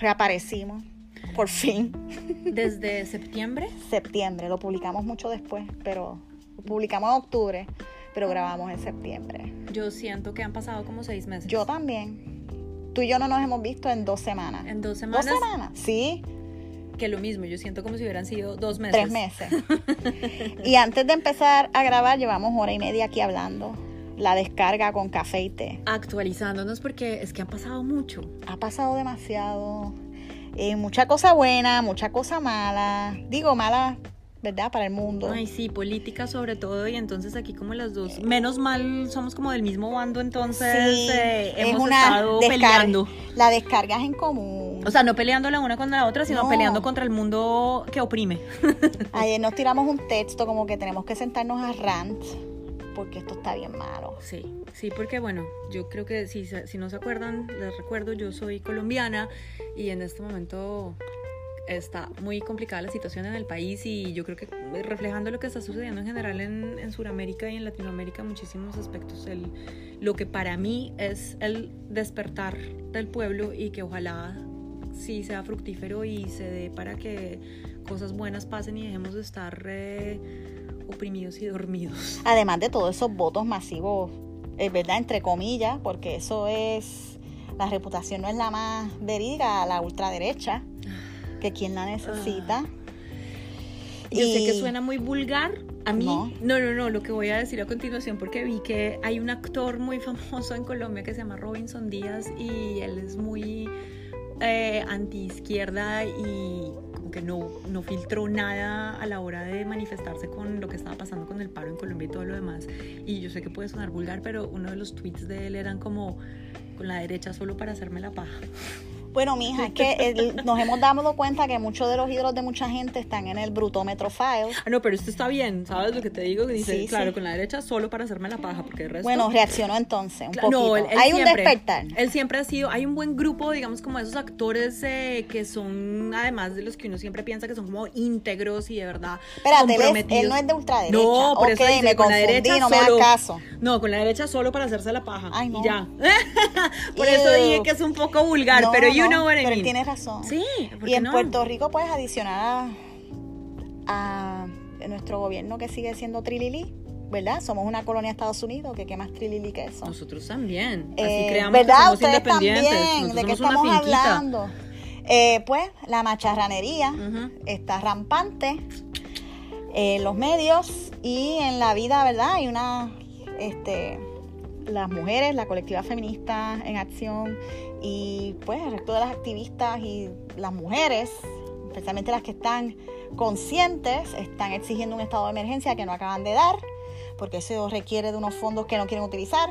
reaparecimos, por fin. ¿Desde septiembre? Septiembre, lo publicamos mucho después, pero lo publicamos en octubre, pero grabamos en septiembre. Yo siento que han pasado como seis meses. Yo también. Tú y yo no nos hemos visto en dos semanas. ¿En dos semanas? ¿Dos semanas? Sí. Que lo mismo, yo siento como si hubieran sido dos meses. Tres meses. y antes de empezar a grabar, llevamos hora y media aquí hablando. La descarga con café y té. Actualizándonos porque es que ha pasado mucho. Ha pasado demasiado. Eh, mucha cosa buena, mucha cosa mala. Digo mala ¿verdad? Para el mundo. Ay, sí, política sobre todo, y entonces aquí como las dos, menos mal somos como del mismo bando, entonces eh, hemos estado peleando. La descarga es en común. O sea, no peleando la una contra la otra, sino peleando contra el mundo que oprime. Ayer nos tiramos un texto como que tenemos que sentarnos a rant porque esto está bien malo. Sí, sí, porque bueno, yo creo que si, si no se acuerdan, les recuerdo, yo soy colombiana y en este momento está muy complicada la situación en el país y yo creo que reflejando lo que está sucediendo en general en, en Sudamérica y en Latinoamérica, muchísimos aspectos, el, lo que para mí es el despertar del pueblo y que ojalá sí sea fructífero y se dé para que cosas buenas pasen y dejemos de estar eh, oprimidos y dormidos. Además de todos esos votos masivos, es verdad, entre comillas, porque eso es, la reputación no es la más verídica, la ultraderecha que quien la necesita. y... Yo sé que suena muy vulgar. A mí, no. no, no, lo que voy a decir a continuación, porque vi que hay un actor muy famoso en Colombia que se llama Robinson Díaz y él es muy eh, anti izquierda y que no, no filtró nada a la hora de manifestarse con lo que estaba pasando con el paro en Colombia y todo lo demás. Y yo sé que puede sonar vulgar, pero uno de los tweets de él eran como con la derecha solo para hacerme la paja. Bueno, mija, es que nos hemos dado cuenta que muchos de los ídolos de mucha gente están en el brutómetro file. Ah, no, pero esto está bien, ¿sabes lo que te digo? dice, claro, con la derecha solo para hacerme la paja, porque el resto... Bueno, reaccionó entonces un poquito. No, hay un despertar. Él siempre ha sido, hay un buen grupo, digamos, como esos actores eh, que son, además de los que uno siempre piensa que son como íntegros y de verdad Espérate, él, no es de ultraderecha. No, por eso me con la derecha no solo, me caso. No, con la derecha solo para hacerse la paja. Ay, no. Y ya. por eso dije que es un poco vulgar, pero yo Pero él tiene razón. Sí. Y en Puerto Rico puedes adicionar a, nuestro gobierno que sigue siendo trilili. ¿verdad? Somos una colonia de Estados Unidos, que qué más trilili que eso. Nosotros también. Así eh, creamos ¿verdad? Que somos Ustedes independientes. También. ¿De qué estamos hablando? Eh, pues la macharranería está rampante en los medios y en la vida, ¿verdad? Hay una, este, las mujeres, la colectiva feminista en acción y pues el resto de las activistas y las mujeres, especialmente las que están conscientes, están exigiendo un estado de emergencia que no acaban de dar, porque eso requiere de unos fondos que no quieren utilizar,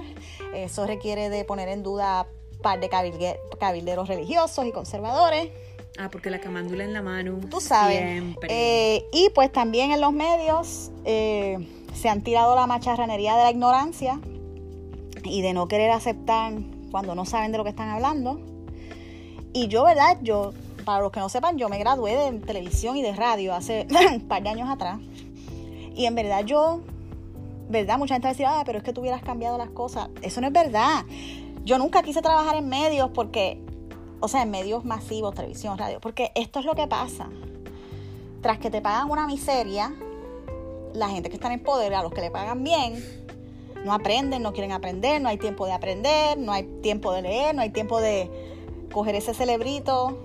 eso requiere de poner en duda par de cabilderos religiosos y conservadores. Ah, porque la camándula en la mano. Tú sabes. Eh, y pues también en los medios eh, se han tirado la macharranería de la ignorancia y de no querer aceptar cuando no saben de lo que están hablando. Y yo, ¿verdad? Yo, para los que no sepan, yo me gradué de televisión y de radio hace un par de años atrás. Y en verdad yo, ¿verdad? Mucha gente va a decir, ah, pero es que tú hubieras cambiado las cosas. Eso no es verdad. Yo nunca quise trabajar en medios porque, o sea, en medios masivos, televisión, radio, porque esto es lo que pasa. Tras que te pagan una miseria, la gente que está en poder, a los que le pagan bien, no aprenden, no quieren aprender, no hay tiempo de aprender, no hay tiempo de leer, no hay tiempo de coger ese celebrito,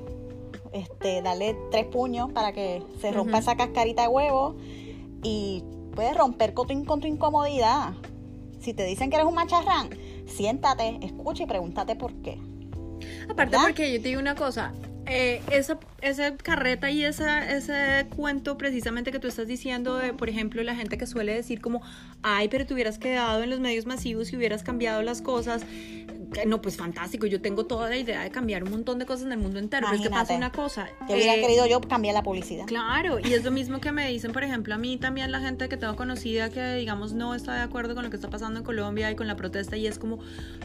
este, darle tres puños para que se rompa esa cascarita de huevo y puedes romper con tu, con tu incomodidad. Si te dicen que eres un macharrán, siéntate, escucha y pregúntate por qué. Aparte porque yo te digo una cosa, eh, esa, esa carreta y esa, ese cuento precisamente que tú estás diciendo de, por ejemplo, la gente que suele decir como, ay, pero te hubieras quedado en los medios masivos y hubieras cambiado las cosas, no, pues fantástico, yo tengo toda la idea de cambiar un montón de cosas en el mundo entero, pero es que pasa una cosa. Yo hubiera eh, querido yo cambiar la publicidad. Claro, y es lo mismo que me dicen, por ejemplo, a mí también la gente que tengo conocida que, digamos, no está de acuerdo con lo que está pasando en Colombia y con la protesta, y es como,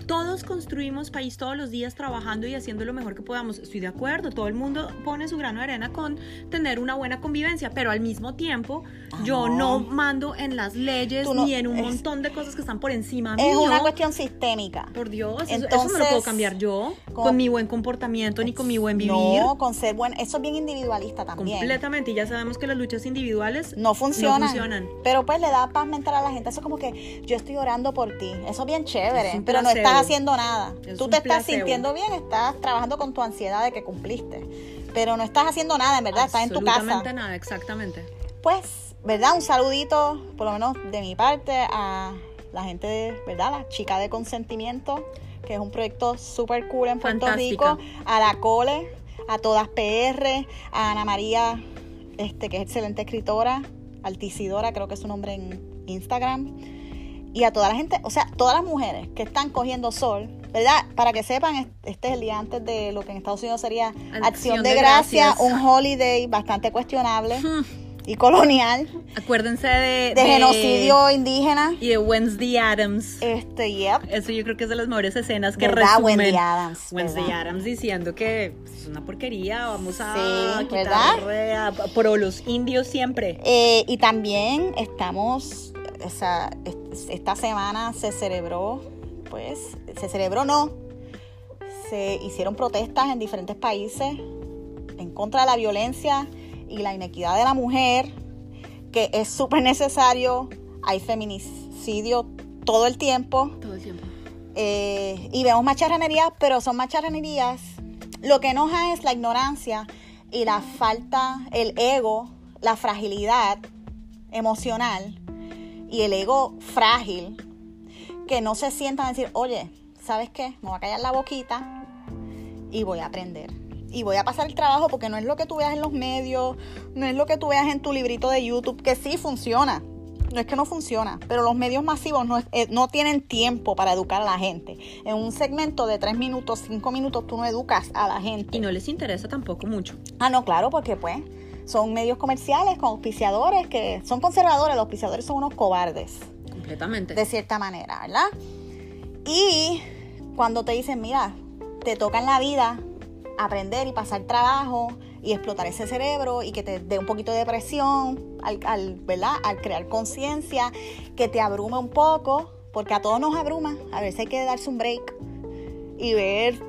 todos construimos país todos los días trabajando y haciendo lo mejor que podamos. Estoy de acuerdo, todo el mundo pone su grano de arena con tener una buena convivencia, pero al mismo tiempo, yo no. mando en las leyes ni en un montón de cosas que están por encima Es una cuestión sistémica. Por Dios eso no lo puedo cambiar yo con, mi buen comportamiento ni con mi buen vivir. No, con ser buen. Eso es bien individualista también. Completamente. Y ya sabemos que las luchas individuales no funcionan. No funcionan. Pero pues le da paz mental a la gente. Eso es como que yo estoy orando por ti. Eso es bien chévere. pero no estás haciendo nada. Tú te estás sintiendo bien, estás trabajando con tu ansiedad de que cumpliste. Pero no estás haciendo nada, en verdad. Estás en tu casa. Absolutamente nada, exactamente. Pues, ¿verdad? Un saludito, por lo menos de mi parte, a la gente, ¿verdad? La chica de consentimiento, que es un proyecto súper cool en Puerto Rico, a la Cole, a todas PR, a Ana María, este, que es excelente escritora, Alticidora, creo que es su nombre en Instagram, y a toda la gente, o sea, todas las mujeres que están cogiendo sol, ¿verdad? Para que sepan, este es el día antes de lo que en Estados Unidos sería Acción, de, Gracia, un holiday bastante cuestionable. Hmm y colonial. Acuérdense de, de, genocidio indígena. Y de Wednesday Adams. Este, yep. Eso yo creo que es de las mejores escenas que ¿verdad? resumen. Wednesday Adams. Wednesday Adams diciendo que es una porquería, vamos a sí, quitar por los indios siempre. Eh, y también estamos, esa, esta semana se celebró, pues, se celebró no, se hicieron protestas en diferentes países en contra de la violencia y la inequidad de la mujer, que es súper necesario. Hay feminicidio todo el tiempo. Todo el tiempo. Eh, y vemos macharranerías, pero son macharranerías. Lo que enoja es la ignorancia y la falta, el ego, la fragilidad emocional y el ego frágil que no se sientan a decir, oye, ¿sabes qué? Me voy a callar la boquita y voy a aprender y voy a pasar el trabajo porque no es lo que tú veas en los medios, no es lo que tú veas en tu librito de YouTube, que sí funciona. No es que no funciona, pero los medios masivos no, eh, no tienen tiempo para educar a la gente. En un segmento de tres minutos, cinco minutos, tú no educas a la gente. Y no les interesa tampoco mucho. Ah, no, claro, porque pues son medios comerciales con auspiciadores que son conservadores. Los auspiciadores son unos cobardes. Completamente. De cierta manera, ¿verdad? Y cuando te dicen, mira, te toca en la vida aprender y pasar trabajo y explotar ese cerebro y que te dé un poquito de presión al, ¿verdad? al crear conciencia, que te abrume un poco, porque a todos nos abruma, a veces hay que darse un break y ver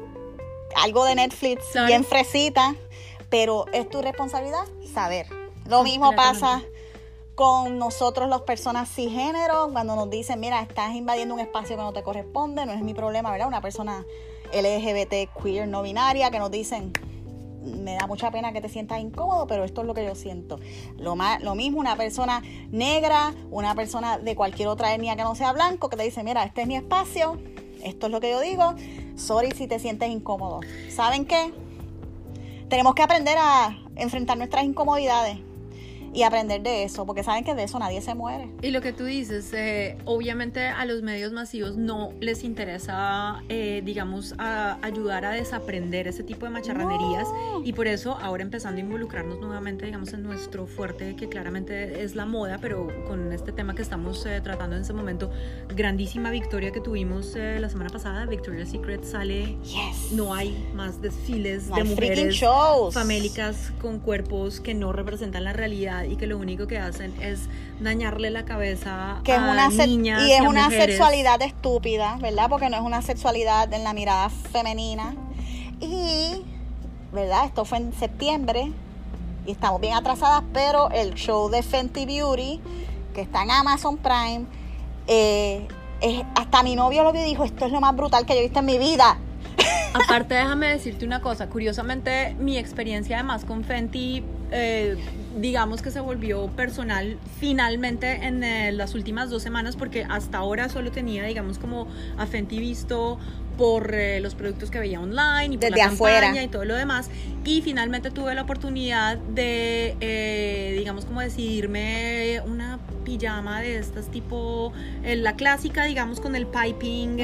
algo de Netflix bien fresita, pero es tu responsabilidad saber. Lo mismo pasa con nosotros las personas cisgénero, cuando nos dicen, mira, estás invadiendo un espacio que no te corresponde, no es mi problema, ¿verdad? Una persona LGBT, queer, no binaria, que nos dicen, me da mucha pena que te sientas incómodo, pero esto es lo que yo siento. Lo, más, lo mismo una persona negra, una persona de cualquier otra etnia que no sea blanco, que te dice, mira, este es mi espacio, esto es lo que yo digo, sorry si te sientes incómodo. ¿Saben qué? Tenemos que aprender a enfrentar nuestras incomodidades y aprender de eso, porque saben que de eso nadie se muere. Y lo que tú dices, eh, obviamente a los medios masivos no les interesa, eh, digamos, ayudar a desaprender ese tipo de macharranerías. Y por eso ahora empezando a involucrarnos nuevamente, digamos, en nuestro fuerte, que claramente es la moda, pero con este tema que estamos eh, tratando en ese momento, grandísima victoria que tuvimos la semana pasada, Victoria's Secret sale, no hay más desfiles de mujeres famélicas con cuerpos que no representan la realidad y que lo único que hacen es dañarle la cabeza que a una niñas y es una sexualidad estúpida, ¿verdad? Porque no es una sexualidad en la mirada femenina. Y, ¿verdad? Esto fue en septiembre y estamos bien atrasadas, pero el show de Fenty Beauty, que está en Amazon Prime, eh, hasta mi novio lo vio y dijo, esto es lo más brutal que yo he visto en mi vida. Aparte, déjame decirte una cosa. Curiosamente, mi experiencia además con Fenty, eh, digamos que se volvió personal finalmente en eh, las últimas dos semanas, porque hasta ahora solo tenía, digamos, como a Fenty visto por eh, los productos que veía online y por la campaña y todo lo demás. Y finalmente tuve la oportunidad de, digamos, como decidirme una pijama de estas tipo, la clásica, digamos, con el piping,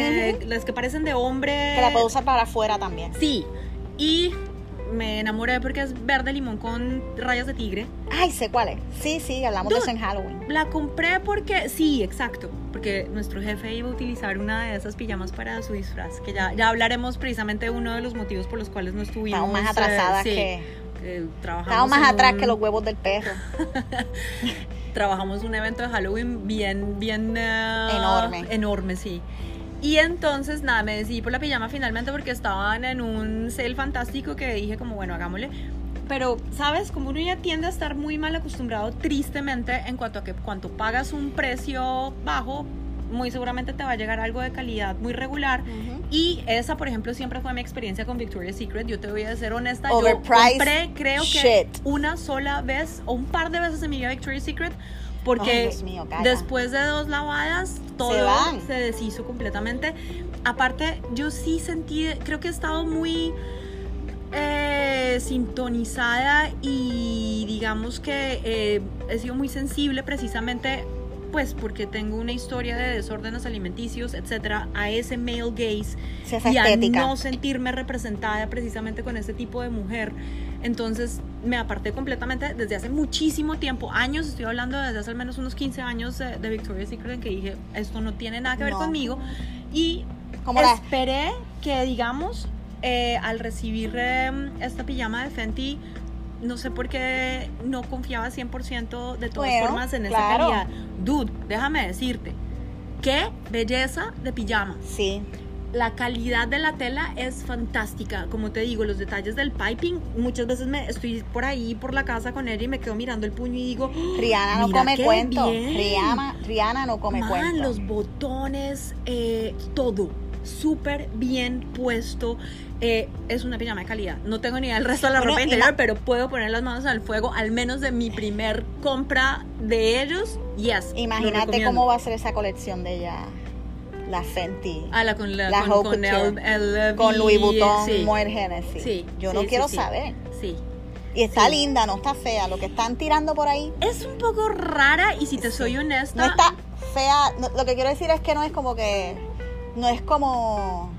las que parecen de hombre. Que la puedo usar para afuera también. Sí, y me enamoré porque es verde limón con rayas de tigre. Ay, sé cuál es. Sí, sí, hablamos de eso en Halloween. La compré porque, sí, exacto, porque nuestro jefe iba a utilizar una de esas pijamas para su disfraz, que ya, ya hablaremos precisamente de uno de los motivos por los cuales no estuvimos. Estamos más atrasadas eh, que... Estamos más atrás que los huevos del perro. trabajamos un evento de Halloween bien, bien... enorme. Enorme, sí. Y entonces, nada, me decidí por la pijama finalmente porque estaban en un sale fantástico que dije como, bueno, hagámosle. Pero, ¿sabes? Como uno ya tiende a estar muy mal acostumbrado, tristemente, en cuanto a que cuando pagas un precio bajo, muy seguramente te va a llegar algo de calidad muy regular. Y esa, por ejemplo, siempre fue mi experiencia con Victoria's Secret. Yo te voy a ser honesta. Yo compré, creo que una sola vez o un par de veces en mi vida Victoria's Secret. Porque después de dos lavadas, todo se, deshizo completamente. Aparte, yo sí sentí, creo que he estado muy eh, sintonizada y digamos que eh, he sido muy sensible precisamente pues porque tengo una historia de desórdenes alimenticios, etcétera, a ese male gaze y a no sentirme representada precisamente con ese tipo de mujer. Entonces me aparté completamente desde hace muchísimo tiempo, años, estoy hablando desde hace al menos unos 15 años de, Victoria's Secret en que dije, esto no tiene nada que ver conmigo. Y esperé que, digamos, eh, al recibir em, esta pijama de Fenty, no sé por qué no confiaba 100% de todas formas en esa calidad. Dude, déjame decirte, qué belleza de pijama. Sí. La calidad de la tela es fantástica. Como te digo, los detalles del piping, muchas veces me estoy por ahí por la casa con ella y me quedo mirando el puño y digo, ¡Ah! Rihanna no come cuento. Rihanna, Rihanna no come cuento. los botones, eh, todo súper bien puesto. Eh, es una pijama de calidad. No tengo ni idea del resto de la ropa interior, pero puedo poner las manos al fuego, al menos de mi primer compra de ellos. Yes. Imagínate cómo va a ser esa colección de ella. La Fenty. Ah, la con, la, con, el, con Louis Vuitton, sí. Sí, Yo no quiero saber. Sí. Y está linda, no está fea. Lo que están tirando por ahí. Es un poco rara y si te soy honesta. No está fea. lo que quiero decir es que no es como que. No es como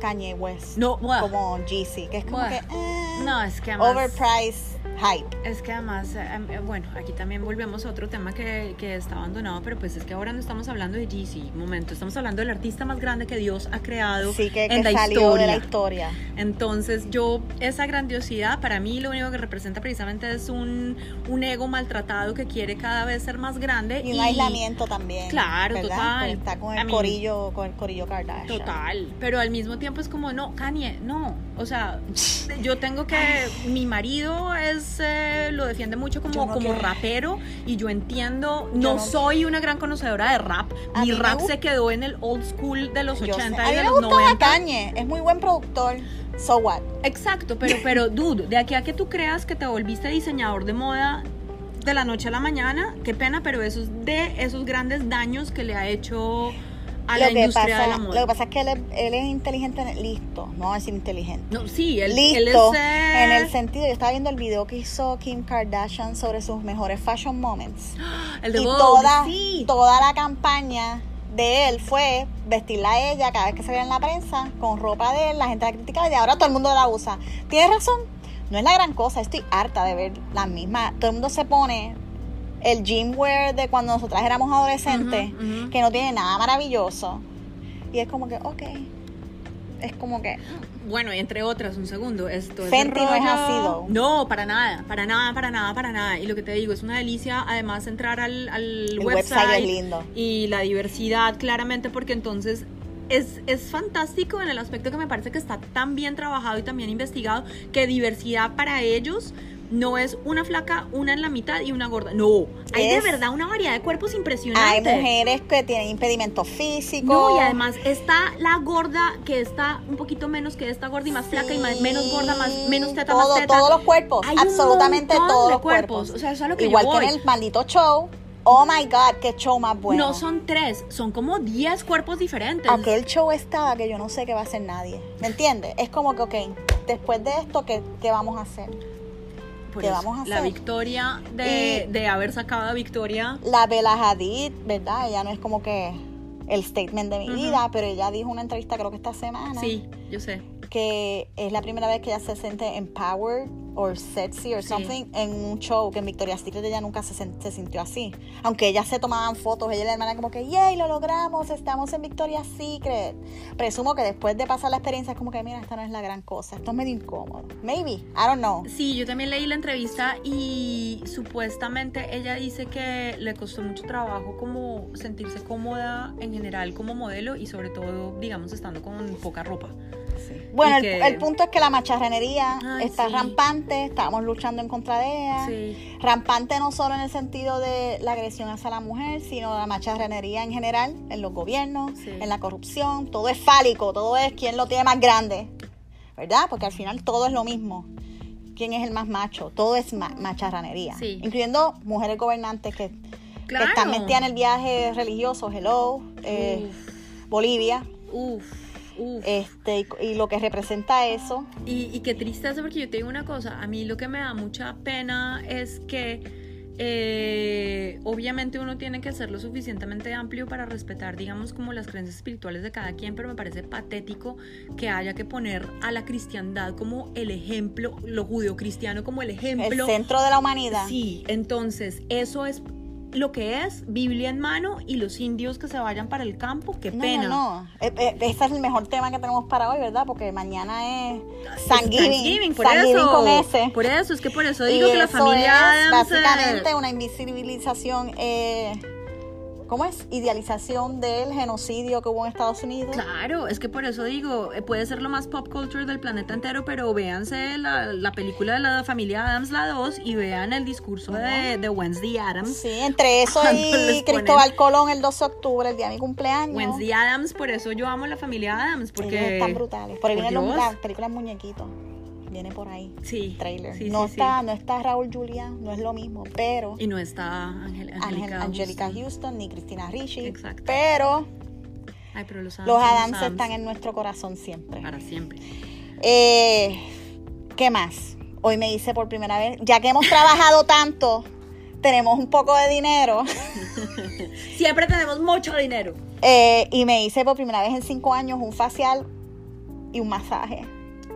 Kanye West. No, como Jeezy, que es como que. Eh, no, es que Overpriced hype. Es que además, em, eh, bueno, aquí también volvemos a otro tema que, que, está abandonado, pero pues es que ahora no estamos hablando de Jeezy, momento, estamos hablando del artista más grande que Dios ha creado sí, que, en la historia. de la historia. Entonces, yo, esa grandiosidad, para mí lo único que representa precisamente es un, un ego maltratado que quiere cada vez ser más grande. Y un aislamiento también. Claro, total. está con el corillo, con el corillo Kardashian. Total, pero al mismo tiempo es como, no, Kanye, no, o sea, yo tengo que, mi marido es eh, lo defiende mucho como, como rapero y yo entiendo, no, soy una gran conocedora de rap. Mi rap se quedó en el old school de los 80 y de los 90. es muy buen productor. So what? Exacto, pero, pero, dude, de aquí a que tú creas que te volviste diseñador de moda de la noche a la mañana, qué pena, pero eso es de esos grandes daños que le ha hecho a la industria pasa. Lo que pasa es que él es, él es inteligente, listo, no vamos a decir inteligente. No, sí, él, listo, es, en el sentido, yo estaba viendo el video que hizo Kim Kardashian sobre sus mejores fashion moments. El de y Vogue, toda, sí. toda la campaña de él fue vestirla a ella cada vez que se veía en la prensa con ropa de él, la gente la criticaba y ahora todo el mundo la usa. Tienes razón, no es la gran cosa, estoy harta de ver la misma, todo el mundo se pone el gymwear de cuando nosotras éramos adolescentes, que no tiene nada maravilloso. Y es como que, ok. Es como que. Bueno, entre otras, un segundo. Esto es Fenty no es ácido. No, para nada, para nada, para nada, para nada. Y lo que te digo, es una delicia, además, entrar al, al website, es lindo. y la diversidad, claramente, porque entonces es, es, fantástico en el aspecto que me parece que está tan bien trabajado y también investigado, que diversidad para ellos no es una flaca, una en la mitad y una gorda. No, hay de verdad una variedad de cuerpos impresionante. Hay mujeres que tienen impedimentos físicos. No, y además está la gorda que está un poquito menos que esta gorda y más flaca y menos gorda, más menos teta, todo, más teta. Todos los cuerpos, absolutamente todos los cuerpos. O sea, eso es lo que Igual yo que en el maldito show. Oh my God, qué show más bueno. No son tres, son como diez cuerpos diferentes. Aquel show estaba que yo no sé qué va a hacer nadie. ¿Me entiendes? Es como que, ok, después de esto, ¿qué, qué vamos a hacer? Vamos a hacer? La victoria de, de, haber sacado a Victoria. La Bella Hadid, ¿verdad? Ella no es como que el statement de mi vida, pero ella dijo una entrevista, creo que esta semana. Sí, yo sé. Que es la primera vez que ella se siente empowered or sexy or Sí. something en un show que en Victoria's Secret ella nunca se, se sintió así. Aunque ellas se tomaban fotos, ella y la hermana como que, yay, lo logramos, estamos en Victoria's Secret. Presumo que después de pasar la experiencia es como que, mira, esta no es la gran cosa, esto es medio incómodo. Maybe, I don't know. Sí, yo también leí la entrevista y supuestamente ella dice que le costó mucho trabajo como sentirse cómoda en general como modelo y sobre todo, digamos, estando con poca ropa. Bueno, el, punto es que la macharranería Ay, está sí. rampante, estamos luchando en contra de ella. Sí. Rampante no solo en el sentido de la agresión hacia la mujer, sino la macharranería en general, en los gobiernos, Sí. en la corrupción, todo es fálico, todo es quién lo tiene más grande, ¿verdad? Porque al final todo es lo mismo. ¿Quién es el más macho? Todo es ma- macharranería. Incluyendo mujeres gobernantes que, están metidas en el viaje religioso, hello, eh, Bolivia, Uf, uf. este, y, y lo que representa eso. Y, y qué tristeza porque yo te digo una cosa, a mí lo que me da mucha pena es que eh, obviamente uno tiene que ser lo suficientemente amplio para respetar, digamos, como las creencias espirituales de cada quien, pero me parece patético que haya que poner a la cristiandad como el ejemplo, lo judeocristiano como el El ejemplo. centro de la humanidad. Sí, entonces eso es lo que es Biblia en mano y los indios que se vayan para el campo, qué No, pena. no, no. Eh, eh, ese es el mejor tema que tenemos para hoy, ¿verdad? Porque mañana es Thanksgiving. Thanksgiving, por Thanksgiving eso. con ese. Por eso, es que por eso Y digo que la familia es Adams, eh, básicamente una invisibilización, eh, ¿cómo es? Idealización del genocidio que hubo en Estados Unidos. Claro, es que por eso digo, eh, puede ser lo más pop culture del planeta entero, pero véanse la, la película de la familia Adams, la 2, y vean el discurso de, de Wednesday Adams. Sí, entre eso y Cristóbal Colón el 12 de octubre, el día de mi cumpleaños. Wednesday Adams, por eso yo amo la familia Adams, porque... Ellos están brutales. Por ahí vienen los, películas muñequitos. Viene por ahí. Sí, Trailer. sí, no, sí, está, sí. no está Raúl Julián, no es lo mismo, pero Y no está Angélica Angelica Houston. Houston ni Cristina Ricci. Exacto. Pero Ay, pero los Adams, los Adams están en nuestro corazón siempre. Para siempre. Eh, ¿Qué más? Hoy me hice por primera vez, ya que hemos trabajado tanto, tenemos un poco de dinero Siempre tenemos mucho dinero. eh, y me hice por primera vez en cinco años un facial y un masaje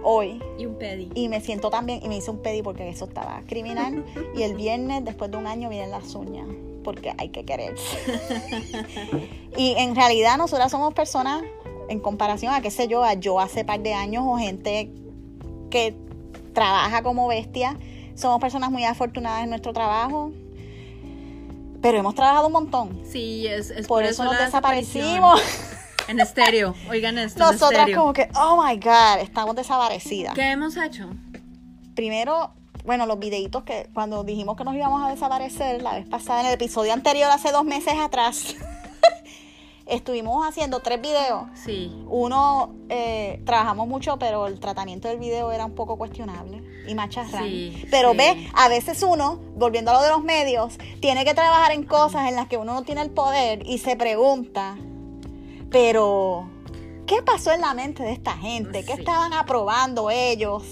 hoy. Y un pedi. Y me siento también, y me hice un pedi porque eso estaba criminal. Y el viernes, después de un año, vienen las uñas, porque hay que quererse. y en realidad nosotras somos personas, en comparación a, qué sé yo, a yo hace par de años o gente que trabaja como bestia, somos personas muy afortunadas en nuestro trabajo. Pero hemos trabajado un montón. Sí, es, es Por, eso nos la desaparecimos. En estéreo, oigan esto. Nosotras como que, oh my God, estamos desaparecidas. ¿Qué hemos hecho? primero, bueno, los videitos que cuando dijimos que nos íbamos a desaparecer la vez pasada, en el episodio anterior, hace dos meses atrás, estuvimos haciendo tres videos. Sí. Uno, eh, trabajamos mucho, pero el tratamiento del video era un poco cuestionable y macharrán. Sí, pero sí. ve, a veces uno, volviendo a lo de los medios, tiene que trabajar en cosas en las que uno no tiene el poder y se pregunta, pero, ¿qué pasó en la mente de esta gente? ¿Qué Sí. estaban aprobando ellos?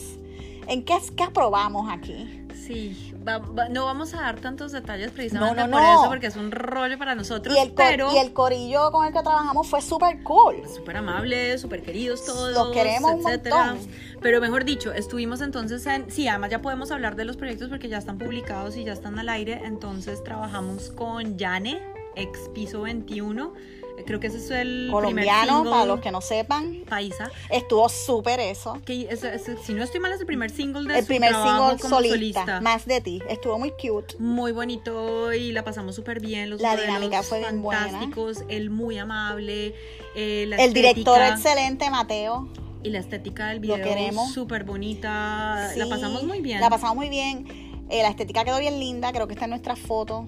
¿En qué, qué aprobamos aquí? Sí, va- va- no vamos a dar tantos detalles precisamente No, no, por no. eso, porque es un rollo para nosotros, Y el, pero y el corillo con el que trabajamos fue súper cool. súper amables, súper queridos todos, Los queremos un etcétera. montón. Pero mejor dicho, estuvimos entonces en, sí, además ya podemos hablar de los proyectos porque ya están publicados y ya están al aire, entonces trabajamos con Yane, ex Piso 21, eh, creo que ese es el Colombiano, primer para los que no sepan, paisa. estuvo súper eso. Que es- es- si no estoy mal, es el primer single de El su primer single como solista, más de ti, estuvo muy cute. Muy bonito y la pasamos súper bien. Los La dinámica fue bien buena. fantásticos, él muy amable, eh, la El director excelente, Mateo. y la estética del video queremos. súper bonita. La pasamos muy bien. La pasamos muy bien. Eh, la estética quedó bien linda, creo que está en nuestras fotos,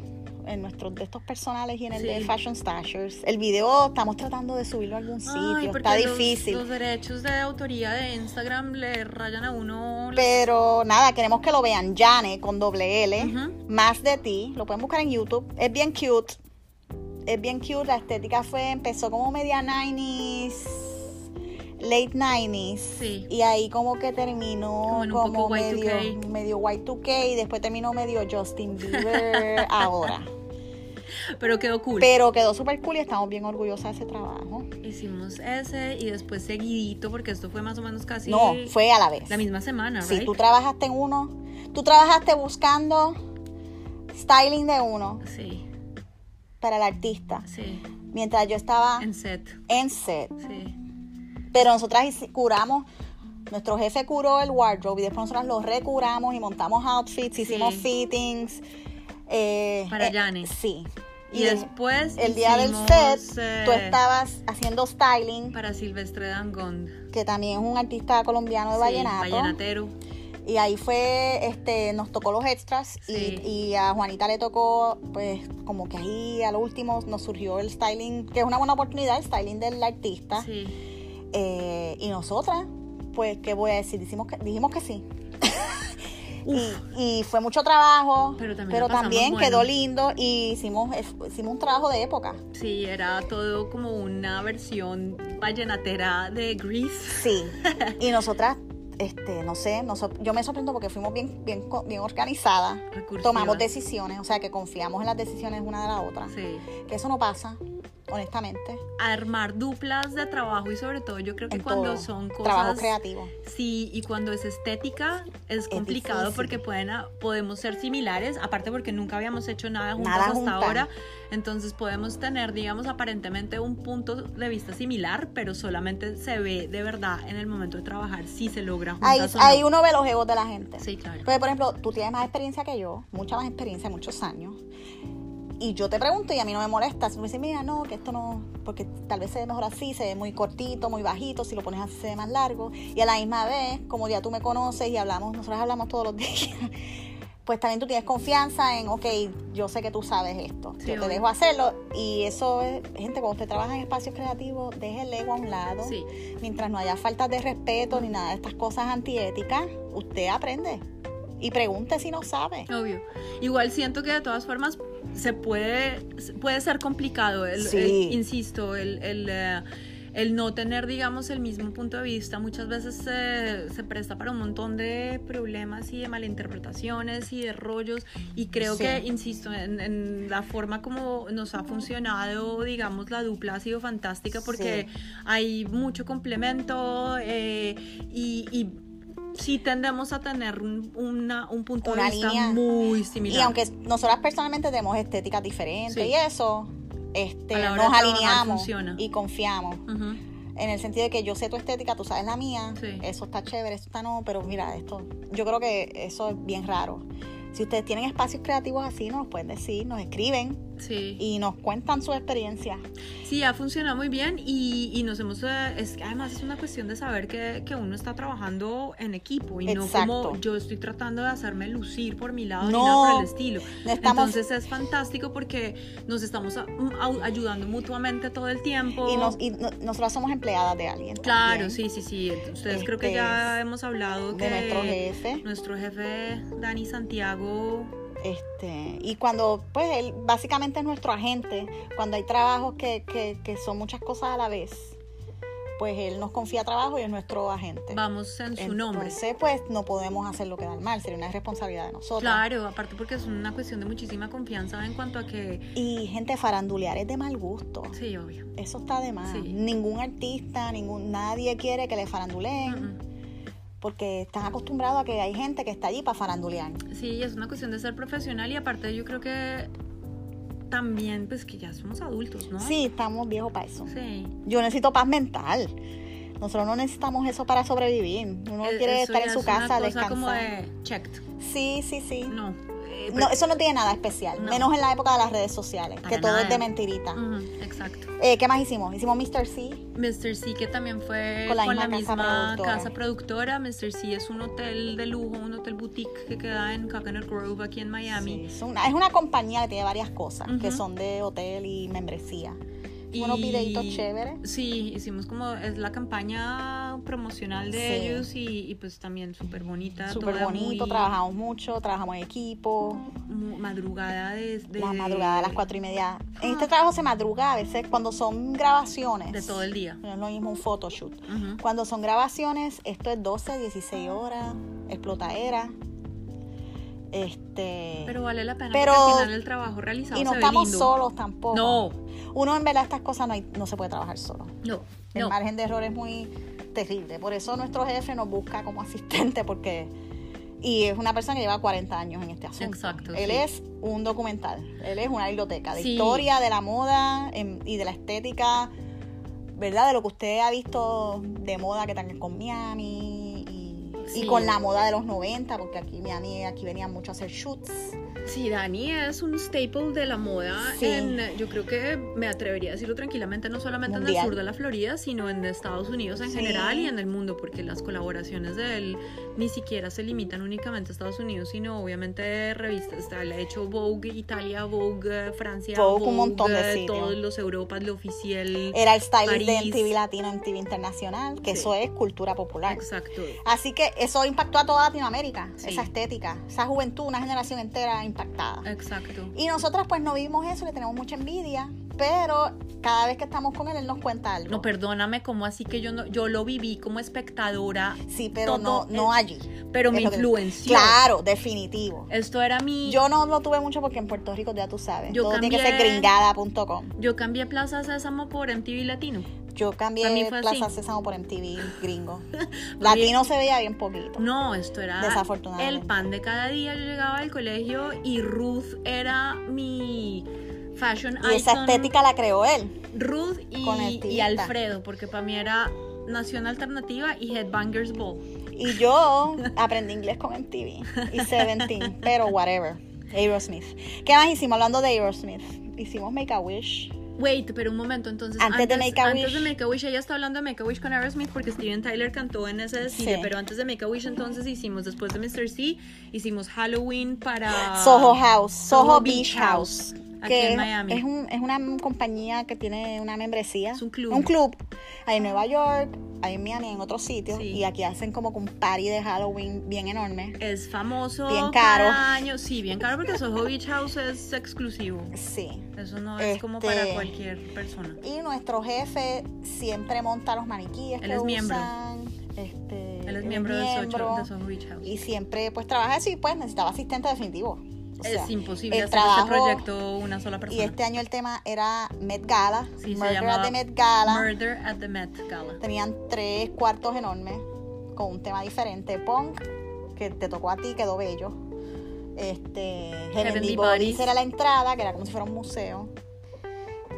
en nuestros de estos personales y en el de. Fashion Stashers. El video estamos tratando de subirlo a algún sitio, está los- difícil. Los, derechos de autoría de Instagram le rayan a uno. los- Pero nada, queremos que lo vean. Jane con doble L. Ujú. Más de ti. Lo pueden buscar en YouTube. Es bien cute. Es bien cute. La estética fue, empezó como media 90s. Late 90s. Sí. Y ahí como que terminó un como medio, Y2K. medio Y2K. Y después terminó medio Justin Bieber ahora. Pero quedó cool. Pero quedó súper cool y estamos bien orgullosas de ese trabajo. Hicimos ese y después seguidito, porque esto fue más o menos casi No, fue a la vez. la misma semana, Si right? tú trabajaste en uno, Tú trabajaste buscando styling de uno Sí, para el artista, sí. mientras yo estaba En set. en set. Sí. Pero nosotras curamos, nuestro jefe curó el wardrobe y después nosotras lo recuramos y montamos outfits, hicimos Sí. fittings. eh, Para eh, Yane. Sí. Y, de- después. el día del set, eh, tú estabas haciendo styling, Para Silvestre Dangond. que también es un artista colombiano de Sí, vallenato. vallenatero. Y ahí fue, este, nos tocó los extras Sí. y, y a Juanita le tocó, pues, como que ahí a lo último nos surgió el styling, que es una buena oportunidad, el styling del artista. Sí. Eh, y nosotras, pues, ¿qué voy a decir? Dijimos que, dijimos que sí. y, y fue mucho trabajo, Pero también pero la pasamos también bueno. quedó lindo y hicimos, hicimos un trabajo de época. Sí, era todo como una versión vallenatera de Grease. Sí. y nosotras, este, no sé, yo me sorprendo porque fuimos bien, bien, bien organizadas. Recursivas. Tomamos decisiones, o sea, que confiamos en las decisiones una de la otra. Sí. Que eso no pasa, honestamente. Armar duplas de trabajo y sobre todo yo creo que en cuando todo. son cosas Trabajo creativo. Sí, y cuando es estética es complicado difícil. porque pueden, podemos ser similares, aparte porque nunca habíamos hecho nada juntas Nada hasta ahora, entonces podemos tener, digamos, aparentemente un punto de vista similar, pero solamente se ve de verdad en el momento de trabajar si se logra juntas Ahí, o no. ahí uno ve los egos de la gente. Sí, claro. Porque, por ejemplo, tú tienes más experiencia que yo, mucha más experiencia, muchos años. Y yo te pregunto y a mí no me molesta. Si me dices, mira, no, que esto no, porque tal vez se ve mejor así, se ve muy cortito, muy bajito, si lo pones así se ve más largo. Y a la misma vez, como ya tú me conoces y hablamos, nosotros hablamos todos los días, pues también tú tienes confianza en, ok, yo sé que tú sabes esto, Sí, yo te dejo hacerlo. Y eso es, gente, cuando usted trabaja en espacios creativos, deje el ego a un lado. Sí. Mientras no haya faltas de respeto ni nada de estas cosas antiéticas, usted aprende. Y pregunte si no sabe. Obvio. Igual siento que de todas formas se puede, puede ser complicado, el, Sí. el- insisto, el, el, eh, el no tener, digamos, el mismo punto de vista muchas veces se, se presta para un montón de problemas y de malinterpretaciones y de rollos y creo Sí. que, insisto, en, en la forma como nos ha funcionado, digamos, la dupla ha sido fantástica porque Sí. hay mucho complemento eh, y... y Sí tendemos a tener un, una- un punto Una de vista línea. muy similar. Y aunque nosotras personalmente tenemos estéticas diferentes Sí. y eso, este, nos alineamos y confiamos. En el sentido de que yo sé tu estética, tú sabes la mía, Sí. eso está chévere, eso está no, pero mira, esto, yo creo que eso es bien raro. Si ustedes tienen espacios creativos así, nos los pueden decir, nos escriben Sí. y nos cuentan su experiencia. Sí, ha funcionado muy bien y, y nos hemos... Es, que además es una cuestión de saber que, que uno está trabajando en equipo y no Exacto. como yo estoy tratando de hacerme lucir por mi lado ni No, nada por el estilo. no estamos- Entonces es fantástico porque nos estamos a- a- ayudando mutuamente todo el tiempo. Y, nos, y no- nosotras somos empleadas de alguien. Claro, también, sí, sí, sí. Ustedes creo que Este, ya hemos hablado que De nuestro jefe. nuestro jefe Dani Santiago Este, y cuando, pues, él básicamente es nuestro agente, cuando hay trabajos que, que, que son muchas cosas a la vez, pues él nos confía trabajo y es nuestro agente. vamos en su nombre. Entonces, pues, no podemos hacerlo quedar mal, sería una responsabilidad de nosotros. Claro, aparte porque es una cuestión de muchísima confianza en cuanto a que... Y gente farandulear es de mal gusto. Sí, obvio. Eso está de. Sí. Ningún artista, ningún nadie quiere que le faranduleen. Porque están acostumbrados a que hay gente que está allí para farandulear. Sí, es una cuestión de ser profesional y aparte yo creo que también pues que ya somos adultos, ¿no? Sí, estamos viejos para eso. Sí. Yo necesito paz mental. Nosotros no necesitamos eso para sobrevivir. Uno E- quiere estar en es su casa, como descansar. de checked. Sí, sí, sí. No. Eh, No, eso no tiene nada especial, No. menos en la época de las redes sociales, Para que todo nada. es de mentirita. Exacto. Eh, ¿Qué más hicimos? Hicimos Mr. C. Mr. C que también fue Con con la la, misma casa misma productora. casa productora. Mr. C es un hotel de lujo, un hotel boutique que queda en Coconut Grove aquí en Miami. Sí, es, una, es una compañía que tiene varias cosas, que son de hotel y membresía. Y- Unos videitos chéveres. Sí, hicimos como, es la campaña promocional de Sí. ellos y, y pues también súper bonita. Súper bonito, muy- trabajamos mucho, trabajamos en equipo. madrugada de, de- La madrugada a las cuatro y media. En este trabajo se madruga a veces cuando son grabaciones. de todo el día. No es lo mismo un photoshoot. Ujú. Cuando son grabaciones, esto es 12, 16 horas, explotadera. Este. Pero vale la pena Pero- porque al final el trabajo realizado y no se ve estamos lindo. solos tampoco. No, Uno en verdad estas cosas no, hay- no se puede trabajar solo. no, El no. margen de error es muy terrible. Por eso nuestro jefe nos busca como asistente porque Y es una persona que lleva 40 años en este asunto. Exacto, Él sí. es un documental. Él es una biblioteca de Sí. historia, de la moda em, y de la estética, ¿verdad? De lo que usted ha visto de moda que también con Miami y, con la moda de los 90, porque aquí Miami, aquí venían mucho a hacer shoots. Sí, Dani es un staple de la moda Sí. en, yo creo que me atrevería a decirlo tranquilamente, no solamente en el Mundial. sur de la Florida, sino en Estados Unidos en Sí. general y en el mundo, porque las colaboraciones de él ni siquiera se limitan únicamente a Estados Unidos, sino obviamente revistas, está, le ha hecho Vogue Italia, Vogue Francia, Vogue, un montón de sitios. todos los Europas, lo oficial. Era el stylist de. MTV Latino, MTV Internacional, que Sí. eso es cultura popular. Exacto. Así que eso impactó a toda Latinoamérica, esa estética, esa juventud, una generación entera impactada. Exacto. Y nosotras pues no vivimos eso, le tenemos mucha envidia, pero cada vez que estamos con él, él nos cuenta algo. No, perdóname, ¿cómo así que yo no, yo lo viví como espectadora, sí, pero no, no allí. pero Es me influenció? Claro, definitivo. Esto era mi. Yo no lo tuve mucho porque en Puerto Rico ya tú sabes, Yo todo tiene que ser cambié- gringada.com. Yo cambié Plaza Sésamo por MTV Latino. Yo cambié Plaza. Sésamo por MTV gringo. Latino se veía bien poquito. No, esto era el pan de cada día. Yo llegaba al colegio y Ruth era mi fashion y esa icon. estética la creó él. Ruth y. Alfredo, porque para mí era Nación Alternativa y Headbangers Ball. Y yo aprendí inglés con MTV y Seventeen, pero whatever. Aerosmith. ¿Qué más hicimos hablando de Aerosmith? Hicimos Make a Wish. Wait, pero un momento, entonces. Antes de Make a antes Wish. de Make a Wish, ella está hablando de Make a Wish con Aerosmith porque Steven Tyler cantó en ese desfile. Sí. Pero antes de Make a Wish, entonces hicimos, después de Mr. C, hicimos Halloween para. Soho House, Soho, Beach House. Aquí que en Miami. Es, un- es una compañía que tiene una membresía. Es un club. Un club. Hay en Nueva York, hay en Miami, en otros sitios. Sí. Y aquí hacen como un party de Halloween bien enorme. Es famoso. Bien caro. cada año. Sí, bien caro porque Soho Beach House es exclusivo. Sí. Eso no es como para Este- cualquier persona. Y nuestro jefe siempre monta los maniquíes Él que es miembro. usan. Este, Él es miembro, de Soho Beach House. Y siempre pues trabaja así, pues necesitaba asistente definitivo. O sea, es imposible el hacer este trabajo- proyecto una sola Y persona. este año el tema era Met Gala, Sí, se Murder at the Met Gala. Murder at the Met Gala. Tenían tres cuartos enormes con un tema diferente. Punk, que te tocó a ti, quedó bello. Este, Heavenly Bodies. era la entrada, que era como si fuera un museo.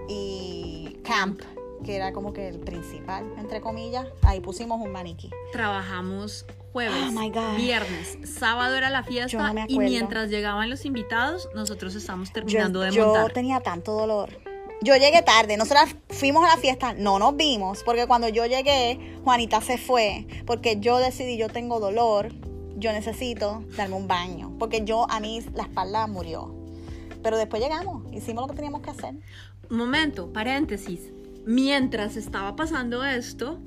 Y Camp, que era como que el principal, entre comillas. Ahí pusimos un maniquí. Trabajamos jueves, Oh my God. viernes, sábado era la Yo fiesta no y mientras llegaban los invitados, nosotros estábamos Yo, terminando de yo montar. tenía tanto dolor. Yo llegué tarde, nosotras fuimos a la fiesta, no nos vimos, porque cuando yo llegué, Juanita se fue, porque yo decidí, yo tengo dolor, yo necesito darme un baño, porque yo, a mí la espalda murió. Pero después llegamos, hicimos lo que teníamos que hacer. Momento, paréntesis. Mientras estaba pasando esto,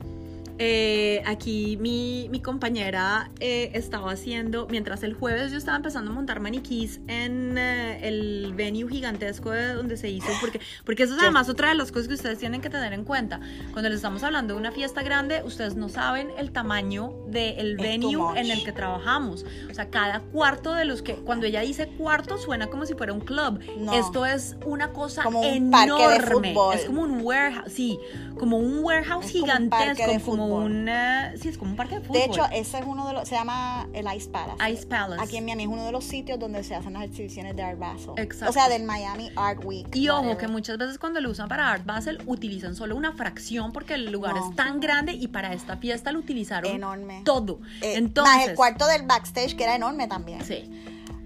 eh, aquí mi, mi compañera eh, estaba haciendo, mientras el jueves yo estaba empezando a montar maniquís en eh, el venue gigantesco de donde se hizo, porque, porque eso es además otra de las cosas que ustedes tienen que tener en cuenta. Cuando les estamos hablando de una fiesta grande, ustedes no saben el tamaño del too venue en el que trabajamos. O sea, cada cuarto de los que, cuando ella dice cuarto, suena como si fuera un club. No. Esto es una cosa Como un enorme. parque de fútbol. Es como un warehouse, sí, como un warehouse Es como gigantesco, de como fútbol. un, eh, sí, es como un parque de fútbol. De hecho, ese es uno de los, se llama el Ice Palace. Ice Palace. Aquí en Miami es uno de los sitios donde se hacen las exhibiciones de Art Basel. Exacto. O sea, del Miami Art Week. y ojo, whatever. que muchas veces cuando lo usan para Art Basel, utilizan solo una fracción porque el lugar No. es tan grande y para esta fiesta lo utilizaron Enorme. todo. Eh, Entonces, más el cuarto del backstage, que era enorme también. sí.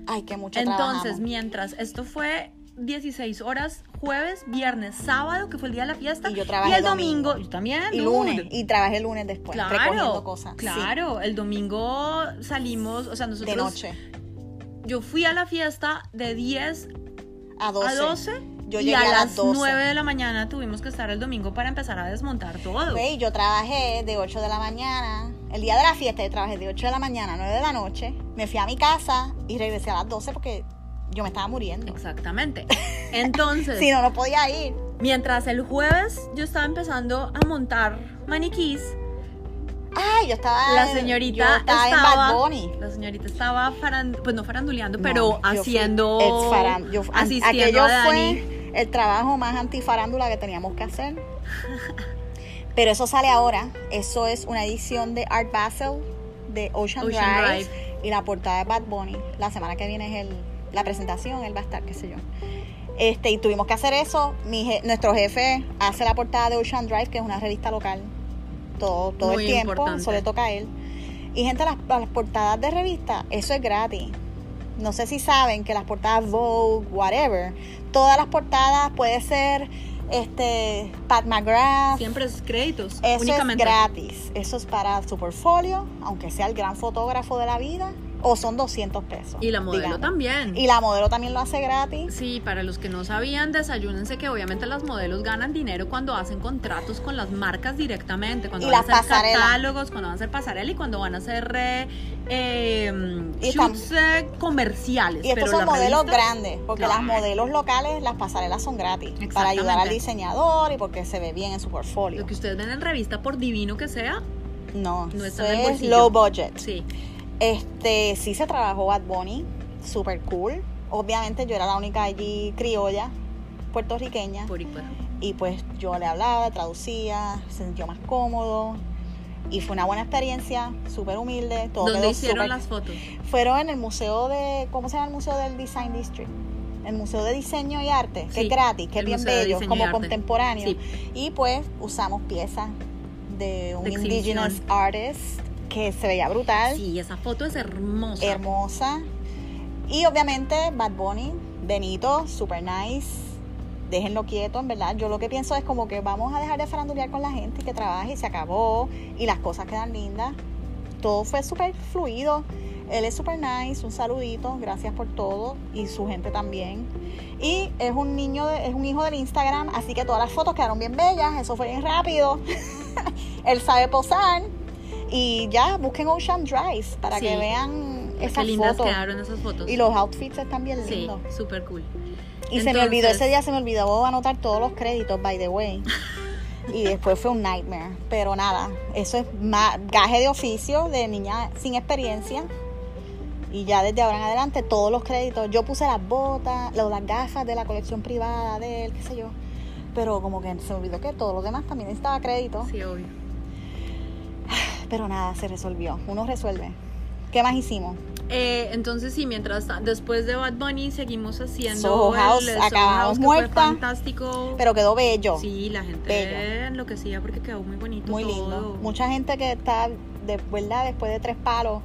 Ay, que mucho Entonces, trabajamos. mientras esto fue 16 horas, jueves, viernes, sábado, que fue el día de la fiesta, Y yo trabajé el domingo, domingo. yo también, Y dude. lunes. Y trabajé el lunes después, recogiendo Claro, cosas. Sí, claro. El domingo salimos, o sea, nosotros. de noche. Yo fui a la fiesta de 10 A 12. a 12 Yo y llegué a, a las las 12. 9 de la mañana tuvimos que estar el domingo para empezar a desmontar todo. Ve, y yo trabajé de 8 de la mañana. El día de la fiesta yo trabajé de 8 de la mañana a 9 de la noche. Me fui a mi casa y regresé a las 12 porque yo me estaba muriendo. Exactamente. Entonces, Si no, no podía ir. mientras el jueves yo estaba empezando a montar maniquís, Ay, yo estaba. la señorita yo estaba, en Bad Bunny. la señorita estaba faran- pues no faranduleando, No, pero fui haciendo ex faran- yo- asistiendo aquello a Dani. fue el trabajo más antifarándula que teníamos que hacer. Pero eso sale ahora. Eso es una edición de Art Basel de Ocean, Ocean Drive, y la portada de Bad Bunny. La semana que viene es el, la presentación, él va a estar, qué sé yo. Este, y tuvimos que hacer eso. Mi je- nuestro jefe hace la portada de Ocean Drive, que es una revista local, todo, todo Muy el tiempo, importante. eso le toca a él. Y gente, las, las portadas de revista, eso es gratis. No sé si saben que las portadas Vogue, whatever, todas las portadas puede ser este Pat McGrath. Siempre es créditos. Eso únicamente. es gratis. Eso es para su portfolio, aunque sea el gran fotógrafo de la vida, o son 200 pesos. Y la modelo digamos. también. Y la modelo también lo hace gratis. Sí, para los que no sabían, desayúnense que obviamente las modelos ganan dinero cuando hacen contratos con las marcas directamente, cuando Y van a hacer catálogos, cuando van a hacer pasarela y cuando van a hacer eh, eh, Y están- shoots eh, comerciales. Y estos pero son modelos revistas- grandes, porque Claro. las modelos locales, las pasarelas son gratis, para ayudar al diseñador y porque se ve bien en su portfolio. Lo que ustedes ven en revista, por divino que sea, No, No en el es low budget. sí. Este, sí se trabajó Bad Bunny, super cool. Obviamente yo era la única allí criolla, puertorriqueña. Boricua. Y pues yo le hablaba, traducía, se sintió más cómodo. Y fue una buena experiencia, súper humilde. Todo ¿Dónde quedó hicieron las fotos? Fueron en el museo de, ¿cómo se llama el museo del Design District? El Museo de Diseño y Arte, que Sí, es gratis, que es bien bello, como contemporáneo. Sí. Y pues usamos piezas de un De indigenous artist que se veía brutal, Sí, esa foto es hermosa. hermosa. Y obviamente Bad Bunny, Benito, super nice. Déjenlo quieto, en verdad. Yo lo que pienso es como que vamos a dejar de farandulear con la gente y que trabaje y se acabó. Y las cosas quedan lindas. Todo fue súper fluido. Él es super nice, un saludito, gracias por todo. Y su gente también. Y es un niño, de- es un hijo del Instagram, así que todas las fotos quedaron bien bellas. Eso fue bien rápido. Él sabe posar. Y ya, busquen Ocean Drive para Sí. que vean Qué esas lindas fotos. quedaron esas fotos. Y los outfits están bien Sí, lindos. súper cool. Y se me olvidó ese día, se me olvidó anotar todos los créditos, by the way. Y después fue un nightmare. Pero nada, eso es ma- gaje de oficio de niña sin experiencia. Y ya desde ahora en adelante, todos los créditos. Yo puse las botas, las gafas de la colección privada de él, qué sé yo. Pero como que se me olvidó que todo lo demás también necesitaba crédito. Sí, obvio. Pero nada, se resolvió. Uno resuelve. ¿Qué más hicimos? Eh, entonces sí, mientras después de Bad Bunny seguimos haciendo Soho House, el acabamos House, que muerta. fue fantástico. Pero quedó bello. sí, la gente bello. enloquecía porque quedó muy bonito Muy todo. lindo. Mucha gente que está, de verdad, después de tres palos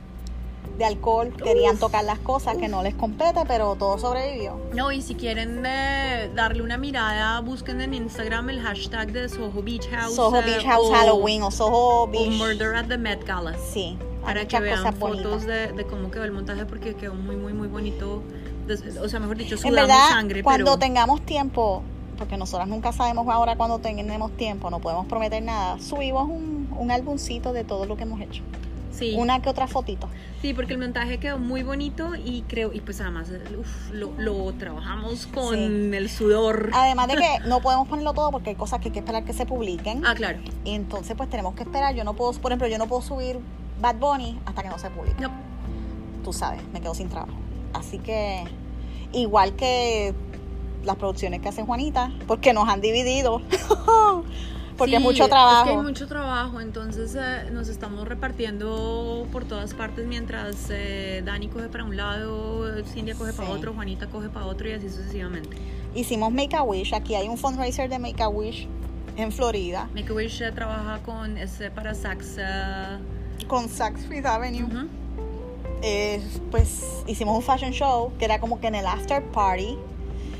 de alcohol, querían tocar las cosas que no les compete, pero todo sobrevivió. No, y si quieren eh, darle una mirada, busquen en Instagram el hashtag de Soho Beach House. Soho eh, Beach House o- Halloween o Soho O Beach. Murder at the Met Gala. Sí, Para que vean fotos de, de cómo quedó el montaje porque quedó muy, muy, muy bonito. O sea, mejor dicho, En sudamos verdad, sangre, cuando pero... tengamos tiempo, porque nosotras nunca sabemos ahora cuando tenemos tiempo, no podemos prometer nada, subimos un, un álbumcito de todo lo que hemos hecho. Sí. Una que otra fotito. Sí, porque el montaje quedó muy bonito y creo, y pues además uf, lo, lo trabajamos con Sí. el sudor. Además de que no podemos ponerlo todo porque hay cosas que hay que esperar que se publiquen. Ah, claro. Y entonces pues tenemos que esperar. Yo no puedo, por ejemplo, yo no puedo subir Bad Bunny hasta que no se publique. No, Tú sabes, me quedo sin trabajo. Así que igual que las producciones que hace Juanita, porque nos han dividido. porque Sí, es mucho Es trabajo. que hay mucho trabajo, entonces eh, nos estamos repartiendo por todas partes mientras eh, Dani coge para un lado, Cindy coge para Sí. otro, Juanita coge para otro y así sucesivamente. Hicimos Make a Wish. Aquí hay un fundraiser de Make a Wish en Florida Make a Wish eh, trabaja con ese para Saks. eh, con Saks Fifth Avenue. ujú. Eh, pues hicimos un fashion show que era como que en el after party.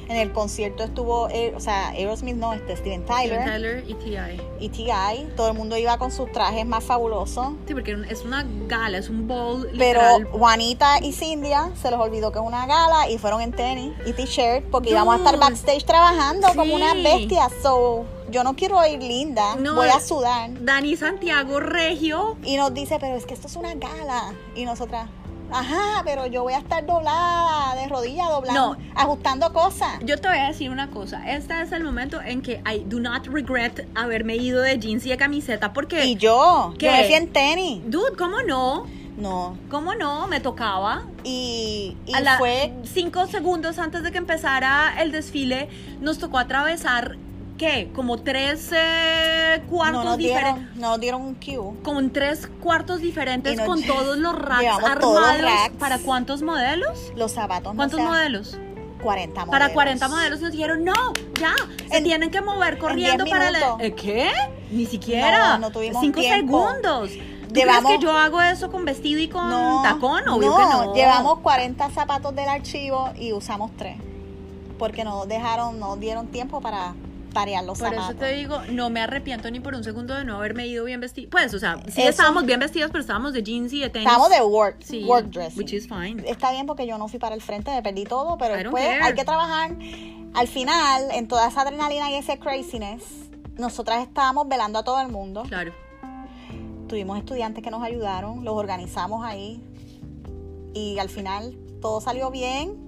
En el concierto estuvo, eh, o sea, Aerosmith no, este Steven Tyler, Steven Tyler y T.I. y T.I. Todo el mundo iba con sus trajes más fabulosos. Sí, porque es una gala, es un ball Pero literal. Juanita y Cindia se les olvidó que es una gala y fueron en tenis y t-shirt porque íbamos a estar backstage trabajando como unas bestias. So, yo no quiero ir linda, No. voy a sudar. Dani Santiago Regio. Y nos dice, pero es que esto es una gala. Y nosotras, ajá, pero yo voy a estar doblada, de rodilla, doblando, No. ajustando cosas. Yo te voy a decir una cosa. Este es el momento en que I do not regret haberme ido de jeans y de camiseta porque, Y yo, ¿Qué? yo me fui en tenis. dude, ¿cómo no? No. ¿Cómo no? Me tocaba. Y, y a la- fue, cinco segundos antes de que empezara el desfile, nos tocó atravesar ¿qué? Como tres eh, cuartos No diferentes. no dieron un cue. Con tres cuartos diferentes con todos los racks Llevamos todos armados. racks. ¿Para cuántos modelos? Los zapatos no ¿Cuántos sean modelos? 40 modelos. Para 40 modelos nos dijeron, no, ya, se En- tienen que mover corriendo 10 para la... ¿Eh, ¿Qué? Ni siquiera. No, no tuvimos Cinco tiempo. segundos. ¿Tú Llevamos- crees que yo hago eso con vestido y con No, tacón? Obvio no, que no. llevamos 40 zapatos del archivo y usamos tres. Porque nos dejaron, nos dieron tiempo para los Por eso te digo, no me arrepiento ni por un segundo de no haberme ido bien vestido. Pues, o sea, sí Eso- estábamos bien vestidos, pero estábamos de jeans y de tenis. Estábamos de work, sí, work dress. Which is fine. Está bien porque yo no fui para el frente, me perdí todo, pero después care. hay que trabajar. Al final, en toda esa adrenalina y ese craziness, nosotras estábamos velando a todo el mundo. Claro. Tuvimos estudiantes que nos ayudaron, los organizamos ahí. Y al final todo salió bien,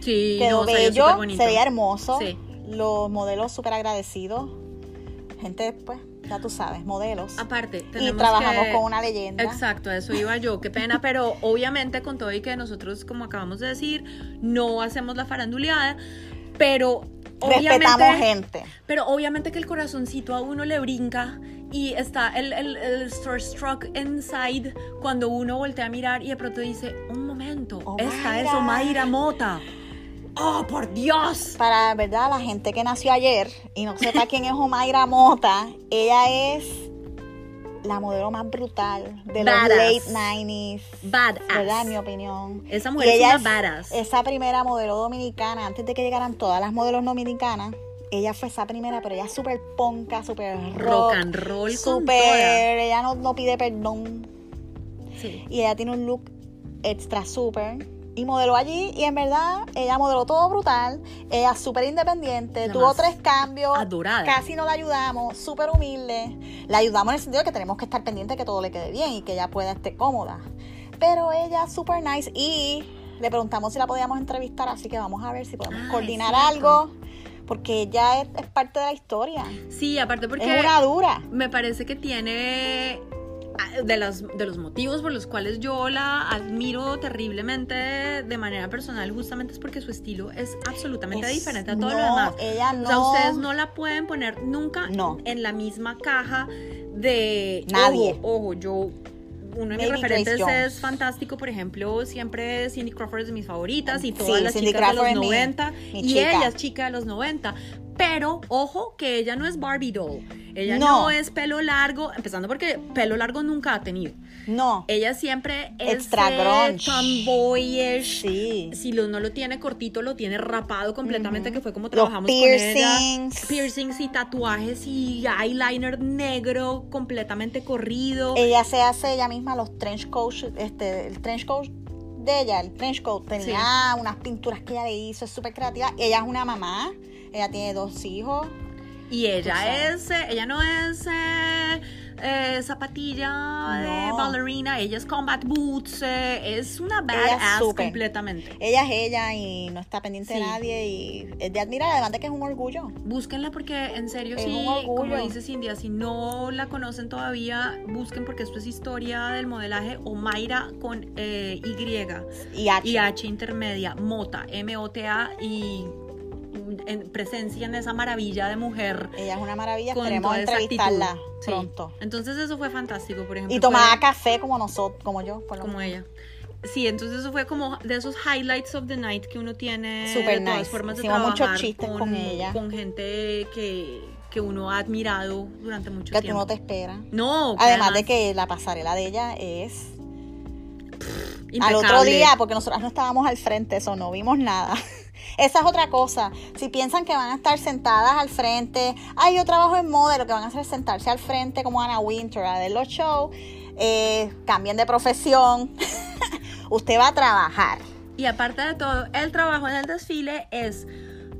Sí, quedó no, bello, se veía hermoso. Sí. Los modelos súper agradecidos. Gente, pues, ya tú sabes, modelos. Aparte, Y tenemos trabajamos que- con una leyenda. Exacto, a eso iba yo, qué pena, pero obviamente con todo y que nosotros, como acabamos de decir, no hacemos la faranduleada, pero Respetamos obviamente, gente. pero obviamente que el corazoncito a uno le brinca y está el, el, el starstruck inside cuando uno voltea a mirar y de pronto dice, un momento, Oh, esta es Mayra. Omaira Mota. ¡Oh, por Dios! Para, ¿verdad? La gente que nació ayer y no sepa quién es Omaira Mota, ella es la modelo más brutal de los late 90s. Badass. ¿Verdad? En mi opinión. Esa mujer es ella una badass. Esa primera modelo dominicana, antes de que llegaran todas las modelos dominicanas, ella fue esa primera, pero ella es súper ponca, súper rock, Rock and roll súper, ella no, no pide perdón. Sí. Y ella tiene un look extra súper. Y modeló allí, y en verdad, ella modeló todo brutal. Ella es súper independiente, La tuvo tres cambios. adorada. Casi no la ayudamos, súper humilde. La ayudamos en el sentido de que tenemos que estar pendientes de que todo le quede bien y que ella pueda estar cómoda. Pero ella súper nice y le preguntamos si la podíamos entrevistar, así que vamos a ver si podemos Ah, coordinar exacto. algo. Porque ella es, es parte de la historia. Sí, aparte porque... es una dura. me parece que tiene de los, de los motivos por los cuales yo la admiro terriblemente de manera personal justamente es porque su estilo es absolutamente Es- diferente a todo lo demás. Ella no. O sea, ustedes no la pueden poner nunca No. en la misma caja de Nadie. Ojo, ojo, yo uno de mis Maybe referentes es fantástico, por ejemplo, siempre Cindy Crawford es de mis favoritas y Sí, todas las Cindy chicas de los es mi- 90 mi y chica. ella es chica de los 90. Pero ojo que ella no es Barbie doll. Ella No. no, es pelo largo, empezando porque pelo largo nunca ha tenido. No. Ella siempre es Extra grunge. tomboyish. Sí. Si lo, no lo tiene cortito, lo tiene rapado completamente, que fue como Los trabajamos con ella. piercings. Piercings y tatuajes y eyeliner negro completamente corrido. Ella se hace ella misma los trench coats, este, el trench coat de ella, el trench coat tenía unas pinturas que ella le hizo, es súper creativa. Ella es una mamá, ella tiene dos hijos. Y ella es, eh, ella no es eh, eh, zapatilla de No. ballerina, ella es combat boots, eh, es una Ella es badass súper. completamente. Ella es ella y no está pendiente de nadie y es de admirar, además de que es un orgullo. Búsquenla porque en serio Es sí, como dice Cindy, si no la conocen todavía, busquen porque esto es historia del modelaje Omaira con eh, Y Y H. y H intermedia, Mota, M-O-T-A y en presencia en esa maravilla de mujer. Ella es una maravilla, con toda esa entrevistarla actitud. Sí. pronto. Entonces eso fue fantástico, por ejemplo. Y tomaba fue café como nosotros, como yo, por lo como menos. ella. Sí, entonces eso fue como de esos highlights of the night que uno tiene Super de todas nice. formas de Hicimos muchos trabajar chistes con ella. con gente que, que uno ha admirado durante mucho Que tú tiempo. no te esperas. No, Además de que la pasarela de ella es al impecable. otro día, porque nosotros no estábamos al frente, eso no vimos nada. Esa es otra cosa. Si piensan que van a estar sentadas al frente, ay, yo trabajo en moda, lo que van a hacer es sentarse al frente como Ana Winter a ver los shows, eh, cambien de profesión. Usted va a trabajar. Y aparte de todo, el trabajo en el desfile es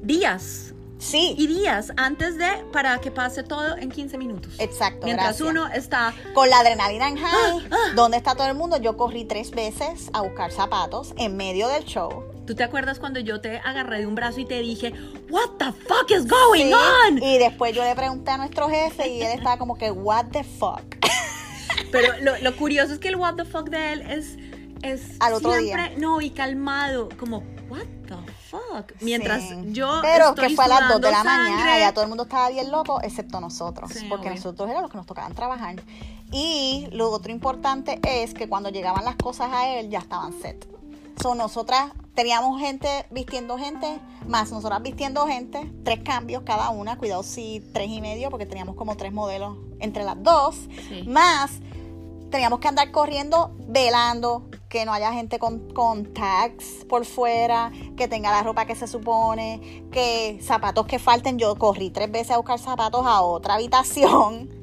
días Sí, y días antes de para que pase todo en 15 minutos. exacto. Mientras gracias. uno está Con la adrenalina en high, Ah, ¿dónde está todo el mundo? Yo corrí tres veces a buscar zapatos en medio del show. ¿Tú te acuerdas cuando yo te agarré de un brazo y te dije, What the fuck is going Sí, on? Y después yo le pregunté a nuestro jefe y él estaba como que, what the fuck. Pero lo, lo curioso es que el what the fuck de él es, es Al otro siempre, no, y calmado, como, What the fuck? Mientras Sí. yo Pero estoy que fue a las 2 de la sudando mañana, sangre. ya todo el mundo estaba bien loco, excepto nosotros, Sí, porque obvio. nosotros éramos los que nos tocaban trabajar. Y lo otro importante es que cuando llegaban las cosas a él, ya estaban set. So, nosotras teníamos gente vistiendo gente, más nosotras vistiendo gente, tres cambios cada una, cuidado si tres y medio, porque teníamos como tres modelos entre las dos, Sí. más teníamos que andar corriendo, velando, que no haya gente con, con tags por fuera, que tenga la ropa que se supone, que zapatos que falten. Yo corrí tres veces a buscar zapatos a otra habitación.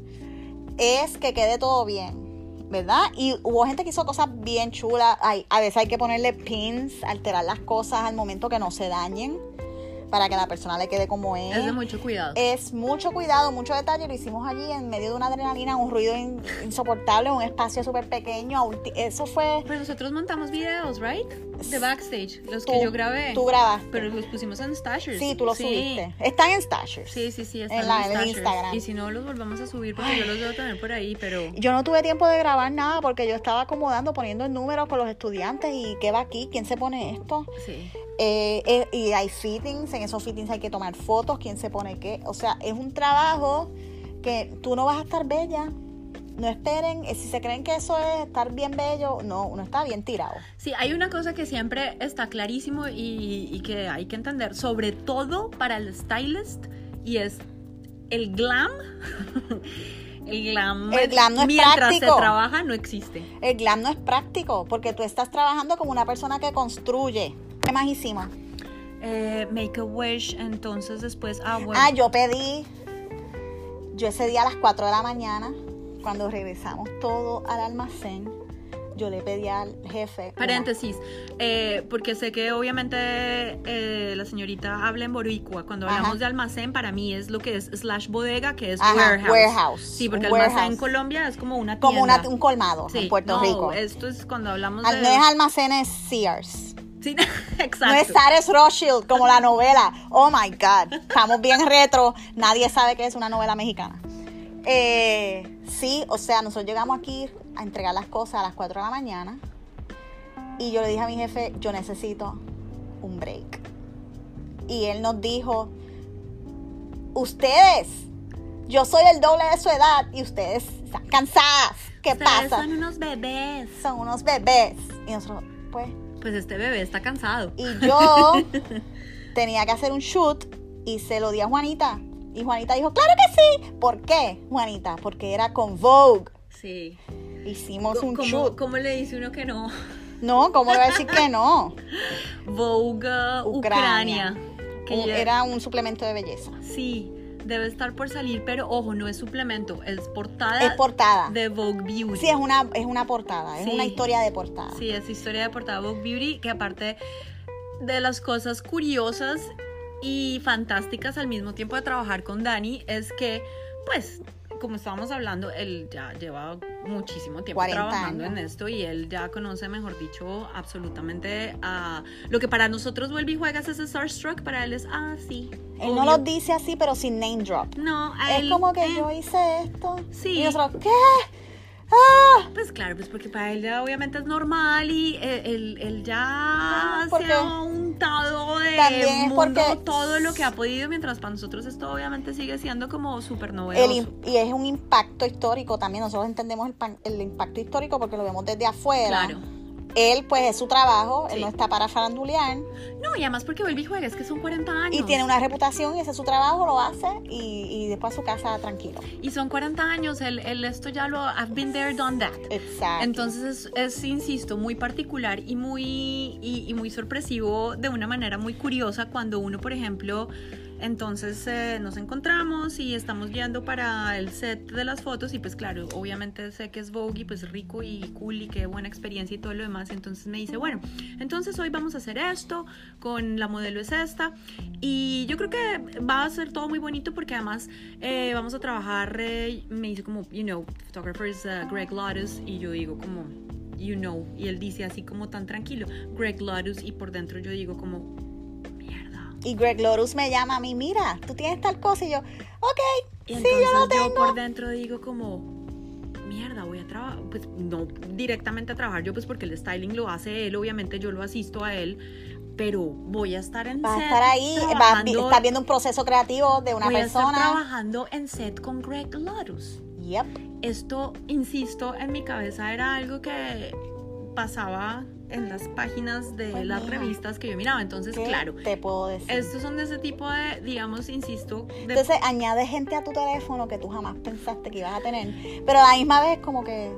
Es que quede todo bien, ¿verdad? Y hubo gente que hizo cosas bien chulas. Ay, a veces hay que ponerle pins, alterar las cosas al momento que no se dañen, para que la persona le quede como es. Es de mucho cuidado. Es mucho cuidado, mucho detalle. Lo hicimos allí en medio de una adrenalina, un ruido in- insoportable, un espacio súper pequeño. Eso fue. Pero nosotros montamos videos, right? De backstage, los Tú- que yo grabé. Tú grabaste. Pero los pusimos en Stashers. sí, tú lo subiste. Están en Stashers. Sí, sí, sí, están En la- en, Stashers. Instagram. Y si no, los volvamos a subir porque yo los debo tener por ahí, pero... Yo no tuve tiempo de grabar nada porque yo estaba acomodando, poniendo el número con los estudiantes y qué va aquí, quién se pone esto. Sí. Eh, eh, y hay fittings, en esos fittings hay que tomar fotos, quién se pone qué. O sea, es un trabajo que tú no vas a estar bella. No esperen, eh, si se creen que eso es estar bien bello, no, uno está bien tirado. Sí, hay una cosa que siempre está clarísimo y, y que hay que entender, sobre todo para el stylist, y es el glam. el glam, El glam no es mientras práctico. se trabaja no existe. El glam no es práctico porque tú estás trabajando como una persona que construye. ¿Qué más hicimos? Eh, make a wish, entonces después, ah, bueno. Ah, yo pedí, yo ese día a las 4 de la mañana, cuando regresamos todo al almacén, yo le pedí al jefe. Paréntesis, eh, porque sé que obviamente eh, la señorita habla en boricua. Cuando Ajá. hablamos de almacén, para mí es lo que es slash bodega, que es Ajá, warehouse. warehouse, Sí, porque un almacén warehouse. en Colombia es como una tienda. como una- un colmado Sí, en Puerto no, Rico. Esto es cuando hablamos Al- de. No es almacenes Sears. Sí, exacto. No es Sares Rothschild como la novela. Oh my God. Estamos bien retro. Nadie sabe que es una novela mexicana. Eh, sí, o sea, nosotros llegamos aquí a entregar las cosas a las 4 de la mañana. Y yo le dije a mi jefe, yo necesito un break. Y él nos dijo, ustedes, yo soy el doble de su edad y ustedes están cansadas. ¿Qué Ustedes pasa? son unos bebés. Son unos bebés. Y nosotros, pues, Pues este bebé está cansado. y yo tenía que hacer un shoot y se lo di a Juanita. Y Juanita dijo, claro que sí. ¿Por qué, Juanita? Porque era con Vogue. Sí. Hicimos un ¿Cómo, shoot. ¿Cómo le dice uno que no? No, ¿cómo le voy a decir que no? Vogue uh, Ucrania. Ucrania. que Un- ya- Era un suplemento de belleza. Sí, debe estar por salir, pero ojo, no es suplemento, es portada Es portada. de Vogue Beauty. Sí, es una, es una portada. Es una historia de portada. Sí, es historia de portada Vogue Beauty, que aparte de las cosas curiosas y fantásticas al mismo tiempo de trabajar con Dani, es que, pues, como estábamos hablando, él ya lleva muchísimo tiempo 40 trabajando años. en esto y él ya conoce, mejor dicho, absolutamente a lo que para nosotros vuelve y juegas es Starstruck, para él es, ah, sí. Él no obvio". lo dice así, pero sin name drop. No, a Es él, como que eh, yo hice esto. Sí. Y nosotros, ¿qué? ¡Ah! Pues claro, pues porque para él ya obviamente es normal y él, él- él ya porque se ha untado de también mundo porque- todo lo que ha podido, mientras para nosotros esto obviamente sigue siendo como súper El novedoso. im- y es un impacto histórico también. Nosotros entendemos el, el impacto histórico porque lo vemos desde afuera. Claro. Él, pues, es su trabajo. Él no está para farandulear. No, y además porque vuelve y juega, es que son 40 años. Y tiene una reputación y ese es su trabajo, lo hace. Y, y después a su casa tranquilo. Y son 40 años, él, él esto ya lo... I've been there, done that. Exacto. Entonces es, es, insisto, muy particular y muy, y, y muy sorpresivo de una manera muy curiosa cuando uno, por ejemplo, entonces eh, nos encontramos y estamos viendo para el set de las fotos y pues claro, obviamente sé que es Vogue y pues rico y cool y qué buena experiencia y todo lo demás. Entonces me dice, bueno, entonces hoy vamos a hacer esto, con la modelo es esta y yo creo que va a ser todo muy bonito porque además eh, vamos a trabajar, eh, me dice como, you know, photographer is uh, Greg Lotus y yo digo como, you know, y él dice así como tan tranquilo, Greg Lotus y por dentro yo digo como. Y Greg Lorus me llama a mí, mira, tú tienes tal cosa. Y yo, ok, Y sí, yo lo yo, tengo. por dentro digo como, mierda, voy a trabajar, pues no directamente a trabajar yo, pues porque el styling lo hace él, obviamente yo lo asisto a él, pero voy a estar en Vas a set estar ahí, vas, estás viendo un proceso creativo de una voy a estar persona. trabajando en set con Greg Lotus. Yep. Esto, insisto, en mi cabeza era algo que pasaba en las páginas de Pues las mira. revistas que yo miraba. Entonces, ¿Qué claro, te puedo decir? estos son de ese tipo de, digamos, insisto, de Entonces añade gente a tu teléfono que tú jamás pensaste que ibas a tener, pero a la misma vez como que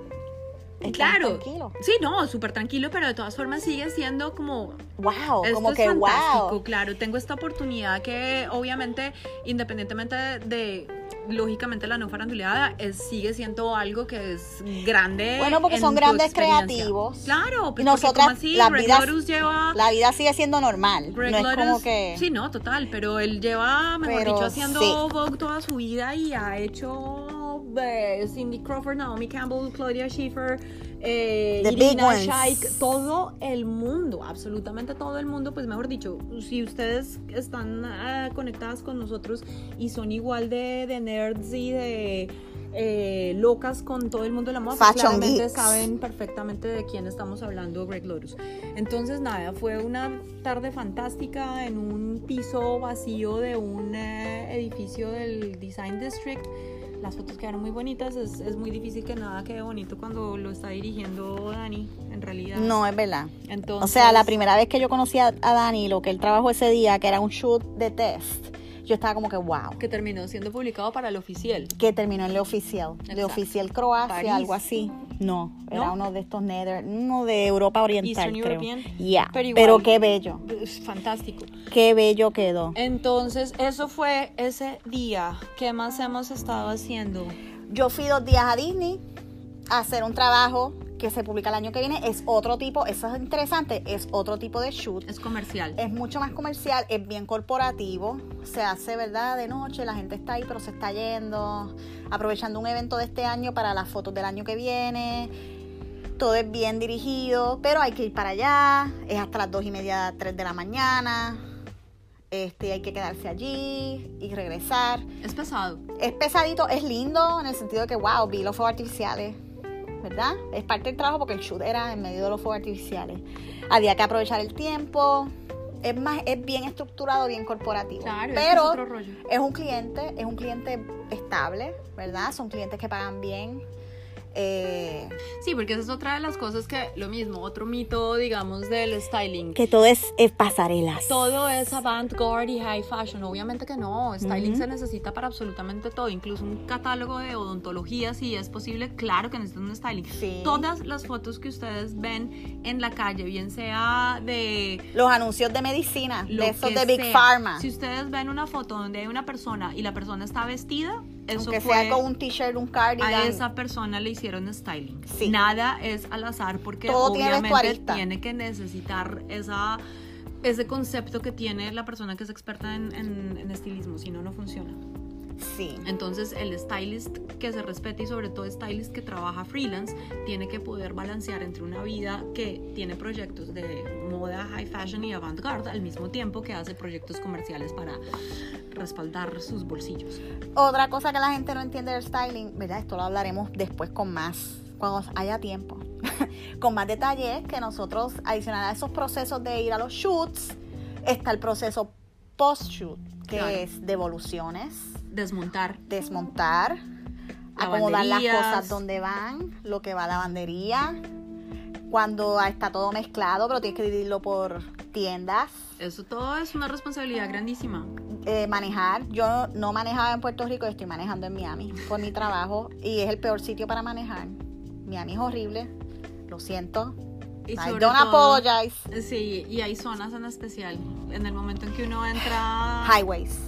Claro. tranquilo. Sí, no, súper tranquilo, pero de todas formas sigue siendo como... Wow, Esto como es que fantástico, wow. claro. Tengo esta oportunidad que obviamente, independientemente de, de, lógicamente, la no faranduleada, es, sigue siendo algo que es grande. Bueno, porque en son grandes creativos. Claro, pues nosotras, así, Greg Lotus lleva... La vida sigue siendo normal, Greg no es como que Sí, no, total, pero él lleva, mejor Pero dicho, haciendo sí. Vogue toda su vida y ha hecho eh, Cindy Crawford, Naomi Campbell, Claudia Schiffer, eh, Irina. Shayk, todo el mundo, absolutamente todo el mundo, pues mejor dicho, si ustedes están eh, conectadas con nosotros y son igual de, de nerds y de eh, locas con todo el mundo de la moda, pues claramente geeks. saben perfectamente de quién estamos hablando, Greg Lotus. Entonces, nada, fue una tarde fantástica en un piso vacío de un eh, edificio del Design District. Las fotos quedaron muy bonitas. Es, es muy difícil que nada quede bonito cuando lo está dirigiendo Dani, en realidad. no es verdad. Entonces, O sea, la primera vez que yo conocí a, a Dani, lo que él trabajó ese día, que era un shoot de test, yo estaba como que wow. Que terminó siendo publicado para el oficial. Que terminó en Le Oficial. Exacto. Oficial Croacia, París. algo así. No, era ¿No? uno de estos Nether, uno de Europa Oriental, Eastern creo. European. Ya, Pero pero, qué bello. Es fantástico. Qué bello quedó. Entonces, eso fue ese día. ¿Qué más hemos estado haciendo? Yo fui dos días a Disney a hacer un trabajo que se publica el año que viene. Es otro tipo, eso es interesante, es otro tipo de shoot. Es comercial. Es mucho más comercial, es bien corporativo. Se hace, ¿verdad? De noche, la gente está ahí, pero se está yendo. Aprovechando un evento de este año para las fotos del año que viene. Todo es bien dirigido, pero hay que ir para allá. Es hasta las dos y media, tres de la mañana. Este, hay que quedarse allí y regresar. Es pesado. Es pesadito, es lindo en el sentido de que, wow, vi los fuegos artificiales, ¿verdad? Es parte del trabajo porque el shoot era en medio de los fuegos artificiales. Había que aprovechar el tiempo. Es más, es bien estructurado, bien corporativo. Claro, Pero es otro rollo. es un cliente, es un cliente estable, ¿verdad? Son clientes que pagan bien. Eh, Sí, porque esa es otra de las cosas que, lo mismo, otro mito, digamos, del styling. que todo es, es pasarelas. Todo es avant-garde y high fashion. Obviamente que no. Styling Ujú. se necesita para absolutamente todo. Incluso un catálogo de odontología, si es posible, claro que necesitan un styling. Sí. Todas las fotos que ustedes ven en la calle, bien sea de Los anuncios de medicina, de esos de Big sea. Pharma. Si ustedes ven una foto donde hay una persona y la persona está vestida, eso aunque fue sea con un t-shirt, un cardigan. a esa persona le hicieron styling. Sí. Nada es al azar porque Todo tiene obviamente vestuarista. tiene que necesitar esa ese concepto que tiene la persona que es experta en, en- en estilismo, si no, no funciona. Sí. Entonces el stylist que se respete y sobre todo stylist que trabaja freelance tiene que poder balancear entre una vida que tiene proyectos de moda, high fashion y avant-garde al mismo tiempo que hace proyectos comerciales para respaldar sus bolsillos. Otra cosa que la gente no entiende del styling, ¿verdad? Esto lo hablaremos después con más, cuando haya tiempo. con más detalle es que nosotros, adicional a esos procesos de ir a los shoots, está el proceso post-shoot, que Claro. es devoluciones, Desmontar. desmontar, acomodar las cosas donde van, lo que va a lavandería, cuando está todo mezclado, pero tienes que dividirlo por tiendas. Eso todo es una responsabilidad grandísima. eh, manejar. Yo no manejaba en Puerto Rico, estoy manejando en Miami por mi trabajo y es el peor sitio para manejar. Miami es horrible, lo siento. Y I sobre don't todo- apologize. Sí, y hay zonas en especial. En el momento en que uno entra. Highways.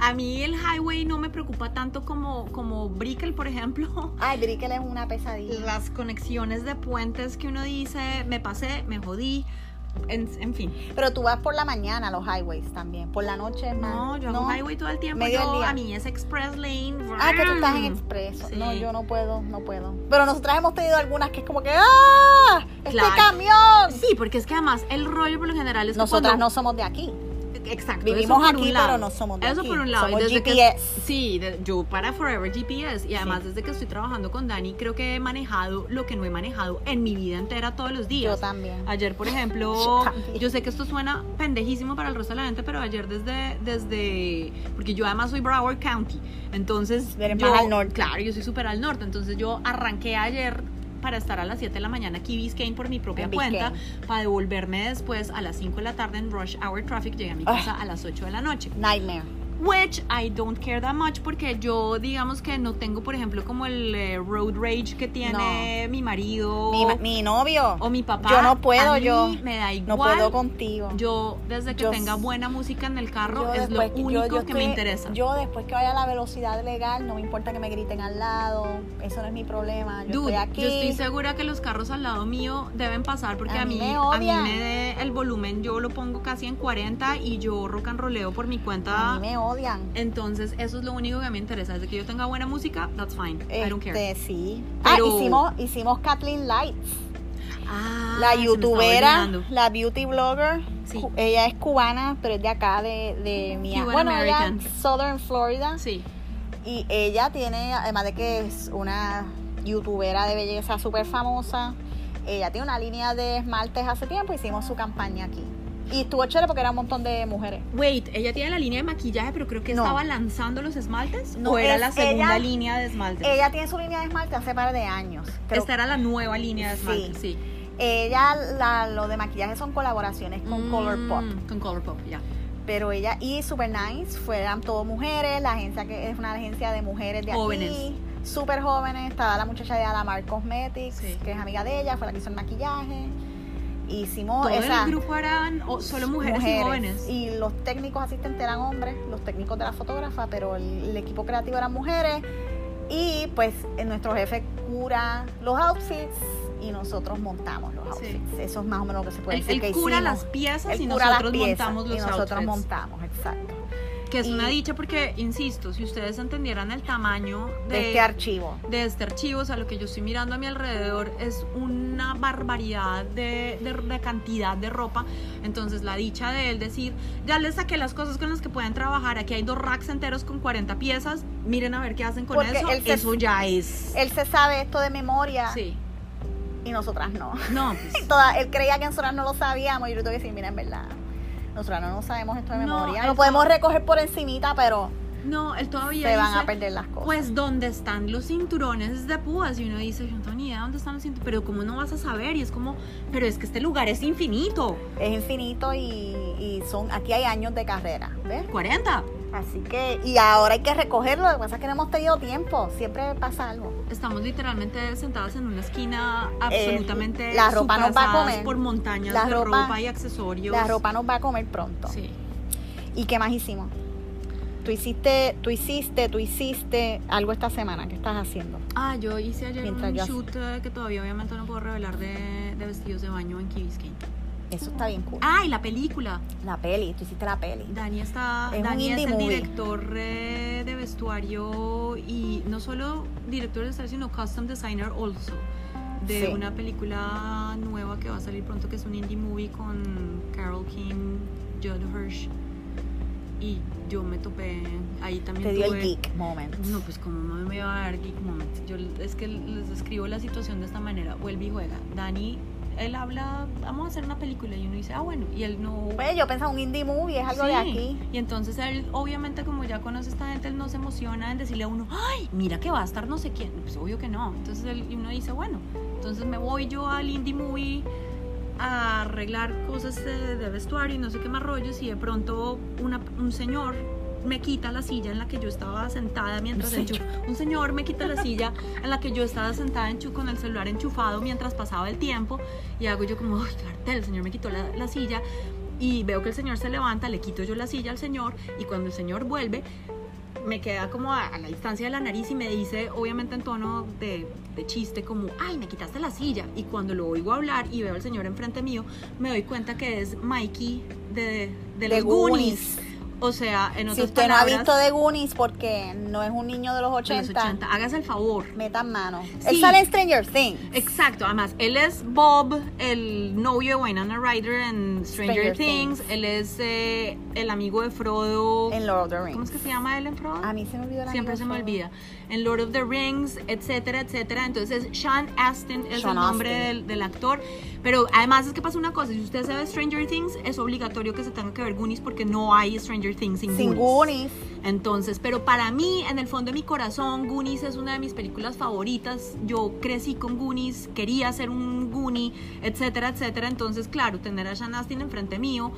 A mí el highway no me preocupa tanto como, como Brickell, por ejemplo. Ay, Brickell es una pesadilla. Las conexiones de puentes que uno dice, me pasé, me jodí. En, en fin. Pero tú vas por la mañana a los highways también. Por la noche más. No, yo hago highway todo el tiempo. Medio yo, del día. A mí es express lane. Ah, que tú estás en expreso. Sí. No, yo no puedo, no puedo. Pero nosotras hemos tenido algunas que es como que ¡Ah! ¡Este Claro. camión! Sí, porque es que además el rollo por lo general es que Nosotras cuando- no somos de aquí. Exacto. Vivimos eso aquí, pero no somos de Eso aquí. por un lado. Somos desde que- sí, de- yo para Forever GPS. Y además, desde que estoy trabajando con Dani, creo que he manejado lo que no he manejado en mi vida entera todos los días. Yo también. Ayer, por ejemplo, Yo también. yo sé que esto suena pendejísimo para el resto de la gente, pero ayer desde, desde, porque yo además soy Broward County, entonces yo, más al norte. Claro, yo soy súper al norte, entonces yo arranqué ayer para estar a las 7 de la mañana aquí Biscayne por mi propia En cuenta, Biscayne. para devolverme después a las 5 de la tarde en rush hour traffic, llegué a mi Ah. casa a las 8 de la noche. Nightmare. Which I don't care that much porque yo digamos que no tengo, por ejemplo, como el eh, road rage que tiene mi marido Mi, mi novio. o mi papá. Yo no puedo, A mí yo. me da No igual. puedo contigo. Yo, desde que Yo tenga buena música en el carro, Yo es lo después que- yo- único yo que me estoy- interesa. Yo después que vaya a la velocidad legal, no me importa que me griten al lado, eso no es mi problema. Yo Dude, estoy aquí. yo estoy segura que los carros al lado mío deben pasar porque A a, mí mí, me a mí odian. me de el volumen, yo lo pongo casi en 40 y yo rock and rolleo por mi A cuenta. mí me odian. Entonces, eso es lo único que me interesa. Desde que yo tenga buena música, that's fine. I don't care. Este, sí. Pero- Ah, hicimos, hicimos Kathleen Lights. Ah, la youtubera, la beauty blogger. Sí. Ella es cubana, pero es de acá, de, de Miami. Bueno, ella American. es Southern Florida. Sí. Y ella tiene, además de que es una youtubera de belleza súper famosa, ella tiene una línea de esmaltes hace tiempo, hicimos su campaña aquí. Y estuvo chévere porque era un montón de mujeres. Wait, ella tiene la línea de maquillaje, pero creo que No. estaba lanzando los esmaltes. No, ¿O era es la segunda ella- línea de esmaltes? Ella tiene su línea de esmalte hace par de años. Creo- Esta era la nueva línea de esmaltes, sí. Ella, la, lo de maquillaje son colaboraciones con Mm, Colourpop. Con Colourpop, ya. Pero ella y Super Nice fueran todas mujeres, la agencia que es una agencia de mujeres de Jóvenes. aquí, súper jóvenes. Estaba la muchacha de Alamar Cosmetics, Sí. que es amiga de ella, fue la que hizo el maquillaje. Hicimos Todo esa, el grupo eran solo mujeres, y jóvenes. Y los técnicos asistentes eran hombres, los técnicos de la fotógrafa, pero el, el equipo creativo eran mujeres. Y pues en nuestro jefe cura los outfits y nosotros montamos los Sí. outfits. Eso es más o menos lo que se puede decir él que cura hicimos. las piezas y las nosotros piezas montamos los y nosotros outfits. montamos, exacto. Que es y- una dicha porque, insisto, si ustedes entendieran el tamaño de, De este archivo. de este archivo, o sea, lo que yo estoy mirando a mi alrededor es una barbaridad de, de- de cantidad de ropa. Entonces, la dicha de él decir, ya les saqué las cosas con las que pueden trabajar. Aquí hay dos racks enteros con 40 piezas. Miren a ver qué hacen con Porque eso. él se- Eso ya es. Él se sabe esto de memoria Sí. y nosotras no. No, pues. Toda, él creía que nosotras no lo sabíamos y yo tengo que decir, mira, en verdad, nosotras no sabemos esto de No, memoria. Lo podemos recoger por encimita, pero No, él todavía se van dice, a perder las cosas. Pues donde están los cinturones de púas y uno dice, yo no tengo ni idea dónde están los cinturones, pero cómo no vas a saber y es como, pero es que este lugar es infinito, es infinito y, y son aquí hay años de carrera, ¿ves? 40. Así que, y ahora hay que recogerlo, lo que pasa es que no hemos tenido tiempo, siempre pasa algo. Estamos literalmente sentadas en una esquina absolutamente Eh, la ropa nos va a comer. por montañas La de ropa- ropa, y accesorios. La ropa nos va a comer pronto. Sí. ¿Y qué más hicimos? Tú hiciste, tú hiciste, tú hiciste algo esta semana, ¿qué estás haciendo? Ah, yo hice ayer Mientras un yo- shoot eh, que todavía obviamente no puedo revelar de, de vestidos de baño en Key Biscayne. Eso está bien cool. Ah, y la película. La peli, tú hiciste la peli. Dani está, Es Dani es el movie. director eh, de vestuario y no solo director de vestuario, sino custom designer also de Sí. una película nueva que va a salir pronto que es un indie movie con Carol King, Judd Hirsch y yo me topé ahí también Te dio el geek moment. no, pues como no me va a dar geek moment. Yo es que les describo la situación de esta manera. Vuelve y juega. Dani, él habla, vamos a hacer una película y uno dice, ah, bueno, y él no... Pues yo pensaba un indie movie, es algo de aquí. Y entonces él, obviamente, como ya conoce a esta gente, él no se emociona en decirle a uno, ay, mira que va a estar no sé quién. Pues obvio que no. Entonces él, y uno dice, bueno, entonces me voy yo al indie movie a arreglar cosas de, de vestuario y no sé qué más rollos y de pronto una- un señor me quita la silla en la que yo estaba sentada mientras Un enchu- un señor me quita la silla en la que yo estaba sentada enchu- con el celular enchufado mientras pasaba el tiempo y hago yo como ay cartel el señor me quitó la, la silla y veo que el señor se levanta le quito yo la silla al señor y cuando el señor vuelve me queda como a, a la distancia de la nariz y me dice, obviamente en tono de, de chiste, como, ay, me quitaste la silla. Y cuando lo oigo hablar y veo al señor enfrente mío, me doy cuenta que es Mikey de, de, De los Goonies. O sea, en otras Si usted palabras, no ha visto The Goonies porque no es un niño de los de 80, los 80, hágase el favor. metan mano. Sí. Él sale en Stranger Things. Exacto, además, él es Bob, el novio de Winona Ryder en Stranger, Stranger Things. Things. Él es eh, el amigo de Frodo. En Lord of the Rings. ¿Cómo es que se llama él en Frodo? A mí se me olvidó la Siempre se me olvida. En Lord of the Rings, etcétera, etcétera. Entonces, Sean Astin es Sean el nombre del, del actor. Pero además es que pasa una cosa: si usted se ve Stranger Things, es obligatorio que se tenga que ver Goonies porque no hay Stranger Things sin, Sin Goonies. Goonies. Entonces, pero para mí, en el fondo de mi corazón, Goonies es una de mis películas favoritas. Yo crecí con Goonies, quería ser un Goonie, etcétera, etcétera. Entonces, claro, tener a Sean Astin enfrente mío,